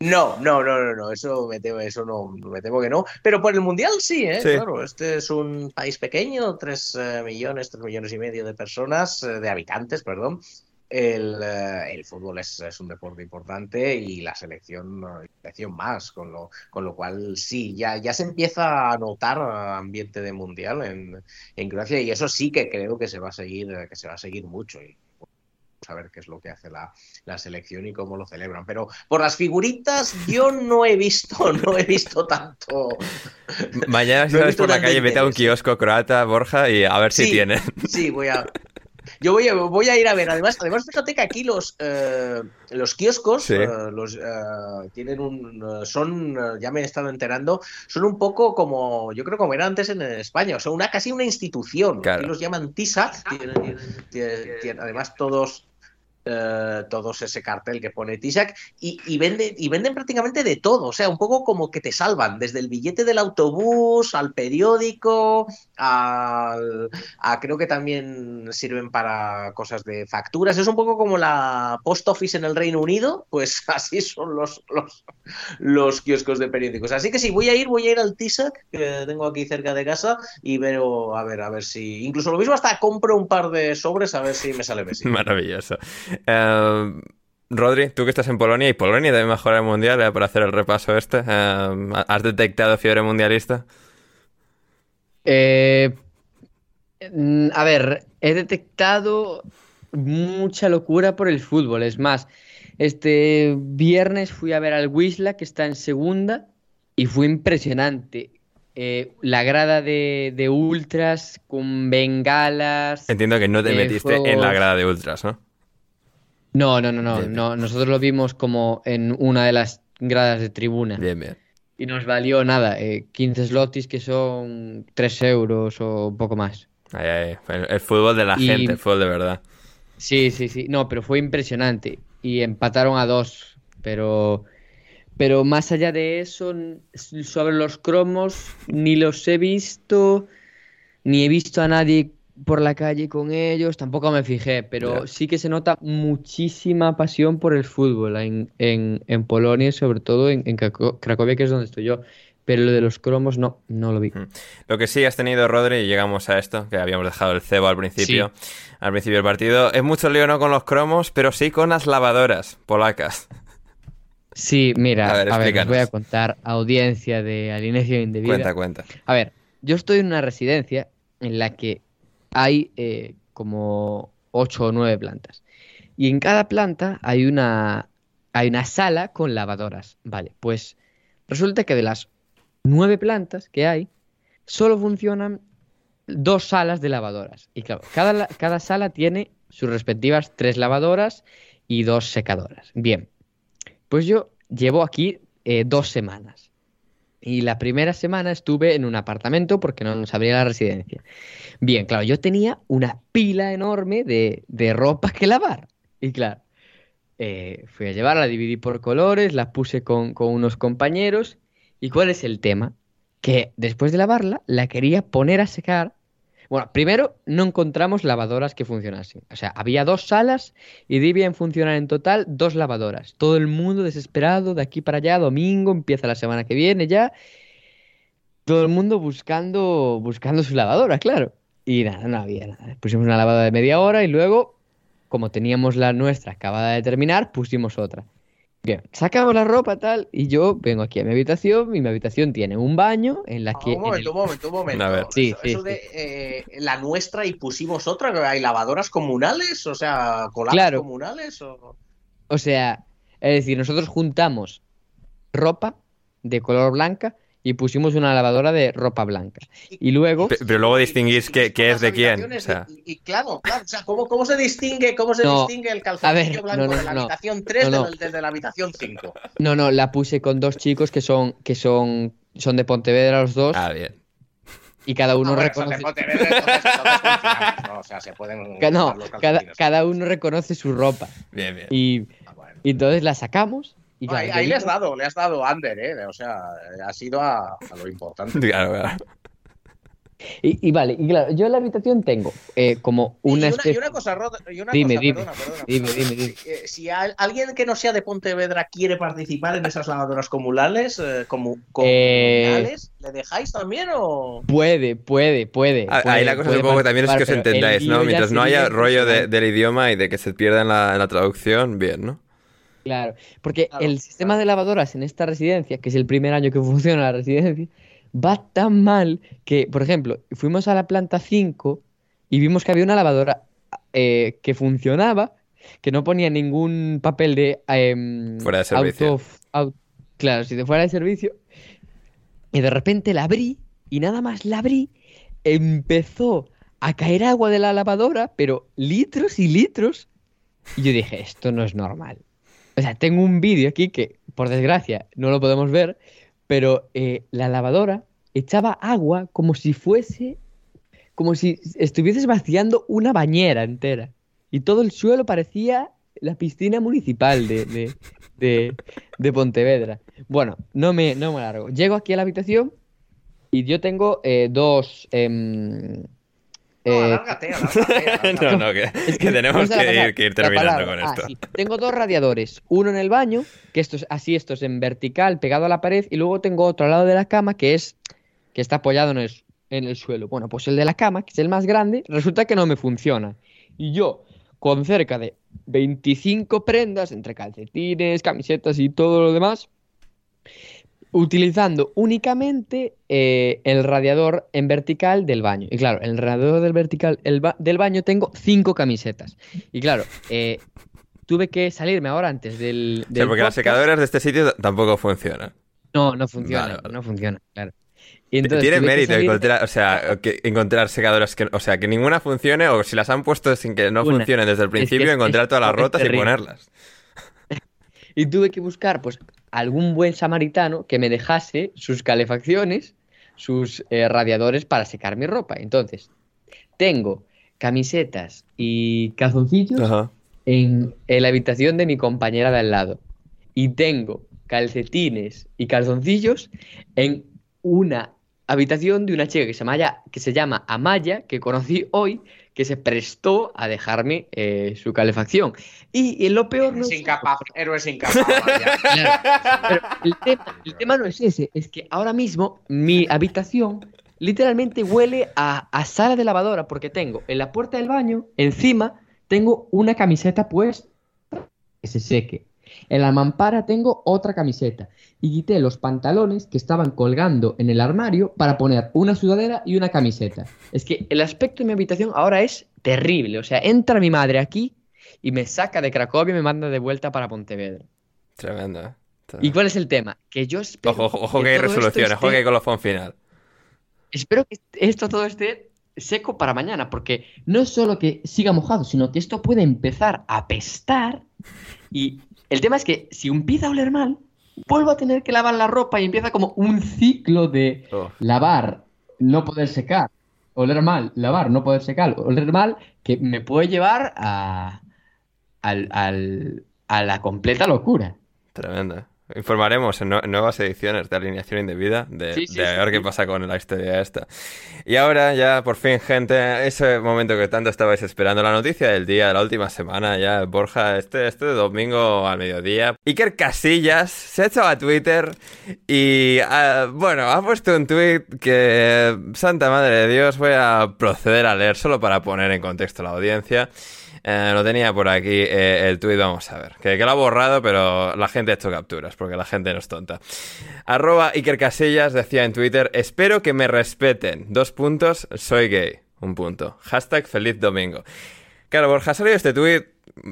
No, no, no, no, no, eso me temo, eso no, me temo que no. Pero por el Mundial sí, ¿eh? Sí. Claro, este es un país pequeño, tres eh, millones, tres millones y medio de personas, eh, de habitantes, perdón. El, eh, el fútbol es, es un deporte importante y la selección, eh, selección más, con lo, con lo cual sí, ya, ya se empieza a notar eh, ambiente de mundial en, en Croacia y eso sí que creo que se va a seguir, eh, que se va a seguir mucho. Y, a ver qué es lo que hace la, la selección y cómo lo celebran. Pero por las figuritas yo no he visto, no he visto tanto. Mañana si No sales por la calle, vete a un interés. kiosco croata, Borja, y a ver si tienen. Sí, voy a. Yo voy a, voy a ir a ver. Además, además fíjate que aquí los, eh, los kioscos Sí. eh, los, eh, tienen un. son, eh, ya me he estado enterando, son un poco como. Yo creo como era antes en España. O sea, una casi una institución. Claro. Aquí los llaman. Tienen, tienen- tienen- además, todos. Eh, todos ese cartel que pone TISAC y, y, y venden prácticamente de todo, o sea, un poco como que te salvan, desde el billete del autobús al periódico, al, a, creo que también sirven para cosas de facturas, es un poco como la post office en el Reino Unido, pues así son los, los, kioscos de periódicos. Así que sí, voy a ir, voy a ir al TISAC, que tengo aquí cerca de casa, y veo, a ver, a ver si, incluso lo mismo hasta compro un par de sobres a ver si me sale Messi. Maravilloso. Eh, Rodri, tú que estás en Polonia y Polonia debe mejorar el mundial eh, por hacer el repaso este. eh, ¿Has detectado fiebre mundialista? Eh, mm, a ver, he detectado mucha locura por el fútbol. Es más, este viernes fui a ver al Wisla, que está en segunda, y fue impresionante. Eh, la grada de, de ultras con bengalas. Entiendo que no te eh, metiste en la grada de ultras, ¿no? No, no, no, no, Bien, bien. no. Nosotros lo vimos como en una de las gradas de tribuna. Bien, bien. Y nos valió nada, eh, 15 slotis que son 3 euros o un poco más. Ay, ay, el, el fútbol de la Y- gente, el fútbol de verdad. Sí, sí, sí. No, pero fue impresionante. Y empataron a dos. Pero, pero más allá de eso, sobre los cromos, ni los he visto, ni he visto a nadie por la calle con ellos, tampoco me fijé, pero sí que se nota muchísima pasión por el fútbol en, en, en Polonia y sobre todo en, en Craco- Cracovia, que es donde estoy yo. Pero lo de los cromos no, no lo vi. Lo que sí has tenido, Rodri, y llegamos a esto, que habíamos dejado el cebo al principio, al principio del partido, es mucho lío no con los cromos, pero sí con las lavadoras polacas. Sí, mira, A a ver, os voy a contar audiencia de alineación indebida. Cuenta, cuenta. A ver, yo estoy en una residencia en la que hay eh, como ocho o nueve plantas. Y en cada planta hay una, hay una sala con lavadoras. Vale, pues resulta que de las nueve plantas que hay, solo funcionan dos salas de lavadoras. Y claro, cada, cada sala tiene sus respectivas tres lavadoras y dos secadoras. Bien, pues yo llevo aquí eh, dos semanas. Y la primera semana estuve en un apartamento porque no nos abría la residencia. Bien, claro, yo tenía una pila enorme de, de ropa que lavar. Y claro, eh, fui a llevarla, la dividí por colores, la puse con, con unos compañeros. ¿Y cuál es el tema? Que después de lavarla, la quería poner a secar. Bueno, primero no encontramos lavadoras que funcionasen. O sea, había dos salas y debían funcionar en total dos lavadoras. Todo el mundo desesperado, de aquí para allá, domingo, empieza la semana que viene ya. Todo el mundo buscando, buscando su lavadora, claro. Y nada, no había nada. Pusimos una lavadora de media hora y luego, como teníamos la nuestra acabada de terminar, pusimos otra. Bien, sacamos la ropa tal y yo vengo aquí a mi habitación y mi habitación tiene un baño en la que... un en momento, el- un momento, un momento. A ver. Sí, eso sí, eso sí. de eh, la nuestra y pusimos otra, hay lavadoras comunales, o sea, coladas Claro. comunales. O... O sea, es decir, nosotros juntamos ropa de color blanca y pusimos una lavadora de ropa blanca. Y luego... Pe- Pero luego distinguís qué, qué es de quién. O sea, Y, y claro, claro, o sea, ¿cómo, cómo se distingue, cómo se No, distingue el calzoncillo ver, blanco no, no, de la habitación 3 No, no. del, del de la habitación 5? No, no, la puse con dos chicos que son, que son, son de Pontevedra los dos ah, bien. y cada uno Ah, bueno, reconoce... son de Pontevedra, entonces- entonces confinamos, ¿no? O sea, se pueden Ca- No, usar los cada, calcetines. cada uno reconoce su ropa. Bien, bien. Y, Ah, bueno. y entonces la sacamos y No, claro, ahí, le has dado, le has dado under, ¿eh? O sea, ha sido a, a lo importante. Claro, claro. y, y vale, y claro, yo en la habitación tengo eh, como Y una y una cosa, Rod, y una Dime, cosa, dime, perdona, perdona, dime, dime, dime. Eh, Si al- alguien que no sea de Pontevedra quiere participar en esas lavadoras comunales, eh, como, Eh, comunales, ¿le dejáis también o...? Puede, puede, puede. Ah, puede, Ahí la cosa supongo que también es que os entendáis, ¿no? Mientras no haya rollo de- del idioma y de que se pierda en la, en la traducción, bien, ¿no? Claro, porque Claro, el sistema claro. de lavadoras en esta residencia, que es el primer año que funciona la residencia, va tan mal que, por ejemplo, fuimos a la planta 5 y vimos que había una lavadora eh, que funcionaba, que no ponía ningún papel de em, Fuera de servicio. auto- au- claro, si de fuera de servicio. Y de repente la abrí y nada más la abrí, empezó a caer agua de la lavadora, pero litros y litros. Y yo dije, esto no es normal. O sea, tengo un vídeo aquí que, por desgracia, no lo podemos ver, pero eh, la lavadora echaba agua como si fuese, como si estuvieses vaciando una bañera entera. Y todo el suelo parecía la piscina municipal de, de, de- de Pontevedra. Bueno, no me, no me largo. Llego aquí a la habitación y yo tengo eh, dos... em, No, eh, alárgate, alárgate, alárgate. No, no, que, es que tenemos que ir, que ir la terminando palabra. con Ah, esto. sí. Tengo dos radiadores, uno en el baño, que esto es así, esto es en vertical, pegado a la pared, y luego tengo otro al lado de la cama que es que está apoyado en el, en el suelo. Bueno, pues el de la cama, que es el más grande, resulta que no me funciona. Y yo, con cerca de 25 prendas, entre calcetines, camisetas y todo lo demás, utilizando únicamente eh, el radiador en vertical del baño. Y claro, en el radiador del vertical el ba- del baño tengo cinco camisetas. Y claro, eh, tuve que salirme ahora antes del, del porque las secadoras de este sitio tampoco funcionan. No, no funciona, Vale, vale. no funciona, claro. Y entonces Tiene mérito salir- encontrar, o sea, que encontrar secadoras que, o sea, que ninguna funcione o si las han puesto sin que no Una. funcionen desde el Es que principio, es- encontrar es- todas las rotas y ponerlas. Y tuve que buscar, pues, algún buen samaritano que me dejase sus calefacciones, sus eh, radiadores para secar mi ropa. Entonces, tengo camisetas y calzoncillos Ajá. en, en la habitación de mi compañera de al lado. Y tengo calcetines y calzoncillos en una habitación de una chica que se llama, que se llama Amaya, que conocí hoy, que se prestó a dejarme eh, su calefacción. Y, y lo peor no Es incapaz, héroes. Claro, el tema, el tema no es ese, es que ahora mismo mi habitación literalmente huele a, a sala de lavadora porque tengo en la puerta del baño, encima, tengo una camiseta puesta que se seque. En la mampara tengo otra camiseta y quité los pantalones que estaban colgando en el armario para poner una sudadera y una camiseta. Es que el aspecto de mi habitación ahora es terrible. O sea, entra mi madre aquí y me saca de Cracovia y me manda de vuelta para Pontevedra. Tremendo. ¿Y cuál es el tema? Que yo espero Ojo, ojo, ojo que hay todo esto resoluciones, ojo que hay colofón final. Espero que esto todo esté seco para mañana, porque no es solo que siga mojado, sino que esto puede empezar a apestar. Y el tema es que si empieza a oler mal, vuelvo a tener que lavar la ropa y empieza como un ciclo de Oh. lavar, no poder secar, oler mal, lavar, no poder secar, oler mal, que me puede llevar a, al- al- a la completa locura. Tremendo. Informaremos en, nue- nuevas ediciones de Alineación Indebida de, Sí, sí, de sí, a ver qué pasa con la historia esta. Y ahora ya, por fin, gente, ese momento que tanto estabais esperando, la noticia del día, de la última semana, ya, Borja, este, este domingo al mediodía, Iker Casillas se ha echado a Twitter y, ah, bueno, ha puesto un tweet que, Santa Madre de Dios, voy a proceder a leer solo para poner en contexto a la audiencia. Eh, lo tenía por aquí eh, el tuit, vamos a ver. Que, lo ha borrado, pero la gente ha hecho capturas, porque la gente no es tonta. Arroba Iker Casillas decía en Twitter, espero que me respeten. Dos puntos, soy gay. Un punto. Hashtag feliz domingo. Claro, Borja ha salido este tuit,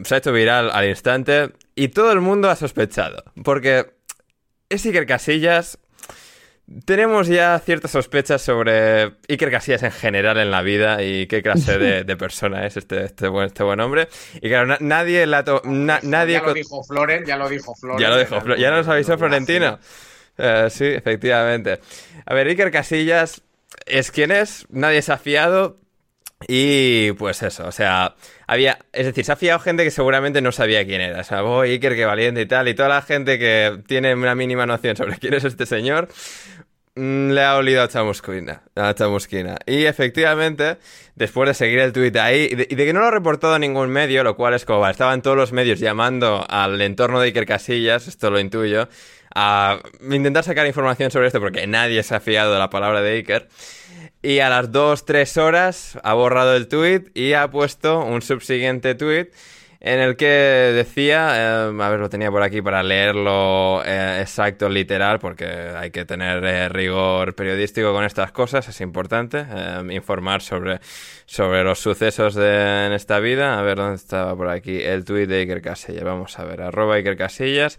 se ha hecho viral al instante, y todo el mundo ha sospechado. Porque es Iker Casillas... Tenemos ya ciertas sospechas sobre Iker Casillas en general en la vida y qué clase de, de persona es este, este, buen, este buen hombre. Y claro, na- nadie la to- na- nadie ya lo dijo Floren, ya lo dijo Floren. ya lo dijo, ya nos avisó Florentino. Eh, sí, efectivamente. A ver, Iker Casillas es quien es, nadie se ha fiado. Y pues eso, o sea, había, es decir, se ha fiado gente que seguramente no sabía quién era. O sea, voy, Iker, qué valiente y tal. Y toda la gente que tiene una mínima noción sobre quién es este señor, le ha olido a chamusquina, a. Y efectivamente, después de seguir el tuit ahí, y de, y de que no lo ha reportado ningún medio, lo cual es como, estaban todos los medios llamando al entorno de Iker Casillas, esto lo intuyo, a intentar sacar información sobre esto porque nadie se ha fiado de la palabra de Iker. Y a las 2-3 horas ha borrado el tweet y ha puesto un subsiguiente tweet en el que decía, eh, a ver, lo tenía por aquí para leerlo eh, exacto, literal, porque hay que tener eh, rigor periodístico con estas cosas, es importante eh, informar sobre, sobre los sucesos de, en esta vida. A ver, ¿dónde estaba por aquí? El tweet de Iker Casillas, vamos a ver, arroba Iker Casillas.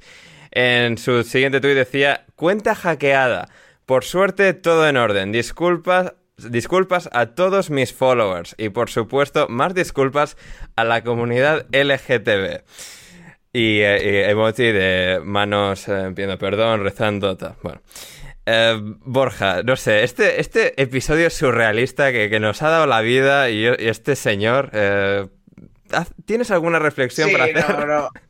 En su siguiente tweet decía, cuenta hackeada. Por suerte, todo en orden. Disculpas, disculpas a todos mis followers. Y por supuesto, más disculpas a la comunidad LGTB. Y, eh, y emoji de manos eh, pidiendo perdón, rezando, tal. Bueno. Eh, Borja, no sé, este, este episodio surrealista que, que nos ha dado la vida y, y este señor, eh, ¿tienes alguna reflexión Sí, para hacer? no, no.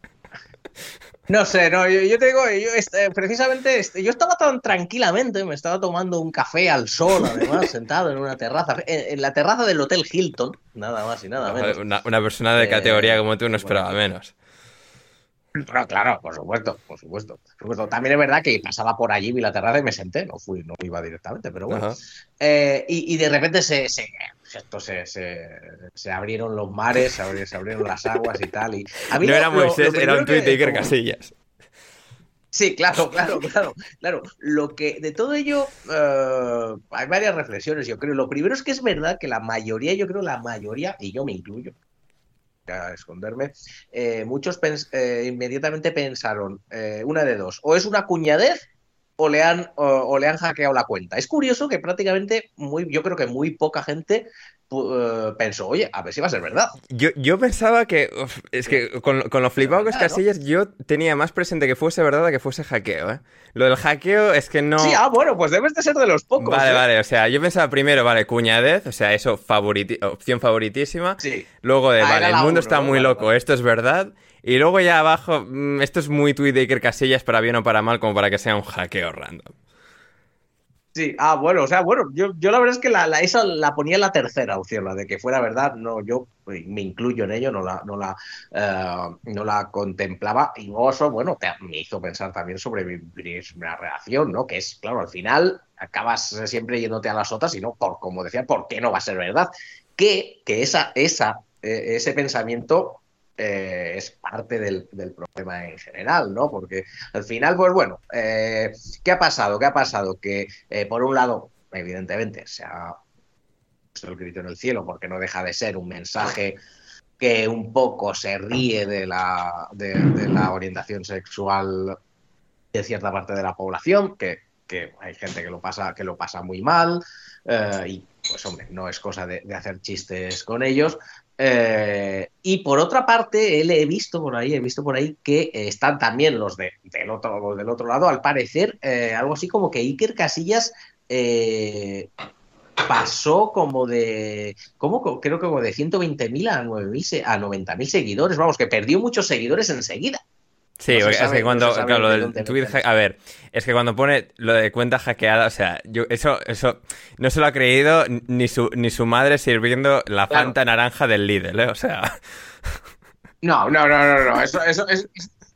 No sé, no, yo, yo te digo, yo este, precisamente este, yo estaba tan tranquilamente, me estaba tomando un café al sol, además, sentado en una terraza, en, en la terraza del Hotel Hilton, nada más y nada menos. Una, una persona de Eh, categoría como tú no bueno. esperaba menos. Pero claro, por supuesto, por supuesto, por supuesto. También es verdad que pasaba por allí, vi la terraza y me senté, no fui, no iba directamente, pero bueno. Eh, y, y de repente se, se, esto se, se, se abrieron los mares, se abrieron, se abrieron las aguas y tal. Y a mí No lo- era Moisés, era un tuit de Iker como- Casillas. Sí, claro, claro, claro, claro. Lo que de todo ello eh, hay varias reflexiones, yo creo. Lo primero es que es verdad que la mayoría, yo creo la mayoría, y yo me incluyo, a esconderme, eh, muchos pens- eh, inmediatamente pensaron eh, una de dos, o es una cuñadez o le han o, o le han hackeado la cuenta. Es curioso que prácticamente muy, yo creo que muy poca gente eh, pensó, oye, a ver si va a ser verdad. Yo, yo pensaba que. uf, es que con, con lo flipado que es verdad, ¿no? Casillas, yo tenía más presente que fuese verdad a que fuese hackeo, ¿eh? Lo del hackeo es que no. Sí, ah, bueno, pues debes de ser de los pocos. Vale, ¿eh? vale, o sea, yo pensaba primero, vale, cuñadez, o sea, eso, favoriti- opción favoritísima. Sí. Luego de, Ah, vale, el mundo uno, está muy Vale, loco, vale. esto es verdad. Y luego ya abajo, mm, esto es muy tweet de Iker Casillas para bien o para mal, como para que sea un hackeo random. Sí, ah, bueno, o sea, bueno, yo, yo la verdad es que la, la- esa la ponía en la tercera opción, la de que fuera verdad, no, yo me incluyo en ello, no la, no la, eh, no la contemplaba, y eso, bueno, te- me hizo pensar también sobre mi, una relación, ¿no? Que es, claro, al final acabas siempre yéndote a las otras y no, por, como decía, ¿por qué no va a ser verdad? Que, que esa, esa, eh, ese pensamiento eh, es parte del, del problema en general, ¿no? Porque al final, pues bueno, eh, ¿qué ha pasado? ¿Qué ha pasado? Que eh, por un lado, evidentemente, se ha puesto el grito en el cielo porque no deja de ser un mensaje que un poco se ríe de la, de, la orientación sexual de cierta parte de la población, que, que hay gente que lo pasa, que lo pasa muy mal, y pues hombre, no es cosa de, de hacer chistes con ellos. Eh, y por otra parte, él he visto por ahí, he visto por ahí que eh, están también los de, del, otro, del otro lado, al parecer, eh, algo así como que Iker Casillas pasó como de, ¿cómo? Co- creo que como de 120.000 a 9.000 se- a 90.000 seguidores, vamos, que perdió muchos seguidores enseguida. Sí, No es que cuando, no claro, lo de del tweet a ver, es que cuando pone lo de cuenta hackeada, o sea, yo eso, eso no se lo ha creído ni su, ni su madre sirviendo la Claro. fanta naranja del Lidl, ¿eh? O sea, No, no, no, no, no. Eso, eso, eso,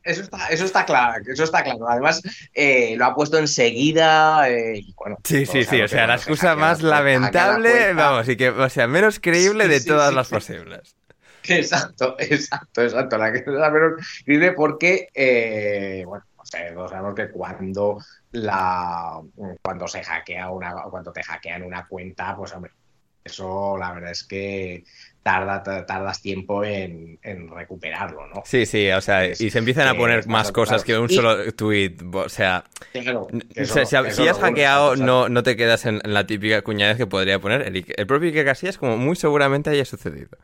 eso está, eso está claro. Eso está claro. Además, eh, lo ha puesto enseguida. eh, y bueno, sí, sí, sí, o sea, la excusa más lamentable, vamos, y que, o sea, menos creíble Sí, de sí, todas sí, las posibles. Exacto, exacto, exacto. La que es la menos creíble porque, eh, bueno, o sea, todos sabemos que cuando la cuando se hackea una, cuando te hackean una cuenta, pues hombre, eso la verdad es que tarda, tardas tiempo en, en recuperarlo, ¿no? Sí, sí, o sea, y se empiezan a que poner más cosas que un Y- solo tweet, o sea, Claro, o si, has no- hackeado, no, no te quedas en, en la típica cuñadez que podría poner el, el propio Iker Casillas, como muy seguramente haya sucedido.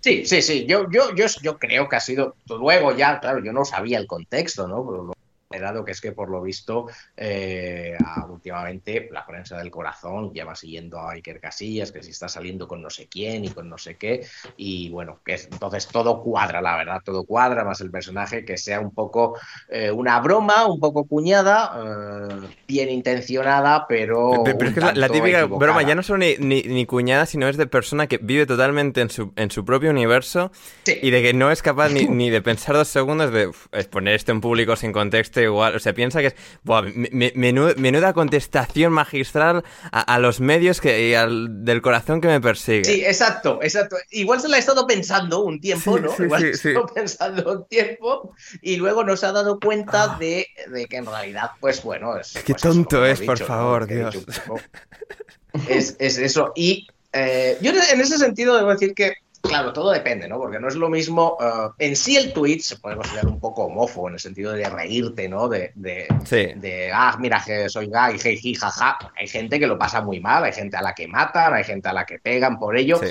Sí, sí, sí. Yo, yo, yo, yo creo que ha sido. Luego ya, claro, yo no sabía el contexto, ¿no? Dado que es que por lo visto, eh, últimamente la prensa del corazón ya va siguiendo a Iker Casillas, que si está saliendo con no sé quién y con no sé qué. Y bueno, que es- entonces todo cuadra, la verdad, todo cuadra, más el personaje que sea un poco eh, una broma, un poco cuñada, eh, bien intencionada, pero. Pero, pero es que la, típica equivocada. broma ya no solo ni, ni, ni cuñada, sino es de persona que vive totalmente en su, en su propio universo Sí. y de que no es capaz ni, ni de pensar dos segundos de "Uf, es poner esto en público sin contexto igual. O sea, piensa que es buah, me- me- menú- menuda contestación magistral a, a los medios que, y al, del corazón que me persigue. Sí, exacto, exacto. Igual se la ha estado pensando un tiempo, Sí, ¿no? sí, Igual sí, se ha estado pensando un tiempo y luego nos ha dado cuenta de, de que en realidad, pues bueno, es. Qué pues tonto es, por favor, Dios. es eso. Y eh, yo en ese sentido debo decir que, claro, todo depende, ¿no? Porque no es lo mismo. eh, en sí, el tweet se puede considerar un poco homófobo en el sentido de reírte, ¿no? De, de, Sí. de, ah, mira, que soy gay, jeji, jaja. Hay gente que lo pasa muy mal, hay gente a la que matan, hay gente a la que pegan por ello. Sí.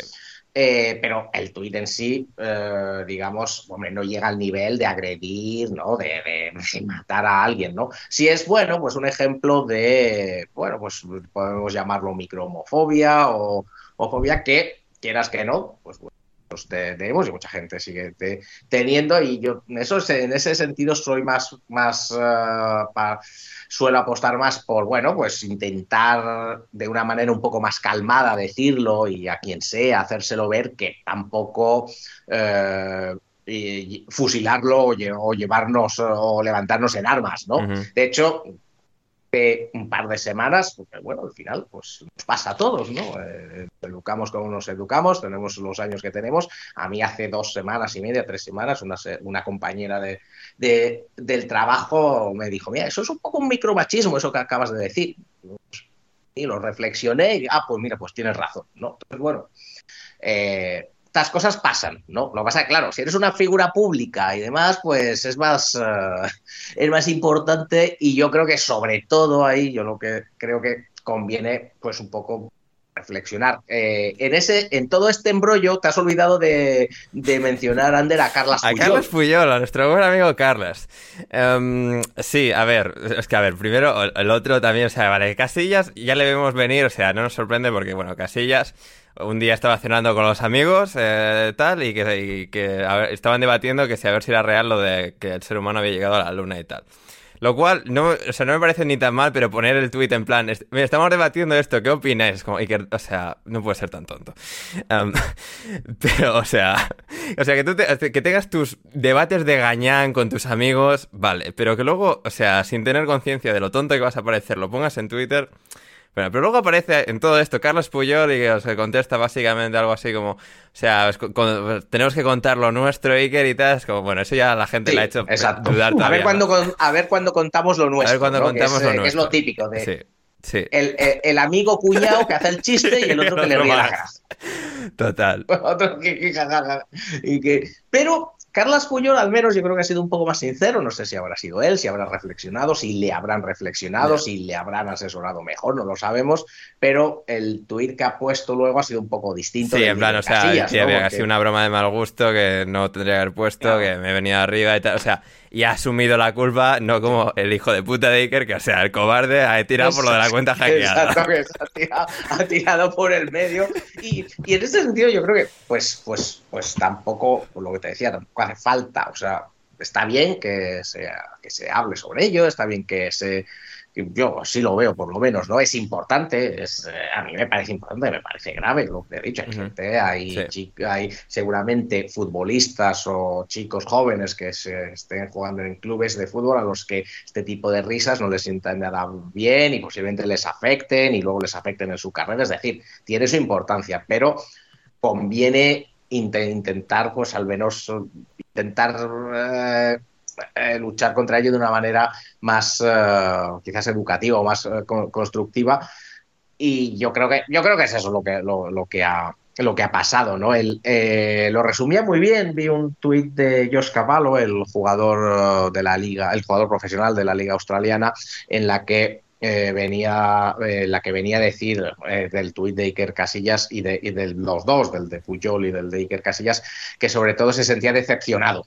Eh, pero el tuit en sí, eh, digamos, hombre, no llega al nivel de agredir, ¿no? De, de- de matar a alguien, ¿no? Si es bueno, pues un ejemplo de, bueno, pues podemos llamarlo microhomofobia o homofobia que, quieras que no, pues bueno, tenemos y mucha gente sigue te- teniendo y yo en eso es- en ese sentido soy más más eh, pa- suelo apostar más por bueno pues intentar de una manera un poco más calmada decirlo y a quien sea hacérselo ver que tampoco eh, y- fusilarlo o, lle- o llevarnos o levantarnos en armas no de hecho un par de semanas, porque bueno, al final, pues nos pasa a todos, ¿no? Eh, educamos como nos educamos, tenemos los años que tenemos. A mí hace dos semanas y media, tres semanas, una, una compañera de, de- del trabajo me dijo, mira, eso es un poco un micromachismo, eso que acabas de decir. Y lo reflexioné y, ah, pues mira, pues tienes razón, ¿no? Entonces, bueno, eh, estas cosas pasan, ¿no? Lo que pasa claro, si eres una figura pública y demás, pues es más, eh, es más importante y yo creo que sobre todo ahí, yo lo que creo que conviene, pues un poco reflexionar. Eh, en ese, en todo este embrollo, te has olvidado de, de mencionar, Ander, a Carlas A Puyol. Carlos Puyol, a nuestro buen amigo Carlos. Em, sí, a ver, es que a ver, primero el otro también, o sea, vale, Casillas ya le vemos venir, o sea, no nos sorprende porque, bueno, Casillas un día estaba cenando con los amigos, eh, tal, y que, estaban debatiendo que a ver si era real lo de que el ser humano había llegado a la luna y tal. Lo cual, no, o sea, no me parece ni tan mal, pero poner el tweet en plan, "Est- estamos debatiendo esto, ¿qué opináis? Como, y que, o sea, no puede ser tan tonto. Pero, o sea, o sea que tú que tengas tus debates de gañán con tus amigos, vale, pero que luego, o sea, sin tener conciencia de lo tonto que vas a parecer, lo pongas en Twitter. Bueno, pero luego aparece en todo esto Carlos Puyol y que os contesta básicamente algo así como, o sea, con- tenemos que contar lo nuestro, Iker, y tal. Es como, bueno, eso ya la gente Sí, le ha hecho exacto. dudar A ver, todavía, a ver cuándo contamos lo nuestro. A ver cuándo ¿no? contamos es, lo eh, que nuestro. es lo típico de Sí, sí, el, el- el amigo cuñado que hace el chiste y el otro que le ríe la cara. total. Otro que, que... Pero Carlas Puyol al menos yo creo que ha sido un poco más sincero. No sé si habrá sido él, si habrá reflexionado, si le habrán reflexionado, si le habrán asesorado mejor, no lo sabemos. Pero el tuit que ha puesto luego ha sido un poco distinto. Sí, en plan, o sea, Casillas, sí, ¿no? había Porque- sido una broma de mal gusto que no tendría que haber puesto, Claro. que me venido arriba y tal. O sea, y ha asumido la culpa, no como el hijo de puta de Iker, que, o sea, el cobarde ha tirado por lo de la cuenta hackeada. Exacto, que se ha tirado, ha tirado por el medio. Y, y en ese sentido yo creo que, pues, pues, pues tampoco, por lo que te decía, tampoco hace falta. O sea, está bien que se, que se hable sobre ello, está bien que se... Yo sí lo veo, por lo menos, ¿no? Es importante, es, eh, a mí me parece importante, me parece grave lo que he dicho. Hay gente, hay, Sí. chi- hay seguramente futbolistas o chicos jóvenes que se estén jugando en clubes de fútbol a los que este tipo de risas no les sientan nada bien y posiblemente les afecten y luego les afecten en su carrera. Es decir, tiene su importancia, pero conviene inte- intentar, pues al menos intentar eh, eh, luchar contra ello de una manera más eh, quizás educativa o más eh, co- constructiva. Y yo creo que yo creo que es eso lo que lo, que ha lo que ha pasado, ¿no? El, lo resumía muy bien, vi un tuit de Josh Cavallo, el jugador de la liga, el jugador profesional de la liga australiana, en la que venía, la que venía a decir del tuit de Iker Casillas y de, y de los dos, del de Puyol y del de Iker Casillas, que sobre todo se sentía decepcionado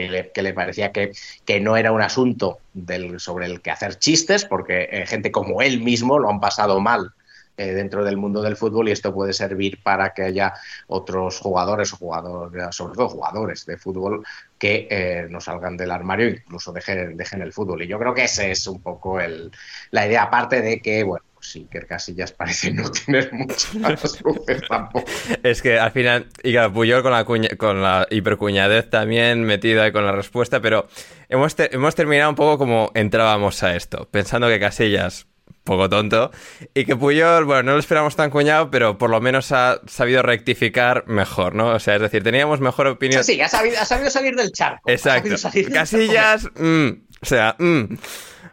que le, que le parecía que, que no era un asunto del, sobre el que hacer chistes, porque eh, gente como él mismo lo han pasado mal eh, dentro del mundo del fútbol y esto puede servir para que haya otros jugadores o jugadores, sobre todo jugadores de fútbol que eh, no salgan del armario incluso dejen, dejen el fútbol. Y yo creo que ese es un poco el, la idea, aparte de que, bueno, pues sí, que Casillas parece no tener muchas luces tampoco. Es que al final, y claro, Puyol con la, cuña- con la hipercuñadez también metida con la respuesta, pero hemos, te- hemos terminado un poco como entrábamos a esto, pensando que Casillas, poco tonto, y que Puyol, bueno, no lo esperamos tan cuñado, pero por lo menos ha sabido rectificar mejor, ¿no? O sea, es decir, teníamos mejor opinión. Sí, ha sabido, ha sabido salir del charco. ha Exacto. sabido salir del Casillas, mm, o sea, mm.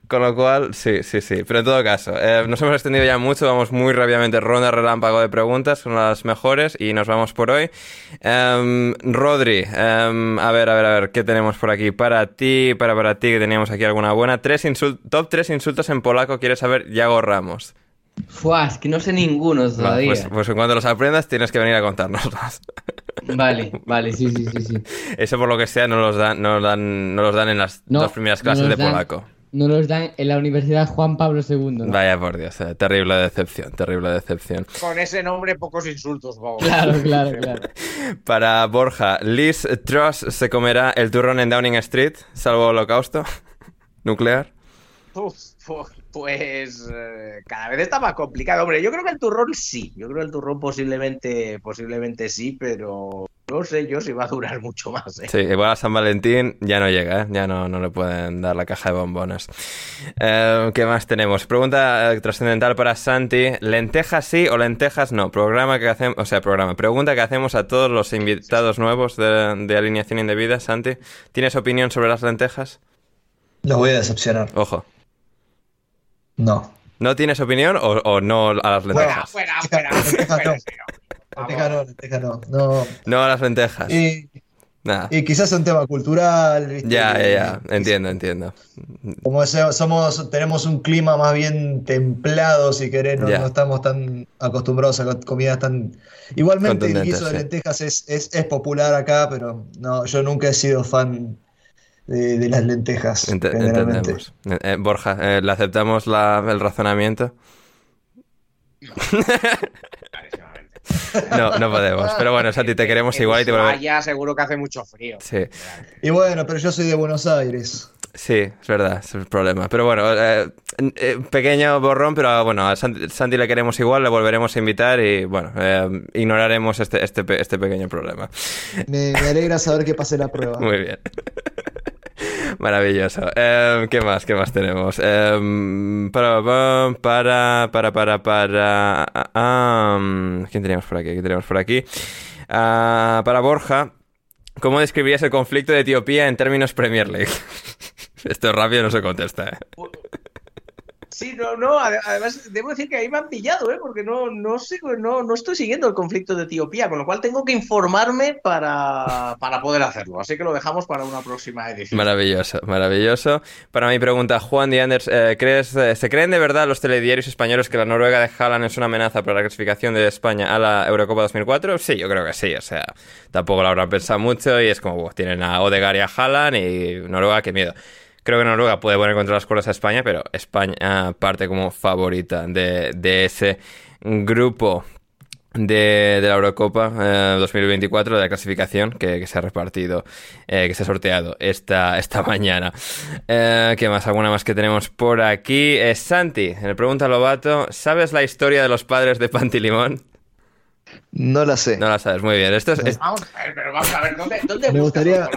Con lo cual, sí, sí, sí. Pero en todo caso, eh, nos hemos extendido ya mucho, vamos muy rápidamente, ronda relámpago de preguntas, son las mejores y nos vamos por hoy. Em, Rodri, em, a ver, a ver, a ver, ¿qué tenemos por aquí? Para ti, para, para ti, que teníamos aquí alguna buena. Tres top tres insultos en polaco, ¿quieres saber? Yago Ramos. Fua, es que no sé ninguno Vale, todavía. pues, pues en cuanto los aprendas, tienes que venir a contárnoslos. Vale, vale, sí, sí, sí, sí. Eso por lo que sea no los dan, no los dan, no los dan en las No, dos primeras clases de dan. polaco. No los dan en la Universidad Juan Pablo II. ¿no? Vaya por Dios, eh, terrible decepción, terrible decepción. Con ese nombre, pocos insultos, vamos. Claro, claro, claro. Para Borja, Liz Truss se comerá el turrón en Downing Street, salvo holocausto nuclear. Uf, fu- pues eh, cada vez está más complicado. Hombre, yo creo que el turrón sí. Yo creo que el turrón posiblemente, posiblemente sí, pero no sé yo si va a durar mucho más. ¿eh? Sí, igual a San Valentín ya no llega, ¿eh? ya no, no le pueden dar la caja de bombones. Eh, ¿Qué más tenemos? Pregunta eh, trascendental para Santi. ¿Lentejas sí o lentejas no? Programa que hacemos, o sea, programa. Pregunta que hacemos a todos los invitados nuevos de, de alineación indebida, Santi. ¿Tienes opinión sobre las lentejas? Los voy a decepcionar. Ojo. No. ¿No tienes opinión o, o no a las lentejas? Fuera, fuera, Lentejas fuera, no. fuera. Lenteja no, lenteja no. no. No a las lentejas. Y, Nada. y quizás un tema cultural. ¿viste? Ya, ya, ya. Entiendo, entiendo. Como somos, tenemos un clima más bien templado, si querés, no, estamos tan acostumbrados a co- comidas tan... Igualmente el guiso de sí. lentejas es, es, es popular acá, pero no, yo nunca he sido fan de, de las lentejas, Ente- generalmente. entendemos. Eh, eh, Borja, eh, ¿le aceptamos la- el razonamiento? No, no podemos. Pero bueno, Santi, te queremos En igual y te volvemos. Ushuaia seguro que hace mucho frío. Sí. Y bueno, pero yo soy de Buenos Aires. Sí, es verdad, es el problema. Pero bueno, eh, eh, pequeño borrón, pero bueno, a Santi, Santi le queremos igual, le volveremos a invitar y bueno, eh, ignoraremos este, este, este pequeño problema. Me, me alegra saber que pasé la prueba. Muy bien. Maravilloso. Eh, ¿Qué más? ¿Qué más tenemos? Eh, para, para, para, para, para... ah, ah, mm, ¿Quién teníamos por aquí? ¿Quién teníamos por aquí? Ah, para Borja, ¿cómo describirías el conflicto de Etiopía en términos Premier League? Esto rápido no se contesta, ¿eh? Sí, no, no, ade- además debo decir que ahí me han pillado, ¿eh? porque no, no, sé, no, no estoy siguiendo el conflicto de Etiopía, con lo cual tengo que informarme para, para poder hacerlo. Así que lo dejamos para una próxima edición. Maravilloso, maravilloso. Para mi pregunta, Juan Di Anders, eh, ¿crees, eh, ¿se creen de verdad los telediarios españoles que la Noruega de Haaland es una amenaza para la clasificación de España a la Eurocopa 2004? Sí, yo creo que sí. O sea, tampoco lo habrán pensado mucho y es como, "Buah, tienen a Odegaard y a Haaland y Noruega, qué miedo. Creo que Noruega puede poner contra las cuerdas a España, pero España parte como favorita de, ese grupo de, la Eurocopa eh, 2024, de la clasificación que, se ha repartido, eh, que se ha sorteado esta, esta mañana. Eh, ¿Qué más? ¿Alguna más que tenemos por aquí? Eh, Santi, me pregunta Lobato, ¿sabes la historia de los padres de Pantilimón? No la sé. No la sabes, muy bien. Esto es, es- Vamos a ver, pero vamos a ver, ¿dónde, dónde Me gustaría-?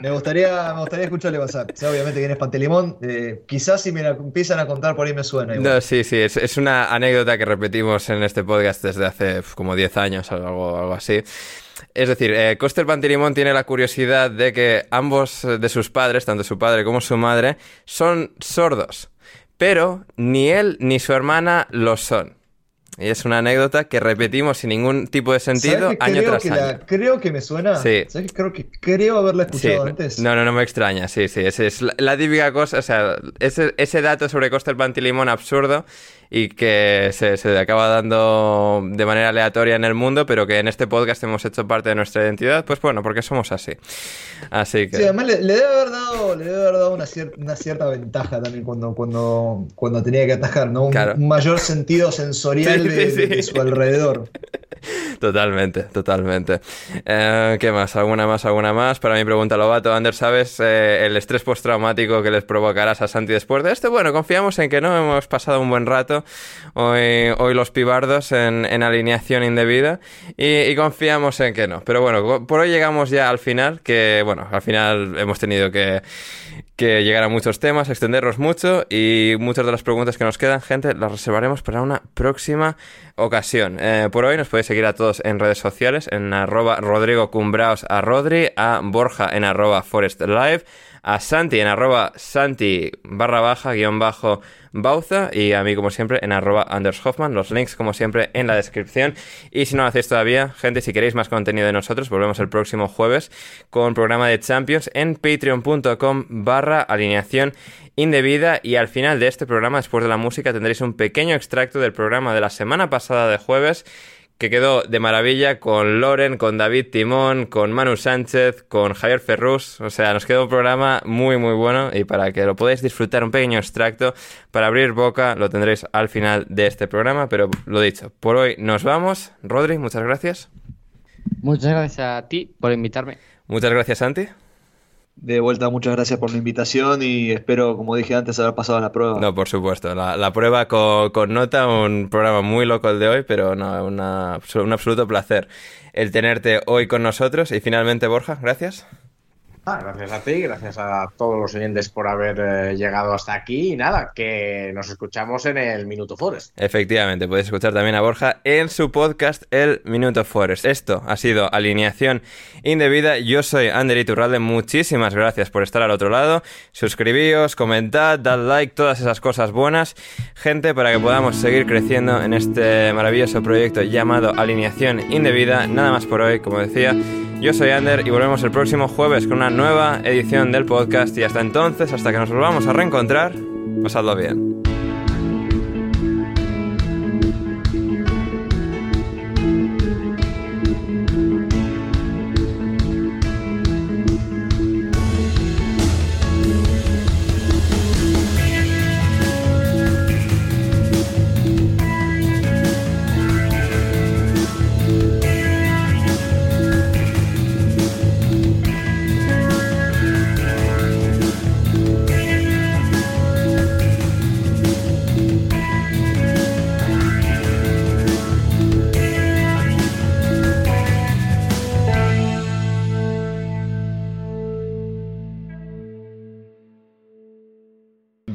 Me gustaría, me gustaría escucharle pasar. Sé obviamente quién es Pantelimón. eh, quizás si me la empiezan a contar por ahí me suena. igual. No, sí, sí, es, es una anécdota que repetimos en este podcast desde hace como 10 años o algo, algo así. Es decir, eh, Coster Pantilimón tiene la curiosidad de que ambos de sus padres, tanto su padre como su madre, son sordos. Pero ni él ni su hermana lo son. Y es una anécdota que repetimos sin ningún tipo de sentido ¿Sabes que año creo tras que año. la- creo que me suena. Sí. ¿Sabes que creo que creo haberla Sí, escuchado antes? no, no, no me extraña, sí, sí, ese es la, la típica cosa, o sea, ese, ese dato sobre Coster Pantilimón absurdo y que se, se acaba dando de manera aleatoria en el mundo, pero que en este podcast hemos hecho parte de nuestra identidad, pues bueno, porque somos así. Así que... Sí, además le, le debe haber dado, le debe haber dado una, cier- una cierta ventaja también cuando, cuando, cuando tenía que atajar, ¿no? Un, Claro. un mayor sentido sensorial Sí, de, sí, sí. de su alrededor. Totalmente, totalmente. Eh, ¿Qué más? ¿Alguna más? ¿Alguna más? Para mi pregunta, Lobato, Ander, ¿sabes eh, el estrés postraumático que les provocarás a Santi después de esto? Bueno, confiamos en que no, hemos pasado un buen rato hoy, los pibardos en, en alineación indebida y, y confiamos en que no. Pero bueno, por hoy llegamos ya al final, que bueno, al final hemos tenido que, que llegar a muchos temas, extendernos mucho y muchas de las preguntas que nos quedan, gente, las reservaremos para una próxima ocasión. Eh, por hoy nos podéis seguir a todos en redes sociales, en arroba Rodrigo Cumbraos a Rodri, a Borja en arroba Forest Live, a Santi en arroba Santi barra baja guion bajo Bauza y a mí como siempre en arroba Anders Hoffman, los links como siempre en la descripción. Y si no lo hacéis todavía, gente, si queréis más contenido de nosotros, volvemos el próximo jueves con programa de Champions en patreon.com barra alineación indebida. Y al final de este programa, después de la música, tendréis un pequeño extracto del programa de la semana pasada de jueves que quedó de maravilla con Loren, con David Timón, con Manu Sánchez, con Javier Ferrus. O sea, nos quedó un programa muy, muy bueno y para que lo podáis disfrutar un pequeño extracto para abrir boca lo tendréis al final de este programa. Pero lo dicho, por hoy nos vamos. Rodri, muchas gracias. Muchas gracias a ti por invitarme. Muchas gracias, Santi. De vuelta, muchas gracias por la invitación y espero, como dije antes, haber pasado la prueba. No, por supuesto. La, prueba con, con nota, un programa muy loco el de hoy, pero no, una- un absoluto placer el tenerte hoy con nosotros. Y finalmente, Borja, gracias. Ah, gracias a ti, gracias a todos los oyentes por haber eh, llegado hasta aquí y nada, que nos escuchamos en el Minuto Forest. Efectivamente, podéis escuchar también a Borja en su podcast El Minuto Forest. Esto ha sido Alineación Indebida. Yo soy Ander Iturralde. Muchísimas gracias por estar al otro lado. Suscribíos, comentad, dad like, todas esas cosas buenas. Gente, para que podamos seguir creciendo en este maravilloso proyecto llamado Alineación Indebida. Nada más por hoy, como decía. Yo soy Ander y volvemos el próximo jueves con una nueva edición del podcast. Y hasta entonces, hasta que nos volvamos a reencontrar, pasadlo bien.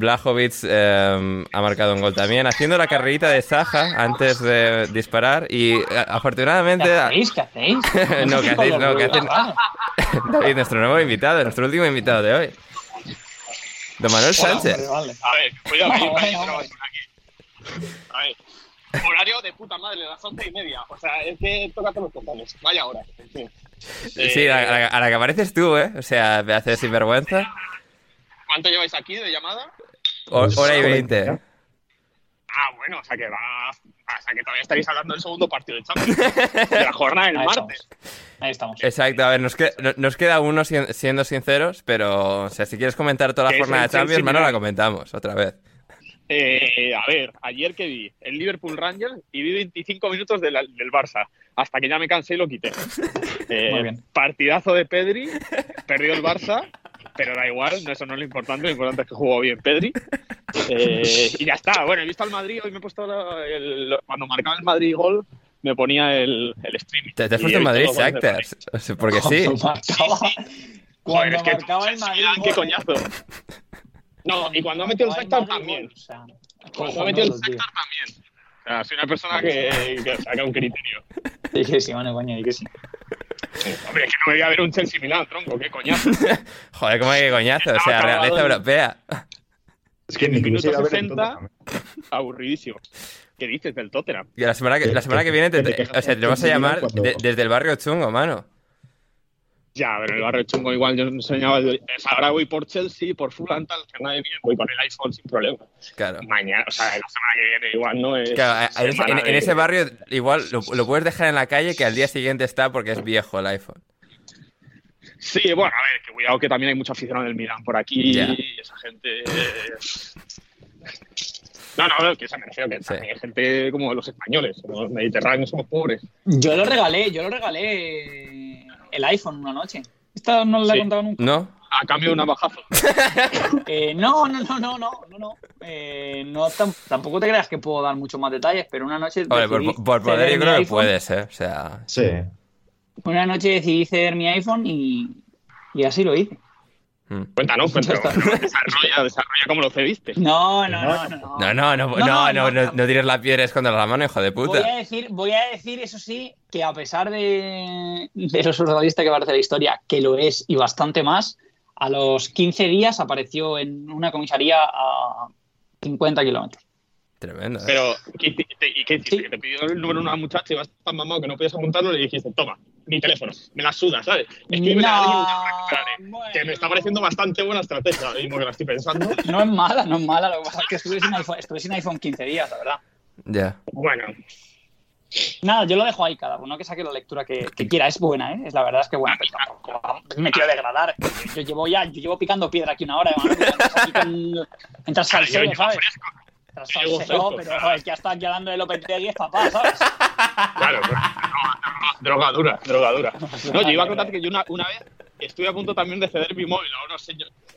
Blajovic eh, ha marcado un gol también, haciendo la carrerita de Saja antes de disparar y eh, afortunadamente... ¿Qué hacéis? ¿Qué hacéis? no, ¿qué hacéis? No, ¿qué hacen? David, nuestro nuevo invitado, nuestro último invitado de hoy. Don Manuel Sánchez. A ver, cuidado, que aquí. A ver, horario de puta madre, las once y media. O sea, es que tócate los cojones. Vaya hora. En fin. Sí, a, a la- a la que apareces tú, ¿eh? O sea, me haces sinvergüenza. ¿Cuánto lleváis aquí de llamada? Hora y veinte. Ah, bueno, o sea que va. O sea que todavía estaréis hablando del segundo partido de Champions. de la jornada del Ahí martes. Ahí estamos. Exacto, a ver, nos, que- no- nos queda uno si- siendo sinceros, pero o sea, si quieres comentar toda la Que jornada de Champions, mano, la comentamos otra vez. Eh, a ver, ayer que vi el Liverpool Rangers y vi 25 minutos de la- del Barça, hasta que ya me cansé y lo quité. Eh, Muy bien. Partidazo de Pedri, perdió el Barça, pero da igual, eso no es lo importante, lo importante es que jugó bien Pedri. Eh, y ya está, bueno, he visto al Madrid, hoy me he puesto la- el- cuando marcaba el Madrid gol, me ponía el, el streaming. Te, te has puesto visto Madrid sea, porque sí. Cuando marcaba, Joder, cuando es que marcaba el Madrid. Qué coñazo. No, y cuando ha metido el Madrid también. Cuando ha metido el sector también. O sea, soy una persona que, que saca un criterio. Y que sí, bueno, coño, y que sí. Hombre, es que no me voy a ver un Chelsea Milan, tronco, qué coñazo. Joder, cómo hay que coñazo, o sea, realeza europea. Es que Minuto ir a ver 60, entonces. aburridísimo. ¿Qué dices del Tottenham? Y la semana que, la semana que viene, te, o sea, te con vas a llamar de- desde el barrio chungo, mano. Ya, pero el barrio chungo igual yo enseñaba. el- Ahora voy por Chelsea, por Fulham, tal, que nadie bien, voy con el iPhone sin problema. Claro. Mañana, o sea, la semana que viene igual no es. Claro, en, ese- en- barrio igual lo, lo puedes dejar en la calle que al día siguiente está porque es viejo el iPhone. Sí, bueno, a ver, que cuidado que también hay mucha afición del Milan por aquí Ya. y esa gente. No, no, que se me refiero que también hay gente como los españoles, los mediterráneos somos pobres. Yo lo regalé, yo lo regalé el iPhone una noche. Esta no la he Sí. contado nunca. ¿No? A cambio de un navajazo. Eh, no, no, no, no, no, no, no. Eh, no tam- tampoco te creas que puedo dar muchos más detalles, pero una noche Hombre, por, por poder yo creo que puedes, ¿eh? O sea... Sí. Una noche decidí ceder mi iPhone y, y así lo hice. Mm. Cuéntanos, cuéntanos. Desarrolla, desarrolla cómo lo cediste. No, no, no, no. no. No, no, no, no, No, no, no, no, no. no tires la piedra contra la mano, hijo de Voy puta. a decir, voy a decir, eso sí, que a pesar de, de lo surrealista que parece la historia, que lo es y bastante más, a los 15 días apareció en una comisaría a 50 kilómetros. Tremendo. ¿eh? Pero, ¿qué, te- te- ¿y qué hiciste? Sí. Que te pidió el número una muchacha y vas tan mamado que no podías apuntarlo y le dijiste, toma, mi teléfono, me la suda, ¿sabes? Escríbele a alguien ya bueno. Que me está pareciendo bastante buena estrategia ahora mismo que la estoy pensando. No es mala, no es mala, lo que pasa es que estuve sin iPhone, estuve sin iPhone 15 días, la verdad. Ya. Bueno, Nada, yo lo dejo ahí cada uno que saque la lectura que, que quiera. Es buena, ¿eh? Es la verdad es que buena. Pero tampoco me quiero degradar. Yo llevo ya, yo llevo picando piedra aquí una hora, hermano. Entras con. Yo llevo ¿sabes? yo salseo, fresco, pero joder, ya está aquí hablando de Lopetegui es papá, ¿sabes? Claro, droga, dura, droga dura. No, yo iba a contarte que yo una, una vez estuve a punto también de ceder mi móvil a unos,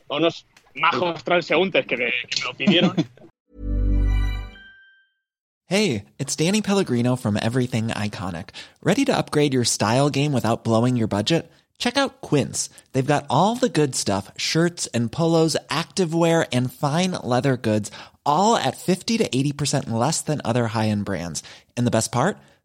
a unos majos transeúntes que me, que me lo pidieron. Hey, it's Danny Pellegrino from Everything Iconic. Ready to upgrade your style game without blowing your budget? Check out Quince. They've got all the good stuff shirts and polos, activewear, and fine leather goods, all at 50 to 80% less than other high end brands. And the best part?